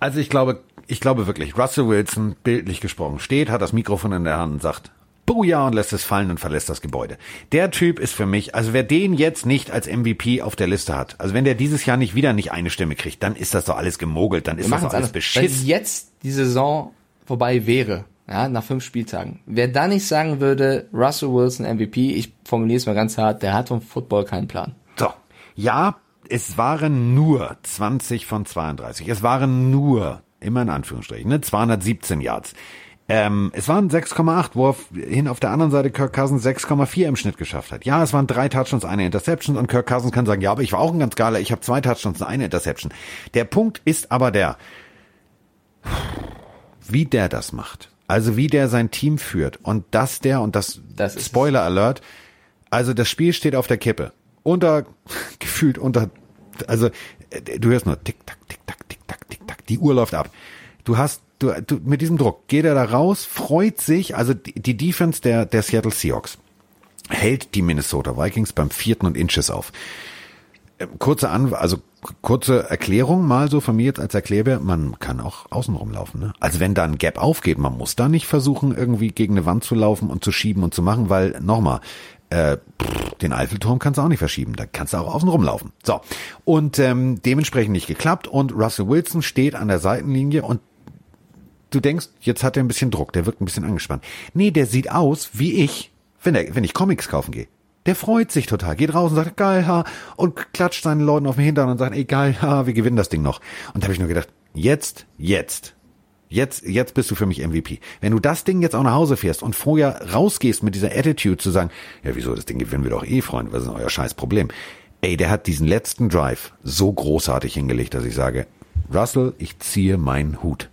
Also ich glaube, ich glaube wirklich, Russell Wilson, bildlich gesprochen, steht, hat das Mikrofon in der Hand und sagt, Booyah und lässt es fallen und verlässt das Gebäude. Der Typ ist für mich, also wer den jetzt nicht als MVP auf der Liste hat, also wenn der dieses Jahr nicht wieder nicht eine Stimme kriegt, dann ist das doch alles gemogelt, dann ist Wir das doch es alles anders. Wenn jetzt die Saison vorbei wäre, ja, nach fünf Spieltagen, wer da nicht sagen würde, Russell Wilson MVP, ich formuliere es mal ganz hart, der hat vom Football keinen Plan. So, ja, es waren nur 20 von 32. Es waren nur, immer in Anführungsstrichen, ne, 217 Yards. Ähm, es waren 6,8, wo auf, hin auf der anderen Seite Kirk Cousins 6,4 im Schnitt geschafft hat. Ja, es waren drei Touchdowns, eine Interception und Kirk Cousins kann sagen, ja, aber ich war auch ein ganz geiler, ich habe zwei Touchdowns und eine Interception. Der Punkt ist aber der, wie der das macht. Also wie der sein Team führt und dass der und das, Das Spoiler Alert, also das Spiel steht auf der Kippe. Unter gefühlt unter also äh, du hörst nur tick tack tick tack tick tack tick tack. Die Uhr läuft ab. Du hast du, du mit diesem Druck geht er da raus, freut sich, also die, die Defense der der Seattle Seahawks hält die Minnesota Vikings beim vierten und Inches auf kurze An also kurze Erklärung mal so von mir jetzt als Erklärbär, man kann auch außen rumlaufen. Ne? Also wenn da ein Gap aufgeht, man muss da nicht versuchen, irgendwie gegen eine Wand zu laufen und zu schieben und zu machen, weil nochmal, äh, pff, den Eiffelturm kannst du auch nicht verschieben. Da kannst du auch außen rumlaufen. So. Und ähm, dementsprechend nicht geklappt. Und Russell Wilson steht an der Seitenlinie und du denkst, jetzt hat er ein bisschen Druck, der wirkt ein bisschen angespannt. Nee, der sieht aus wie ich, wenn, er, wenn ich Comics kaufen gehe. Der freut sich total, geht raus und sagt, geil, ha, und klatscht seinen Leuten auf den Hintern und sagt, ey, geil, ha, wir gewinnen das Ding noch. Und da habe ich nur gedacht, jetzt, jetzt, jetzt, jetzt bist du für mich MVP. Wenn du das Ding jetzt auch nach Hause fährst und vorher rausgehst mit dieser Attitude zu sagen, ja, wieso, das Ding gewinnen wir doch eh, Freunde, was ist denn euer scheiß Problem? Ey, der hat diesen letzten Drive so großartig hingelegt, dass ich sage, Russell, ich ziehe meinen Hut.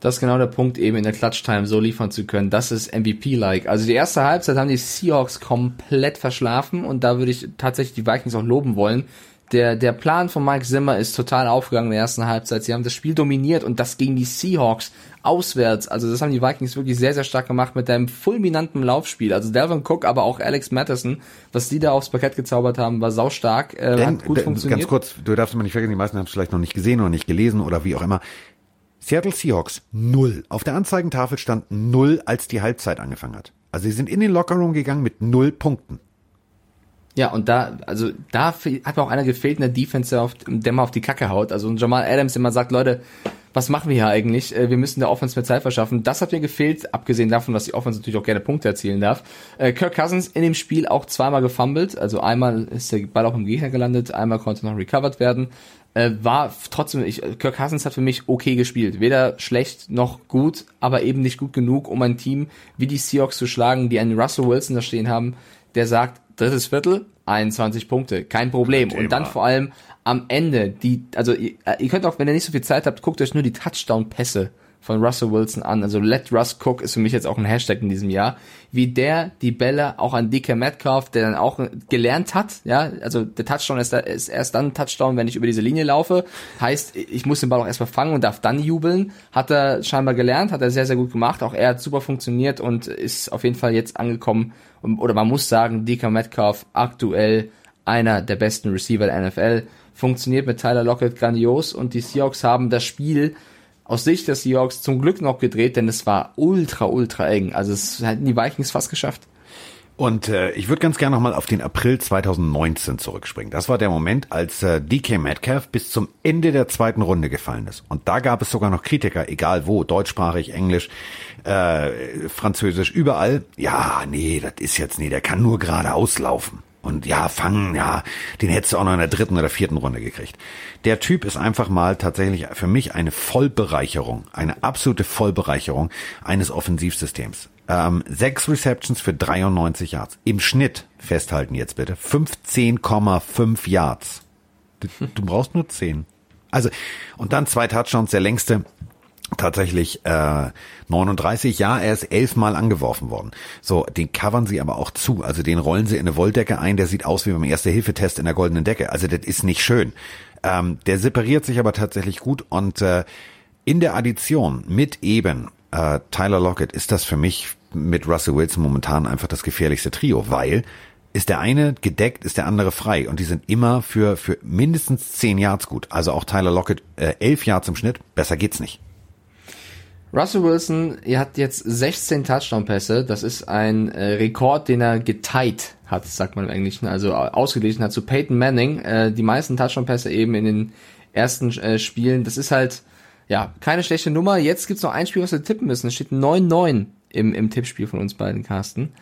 Das ist genau der Punkt, eben in der Clutch-Time so liefern zu können. Das ist MVP-like. Also die erste Halbzeit haben die Seahawks komplett verschlafen und da würde ich tatsächlich die Vikings auch loben wollen. Der, der Plan von Mike Zimmer ist total aufgegangen in der ersten Halbzeit. Sie haben das Spiel dominiert und das gegen die Seahawks auswärts. Also das haben die Vikings wirklich sehr, sehr stark gemacht mit einem fulminanten Laufspiel. Also Delvin Cook, aber auch Alex Matheson, was die da aufs Parkett gezaubert haben, war saustark. Äh, Denn, hat gut funktioniert. Ganz kurz, du darfst immer nicht vergessen, die meisten haben es vielleicht noch nicht gesehen oder nicht gelesen oder wie auch immer. Seattle Seahawks null. Auf der Anzeigentafel stand null, als die Halbzeit angefangen hat. Also sie sind in den Lockerroom gegangen mit null Punkten. Ja, und da, also da hat mir auch einer gefehlt in der Defense, der, auf, der mal auf die Kacke haut. Also Jamal Adams, der immer sagt, Leute, was machen wir hier eigentlich? Äh, Wir müssen der Offense mehr Zeit verschaffen. Das hat mir gefehlt, abgesehen davon, dass die Offense natürlich auch gerne Punkte erzielen darf. Äh, Kirk Cousins in dem Spiel auch zweimal gefummelt. Also einmal ist der Ball auch im Gegner gelandet, einmal konnte noch recovered werden. Äh, War trotzdem, ich, Kirk Cousins hat für mich okay gespielt. Weder schlecht noch gut, aber eben nicht gut genug, um ein Team wie die Seahawks zu schlagen, die einen Russell Wilson da stehen haben, der sagt, drittes Viertel, 21 Punkte, kein Problem. Und dann vor allem am Ende, die, also ihr, ihr könnt auch, wenn ihr nicht so viel Zeit habt, guckt euch nur die Touchdown-Pässe von Russell Wilson an. Also Let Russ Cook ist für mich jetzt auch ein Hashtag in diesem Jahr. Wie der die Bälle auch an DK Metcalf, der dann auch gelernt hat, ja, also der Touchdown ist, da, ist erst dann Touchdown, wenn ich über diese Linie laufe. Heißt, ich muss den Ball auch erstmal fangen und darf dann jubeln. Hat er scheinbar gelernt, hat er sehr, sehr gut gemacht. Auch er hat super funktioniert und ist auf jeden Fall jetzt angekommen. Oder man muss sagen, DK Metcalf aktuell einer der besten Receiver der NFL. Funktioniert mit Tyler Lockett grandios und die Seahawks haben das Spiel aus Sicht der Seahawks zum Glück noch gedreht, denn es war ultra, ultra eng. Also es hätten die Vikings fast geschafft. Und äh, ich würde ganz gerne nochmal auf den April 2019 zurückspringen. Das war der Moment, als äh, DK Metcalf bis zum Ende der zweiten Runde gefallen ist. Und da gab es sogar noch Kritiker, egal wo, deutschsprachig, englisch, äh, französisch, überall. Ja, nee, das ist jetzt, nee, der kann nur geradeaus laufen. Und ja, fangen, ja, den hättest du auch noch in der dritten oder vierten Runde gekriegt. Der Typ ist einfach mal tatsächlich für mich eine Vollbereicherung, eine absolute Vollbereicherung eines Offensivsystems. Ähm, sechs Receptions für 93 Yards. Im Schnitt, festhalten jetzt bitte, 15,5 Yards. Du, du brauchst nur 10. Also, und dann zwei Touchdowns, der längste tatsächlich äh, 39, ja, er ist elfmal angeworfen worden. So, den covern sie aber auch zu. Also den rollen sie in eine Wolldecke ein, der sieht aus wie beim Erste-Hilfe-Test in der goldenen Decke. Also das ist nicht schön. Ähm, der separiert sich aber tatsächlich gut und äh, in der Addition mit eben äh, Tyler Lockett ist das für mich mit Russell Wilson momentan einfach das gefährlichste Trio, weil ist der eine gedeckt, ist der andere frei und die sind immer für für mindestens 10 Yards gut. Also auch Tyler Lockett äh, 11 Yards im Schnitt, besser geht's nicht. Russell Wilson, er hat jetzt 16 Touchdown-Pässe. Das ist ein äh, Rekord, den er geteilt hat, sagt man im Englischen, also ausgeglichen hat zu Peyton Manning. Äh, die meisten Touchdown-Pässe eben in den ersten äh, Spielen. Das ist halt, ja, keine schlechte Nummer. Jetzt gibt's noch ein Spiel, was wir tippen müssen. Es steht 9-9 im, im Tippspiel von uns beiden, Carsten.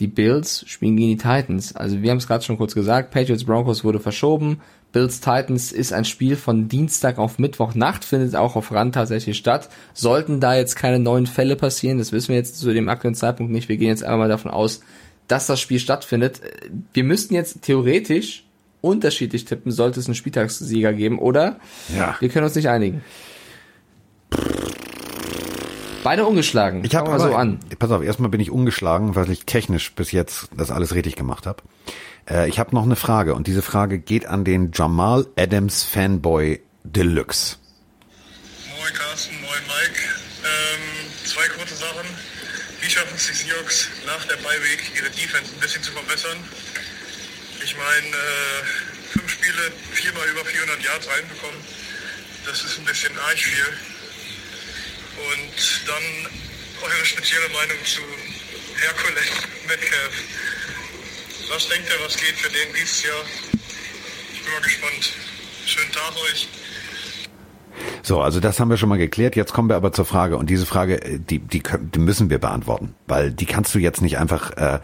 Die Bills spielen gegen die Titans. Also wir haben es gerade schon kurz gesagt, Patriots Broncos wurde verschoben. Bills Titans ist ein Spiel von Dienstag auf Mittwochnacht, findet auch auf RAN tatsächlich statt. Sollten da jetzt keine neuen Fälle passieren, das wissen wir jetzt zu dem aktuellen Zeitpunkt nicht. Wir gehen jetzt einmal davon aus, dass das Spiel stattfindet. Wir müssten jetzt theoretisch unterschiedlich tippen, sollte es einen Spieltagssieger geben, oder? Ja. Wir können uns nicht einigen. Beide ungeschlagen. Ich habe aber, so an. pass auf, erstmal bin ich ungeschlagen, weil ich technisch bis jetzt das alles richtig gemacht habe. Äh, ich habe noch eine Frage und diese Frage geht an den Jamal Adams Fanboy Deluxe. Moin Carsten, moin Mike. Ähm, zwei kurze Sachen. Wie schaffen es die Seahawks nach der Beiweg ihre Defense ein bisschen zu verbessern? Ich meine, äh, fünf Spiele, viermal über 400 Yards reinbekommen. Das ist ein bisschen arg viel. Und dann eure spezielle Meinung zu Hercules Metcalf. Was denkt ihr, was geht für den dieses Jahr? Ich bin mal gespannt. Schönen Tag euch. So, also das haben wir schon mal geklärt. Jetzt kommen wir aber zur Frage und diese Frage, äh, die, die, können- die müssen wir beantworten, weil die kannst du jetzt nicht einfach. Äh,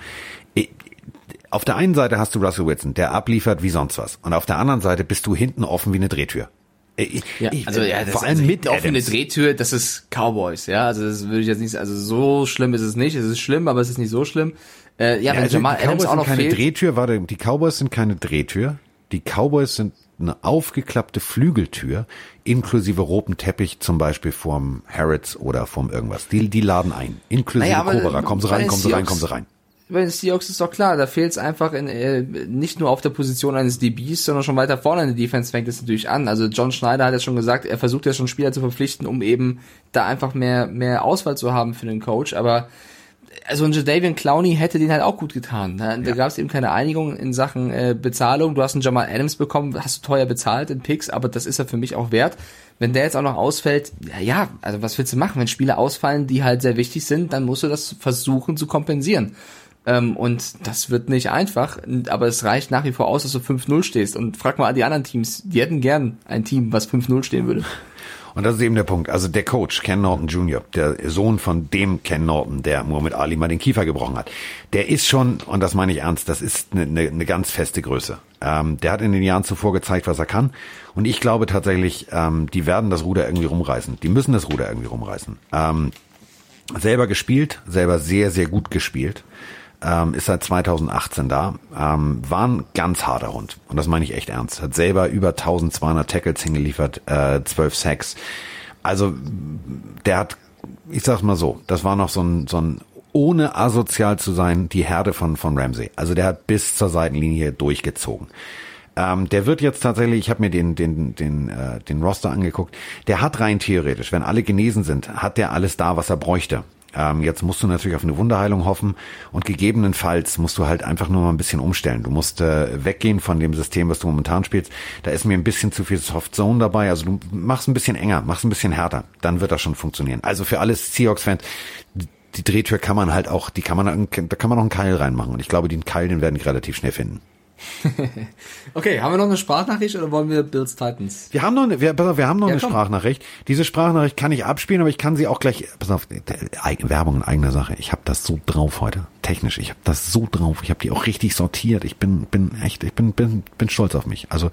auf der einen Seite hast du Russell Wilson, der abliefert wie sonst was, und auf der anderen Seite bist du hinten offen wie eine Drehtür. Äh, ich- Ja, ich- also ja, das vor allem also mit offene Adams. Drehtür, das ist Cowboys, ja. Also das würde ich jetzt nicht, also so schlimm ist es nicht. Es ist schlimm, aber es ist nicht so schlimm. Äh, ja, Ja, wenn also Jamal die Adams Cowboys auch sind noch keine fehlt. Drehtür, warte, die Cowboys sind keine Drehtür. Die Cowboys sind eine aufgeklappte Flügeltür, inklusive rotem Teppich, zum Beispiel vorm Harrods oder vorm irgendwas. Die, die laden ein, inklusive Naja, Cobra. Kommen sie rein, kommen sie rein, kommen sie rein. Bei den Seahawks ist doch klar, da fehlt es einfach in, äh, nicht nur auf der Position eines DBs, sondern schon weiter vorne in der Defense fängt es natürlich an. Also John Schneider hat ja schon gesagt, er versucht ja schon Spieler zu verpflichten, um eben da einfach mehr, mehr Auswahl zu haben für den Coach. Aber also ein Jadavian Clowney hätte den halt auch gut getan. Da, da gab es eben keine Einigung in Sachen äh, Bezahlung. Du hast einen Jamal Adams bekommen, hast du teuer bezahlt in Picks, aber das ist ja für mich auch wert. Wenn der jetzt auch noch ausfällt, ja, ja, also was willst du machen? Wenn Spieler ausfallen, die halt sehr wichtig sind, dann musst du das versuchen zu kompensieren. Ähm, und das wird nicht einfach, aber es reicht nach wie vor aus, dass du 5-0 stehst. Und frag mal die anderen Teams, die hätten gern ein Team, was 5-0 stehen würde. Und das ist eben der Punkt. Also der Coach, Ken Norton Jr., der Sohn von dem Ken Norton, der Muhammad Ali mal den Kiefer gebrochen hat, der ist schon, und das meine ich ernst, das ist eine, eine, eine ganz feste Größe. Ähm, der hat in den Jahren zuvor gezeigt, was er kann. Und ich glaube tatsächlich, ähm, die werden das Ruder irgendwie rumreißen. Die müssen das Ruder irgendwie rumreißen. Ähm, selber gespielt, selber sehr, sehr gut gespielt. Ähm, ist seit 2018 da, ähm, war ein ganz harter Hund. Und das meine ich echt ernst. Hat selber über 1200 Tackles hingeliefert, äh, 12 Sacks. Also, der hat, ich sag's mal so, das war noch so ein, so ein, ohne asozial zu sein, die Herde von, von Ramsey. Also der hat bis zur Seitenlinie durchgezogen. Ähm, der wird jetzt tatsächlich, ich habe mir den, den, den, äh, den Roster angeguckt, der hat rein theoretisch, wenn alle genesen sind, hat der alles da, was er bräuchte. Ähm, jetzt musst du natürlich auf eine Wunderheilung hoffen und gegebenenfalls musst du halt einfach nur mal ein bisschen umstellen. Du musst äh, weggehen von dem System, was du momentan spielst. Da ist mir ein bisschen zu viel Soft Zone dabei. Also du machst ein bisschen enger, machst ein bisschen härter. Dann wird das schon funktionieren. Also für alle Seahawks-Fans, die Drehtür kann man halt auch, die kann man, da kann man noch einen Keil reinmachen. Und ich glaube, den Keil, den werden die relativ schnell finden. Okay, haben wir noch eine Sprachnachricht oder wollen wir Bills Titans? Wir haben noch eine, wir, pass auf, wir haben noch Ja, eine komm. Sprachnachricht. Diese Sprachnachricht kann ich abspielen, aber ich kann sie auch gleich. Pass auf, Werbung in eigener Sache. Ich habe das so drauf heute, technisch. Ich habe das so drauf. Ich habe die auch richtig sortiert. Ich bin, bin echt, ich bin, bin, bin stolz auf mich. Also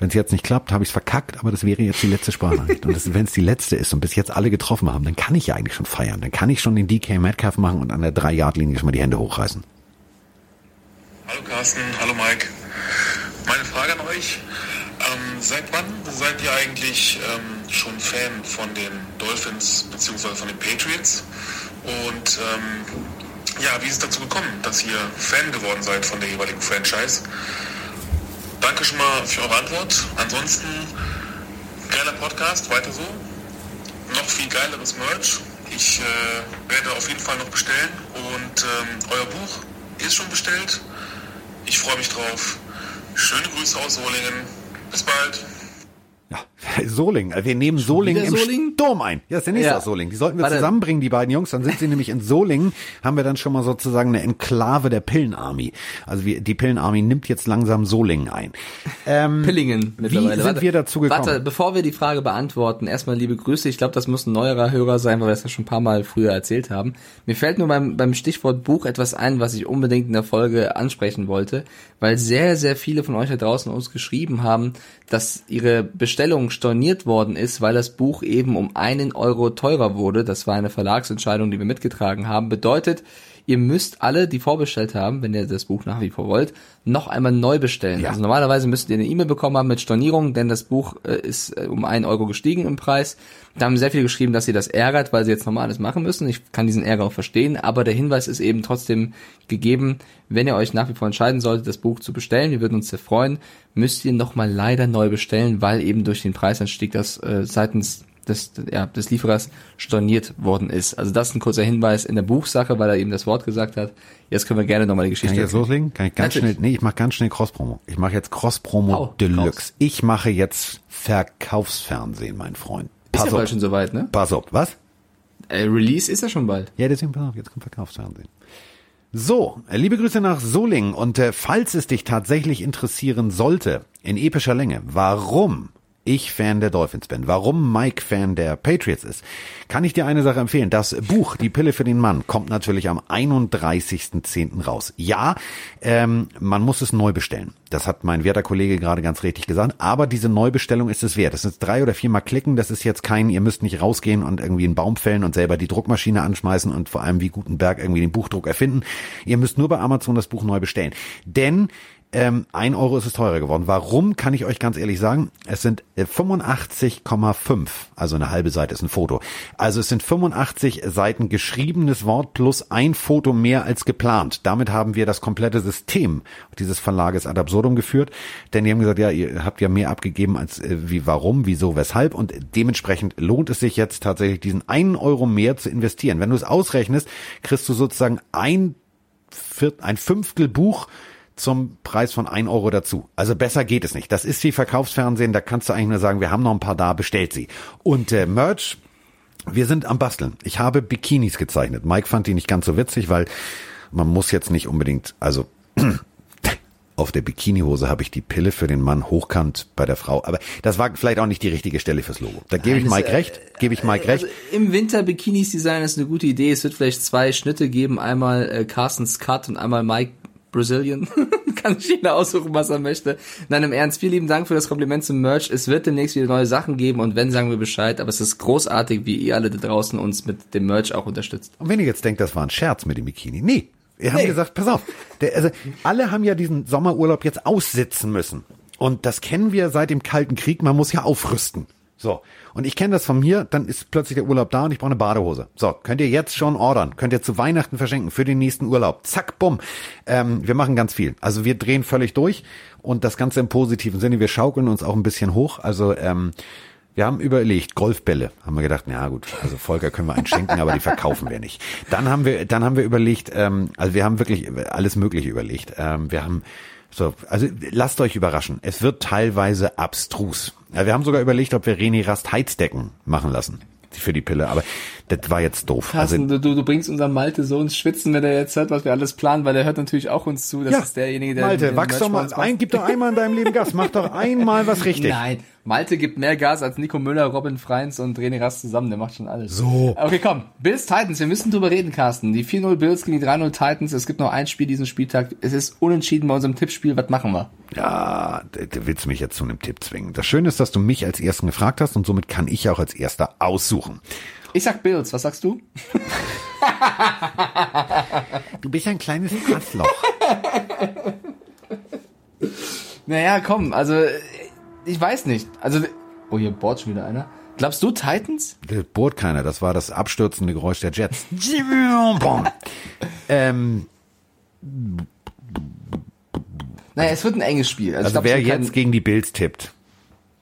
wenn es jetzt nicht klappt, habe ich es verkackt, aber das wäre jetzt die letzte Sprachnachricht. Und wenn es die letzte ist und bis jetzt alle getroffen haben, dann kann ich ja eigentlich schon feiern. Dann kann ich schon den DK Metcalf machen und an der 3-Yard-Linie schon mal die Hände hochreißen. Hallo Carsten, hallo Mike. Meine Frage an euch. Ähm, seit wann seid ihr eigentlich ähm, schon Fan von den Dolphins bzw. von den Patriots? Und ähm, ja, wie ist es dazu gekommen, dass ihr Fan geworden seid von der jeweiligen Franchise? Danke schon mal für eure Antwort. Ansonsten geiler Podcast, weiter so. Noch viel geileres Merch. Ich äh, werde auf jeden Fall noch bestellen. Und ähm, euer Buch ist schon bestellt. Ich freue mich drauf. Schöne Grüße aus Solingen. Bis bald. Ja, Solingen. Also Wir nehmen Solingen wieder im Solingen? Sturm ein. Ja, ist der nächste Ja. aus Solingen. Die sollten wir Warte. zusammenbringen, die beiden Jungs. Dann sind sie nämlich in Solingen. Haben wir dann schon mal sozusagen eine Enklave der Pillenarmy. Also wir, die Pillenarmy nimmt jetzt langsam Solingen ein. Ähm, Pillingen mittlerweile. sind wir dazu gekommen? Warte, bevor wir die Frage beantworten, erstmal liebe Grüße. Ich glaube, das muss ein neuerer Hörer sein, weil wir das ja schon ein paar Mal früher erzählt haben. Mir fällt nur beim, beim Stichwort Buch etwas ein, was ich unbedingt in der Folge ansprechen wollte, weil sehr, sehr viele von euch da draußen uns geschrieben haben, dass ihre Bestellung storniert worden ist, weil das Buch eben um einen Euro teurer wurde. Das war eine Verlagsentscheidung, die wir mitgetragen haben. Bedeutet, ihr müsst alle, die vorbestellt haben, wenn ihr das Buch nach wie vor wollt, noch einmal neu bestellen. Ja. Also normalerweise müsstet ihr eine E-Mail bekommen haben mit Stornierung, denn das Buch äh, ist äh, um einen Euro gestiegen im Preis. Da haben sehr viele geschrieben, dass sie das ärgert, weil sie jetzt nochmal alles machen müssen. Ich kann diesen Ärger auch verstehen, aber der Hinweis ist eben trotzdem gegeben, wenn ihr euch nach wie vor entscheiden solltet, das Buch zu bestellen, wir würden uns sehr freuen, müsst ihr nochmal leider neu bestellen, weil eben durch den Preisanstieg das äh, seitens des, ja, des Lieferers storniert worden ist. Also das ist ein kurzer Hinweis in der Buchsache, weil er eben das Wort gesagt hat. Jetzt können wir gerne nochmal die Kann Geschichte ich jetzt loslegen? Kann ich ganz Natürlich. schnell, nee, ich mache ganz schnell Cross-Promo. Ich mache jetzt Cross-Promo Hau, Deluxe. raus. Ich mache jetzt Verkaufsfernsehen, mein Freund. Ist Pass ja bald schon soweit, ne? Pass auf. Was? Äh, Release ist ja schon bald. Ja, deswegen pass auf, jetzt kommt Verkaufsfernsehen. So, liebe Grüße nach Solingen und äh, falls es dich tatsächlich interessieren sollte, in epischer Länge, warum ich Fan der Dolphins bin, warum Mike Fan der Patriots ist, kann ich dir eine Sache empfehlen. Das Buch Die Pille für den Mann kommt natürlich am 31.10. raus. Ja, ähm, man muss es neu bestellen. Das hat mein werter Kollege gerade ganz richtig gesagt. Aber diese Neubestellung ist es wert. Das ist drei oder viermal klicken. Das ist jetzt kein, ihr müsst nicht rausgehen und irgendwie einen Baum fällen und selber die Druckmaschine anschmeißen und vor allem wie Gutenberg irgendwie den Buchdruck erfinden. Ihr müsst nur bei Amazon das Buch neu bestellen. Denn ähm, ein Euro ist es teurer geworden. Warum, kann ich euch ganz ehrlich sagen. Es sind 85,5, äh, also eine halbe Seite ist ein Foto. Also es sind 85 Seiten geschriebenes Wort plus ein Foto mehr als geplant. Damit haben wir das komplette System dieses Verlages ad absurdum geführt. Denn die haben gesagt, ja, ihr habt ja mehr abgegeben als äh, wie warum, wieso, weshalb. Und dementsprechend lohnt es sich jetzt tatsächlich diesen einen Euro mehr zu investieren. Wenn du es ausrechnest, kriegst du sozusagen ein, ein Fünftel Buch zum Preis von ein Euro dazu. Also besser geht es nicht. Das ist wie Verkaufsfernsehen, da kannst du eigentlich nur sagen, wir haben noch ein paar da, bestellt sie. Und äh, Merch, wir sind am Basteln. Ich habe Bikinis gezeichnet. Mike fand die nicht ganz so witzig, weil man muss jetzt nicht unbedingt, also auf der Bikinihose habe ich die Pille für den Mann hochkant bei der Frau. Aber das war vielleicht auch nicht die richtige Stelle fürs Logo. Da gebe ich Mike recht. Gebe ich Mike recht. Also Im Winter Bikinis design ist eine gute Idee. Es wird vielleicht zwei Schnitte geben. Einmal äh, Carstens Cut und einmal Mike Brazilian. Kann sich jeder aussuchen, was er möchte. Nein, im Ernst, vielen lieben Dank für das Kompliment zum Merch. Es wird demnächst wieder neue Sachen geben und wenn, sagen wir Bescheid. Aber es ist großartig, wie ihr alle da draußen uns mit dem Merch auch unterstützt. Und wenn ihr jetzt denkt, das war ein Scherz mit dem Bikini. Nee. Wir haben nee. gesagt, pass auf. Der, also, alle haben ja diesen Sommerurlaub jetzt aussitzen müssen. Und das kennen wir seit dem Kalten Krieg. Man muss ja aufrüsten. So. Und ich kenne das von mir, dann ist plötzlich der Urlaub da und ich brauche eine Badehose. So, könnt ihr jetzt schon ordern, könnt ihr zu Weihnachten verschenken für den nächsten Urlaub. Zack, bumm. Ähm, wir machen ganz viel. Also wir drehen völlig durch und das Ganze im positiven Sinne. Wir schaukeln uns auch ein bisschen hoch. Also ähm, wir haben überlegt, Golfbälle. Haben wir gedacht, na gut, also Volker können wir einen schenken, aber die verkaufen wir nicht. Dann haben wir, dann haben wir überlegt, ähm, also wir haben wirklich alles Mögliche überlegt. Ähm, wir haben so, also lasst euch überraschen. Es wird teilweise abstrus. Ja, wir haben sogar überlegt, ob wir René Rast Heizdecken machen lassen für die Pille, aber das war jetzt doof. Carsten, also, du, du bringst unseren Malte so ins Schwitzen, wenn er jetzt hört, was wir alles planen, weil er hört natürlich auch uns zu. Das ja, ist derjenige, der. Malte, wachs doch mal ein, gib doch einmal in deinem Leben Gas, mach doch einmal was richtig. Nein, Malte gibt mehr Gas als Nico Müller, Robin Freins und René Rast zusammen. Der macht schon alles. So. Okay, komm. Bills Titans. Wir müssen drüber reden, Carsten. Die 4-0 Bills gegen die 3-0 Titans. Es gibt noch ein Spiel diesen Spieltag. Es ist unentschieden bei unserem Tippspiel. Was machen wir? Ja, du willst mich jetzt zu einem Tipp zwingen. Das Schöne ist, dass du mich als Ersten gefragt hast und somit kann ich auch als Erster aussuchen. Ich sag Bills. Was sagst du? du bist ein kleines Passloch. naja, komm. Also ich weiß nicht. Also, oh, hier bohrt schon wieder einer. Glaubst du Titans? Da bohrt keiner. Das war das abstürzende Geräusch der Jets. ähm, naja, es wird ein enges Spiel. Also, also glaub, wer jetzt gegen die Bills tippt,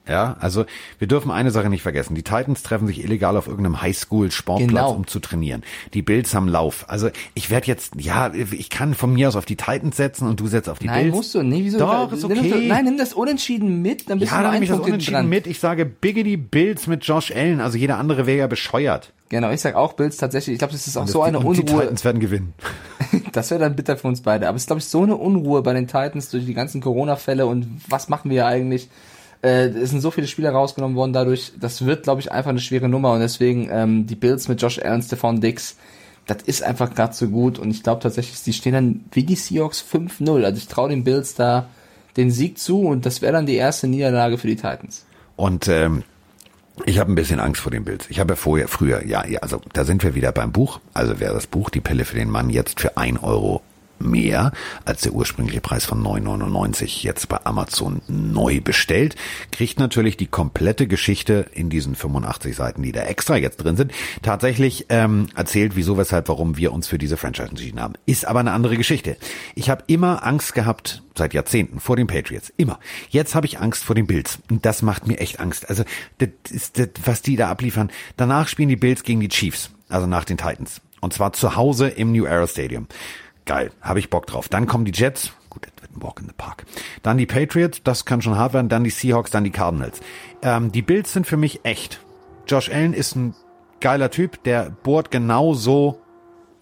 ja, also wir dürfen eine Sache nicht vergessen. Die Titans treffen sich illegal auf irgendeinem Highschool-Sportplatz, genau. um zu trainieren. Die Bills haben Lauf. Also ich werde jetzt, ja, ich kann von mir aus auf die Titans setzen und du setzt auf die Nein, Bills. Nein, musst du. Nee, wieso? Doch, ist okay. Nimm das, nein, nimm das Unentschieden mit, dann bist ja, du dann nehme ich das Unentschieden dran. mit. Ich sage Biggity Bills mit Josh Allen. Also jeder andere wäre ja bescheuert. Genau, ich sag auch Bills tatsächlich. Ich glaube, das ist auch und so eine und Unruhe. Die Titans werden gewinnen. das wäre dann bitter für uns beide. Aber es ist, glaube ich, so eine Unruhe bei den Titans durch die ganzen Corona-Fälle und was machen wir eigentlich? Äh, es sind so viele Spieler rausgenommen worden dadurch. Das wird, glaube ich, einfach eine schwere Nummer und deswegen ähm, die Bills mit Josh Allen, Stephon Dix, das ist einfach gerade so gut und ich glaube tatsächlich, die stehen dann wie die Seahawks 5-0. Also ich traue den Bills da den Sieg zu und das wäre dann die erste Niederlage für die Titans. Und ähm, ich habe ein bisschen Angst vor den Bills. Ich habe ja vorher, früher, ja, ja, also da sind wir wieder beim Buch. Also wer das Buch Die Pille für den Mann jetzt für ein Euro mehr als der ursprüngliche Preis von 9,99 jetzt bei Amazon neu bestellt, kriegt natürlich die komplette Geschichte in diesen 85 Seiten, die da extra jetzt drin sind, tatsächlich ähm, erzählt, wieso, weshalb, warum wir uns für diese Franchise entschieden haben. Ist aber eine andere Geschichte. Ich habe immer Angst gehabt, seit Jahrzehnten, vor den Patriots. Immer. Jetzt habe ich Angst vor den Bills. Und das macht mir echt Angst. Also, das ist das, was die da abliefern. Danach spielen die Bills gegen die Chiefs, also nach den Titans. Und zwar zu Hause im New Era Stadium. Geil, habe ich Bock drauf. Dann kommen die Jets, gut, das wird ein Walk in the Park. Dann die Patriots, das kann schon hart werden. Dann die Seahawks, dann die Cardinals. Ähm, die Bills sind für mich echt. Josh Allen ist ein geiler Typ, der bohrt genauso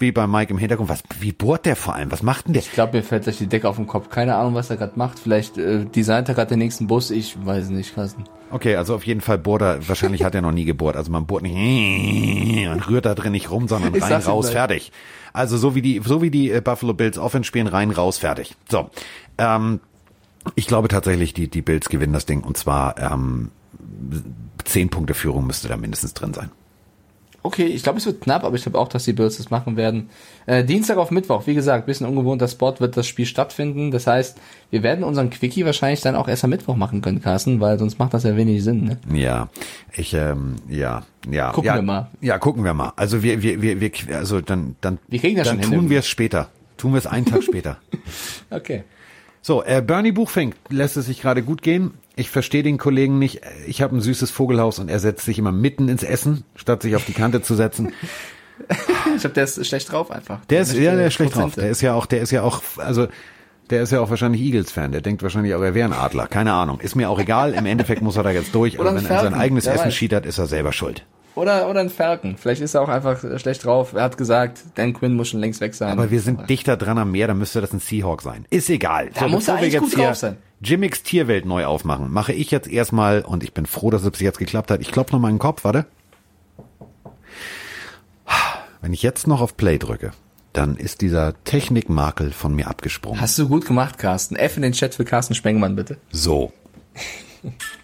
wie bei Mike im Hintergrund. Was, wie bohrt der vor allem? Was macht denn der? Ich glaube, mir fällt gleich die Decke auf den Kopf. Keine Ahnung, was er gerade macht. Vielleicht äh, designt er gerade den nächsten Bus. Ich weiß nicht, Carsten. Okay, also auf jeden Fall bohrt er, wahrscheinlich hat er noch nie gebohrt. Also man bohrt nicht und rührt da drin nicht rum, sondern Ich rein, raus, fertig. Also so wie die, so wie die äh, Buffalo Bills Offense spielen, rein, raus, fertig. So. Ähm, ich glaube tatsächlich, die, die Bills gewinnen das Ding und zwar ähm, zehn Punkte Führung müsste da mindestens drin sein. Okay, ich glaube, es wird knapp, aber ich glaube auch, dass die Bills das machen werden. Äh, Dienstag auf Mittwoch, wie gesagt, bisschen ungewohnter Spot wird das Spiel stattfinden. Das heißt, wir werden unseren Quickie wahrscheinlich dann auch erst am Mittwoch machen können, Carsten, weil sonst macht das ja wenig Sinn. Ne? Ja, ich, ähm, ja, ja. Gucken ja, wir mal. Ja, gucken wir mal. Also wir, wir, wir, wir also dann, dann, Wir kriegen das dann schon tun wir es später. Tun wir es einen Tag später. Okay. So, äh, Bernie Buchfink lässt es sich gerade gut gehen. Ich verstehe den Kollegen nicht. Ich habe ein süßes Vogelhaus und er setzt sich immer mitten ins Essen, statt sich auf die Kante zu setzen. Ich glaube, der ist schlecht drauf einfach. Der ist, möchte ja, der ist schlecht drauf. Der ist ja auch, der ist ja auch, also, der ist ja auch wahrscheinlich Eagles-Fan. Der denkt wahrscheinlich auch, er wäre ein Adler. Keine Ahnung. Ist mir auch egal. Im Endeffekt muss er da jetzt durch. Oder ein wenn er sein eigenes Essen weiß. schiedert, ist er selber schuld. Oder, oder ein Falcon. Vielleicht ist er auch einfach äh, schlecht drauf. Er hat gesagt, Dan Quinn muss schon längst weg sein. Aber wir sind dichter dran am Meer, dann müsste das ein Seahawk sein. Ist egal. Da muss er eigentlich jetzt gut drauf sein. Jimmicks Tierwelt neu aufmachen, mache ich jetzt erstmal, und ich bin froh, dass es bis jetzt geklappt hat. Ich klopfe noch mal in den Kopf, warte. Wenn ich jetzt noch auf Play drücke, dann ist dieser Technikmakel von mir abgesprungen. Hast du gut gemacht, Carsten. F in den Chat für Carsten Spengmann, bitte. So.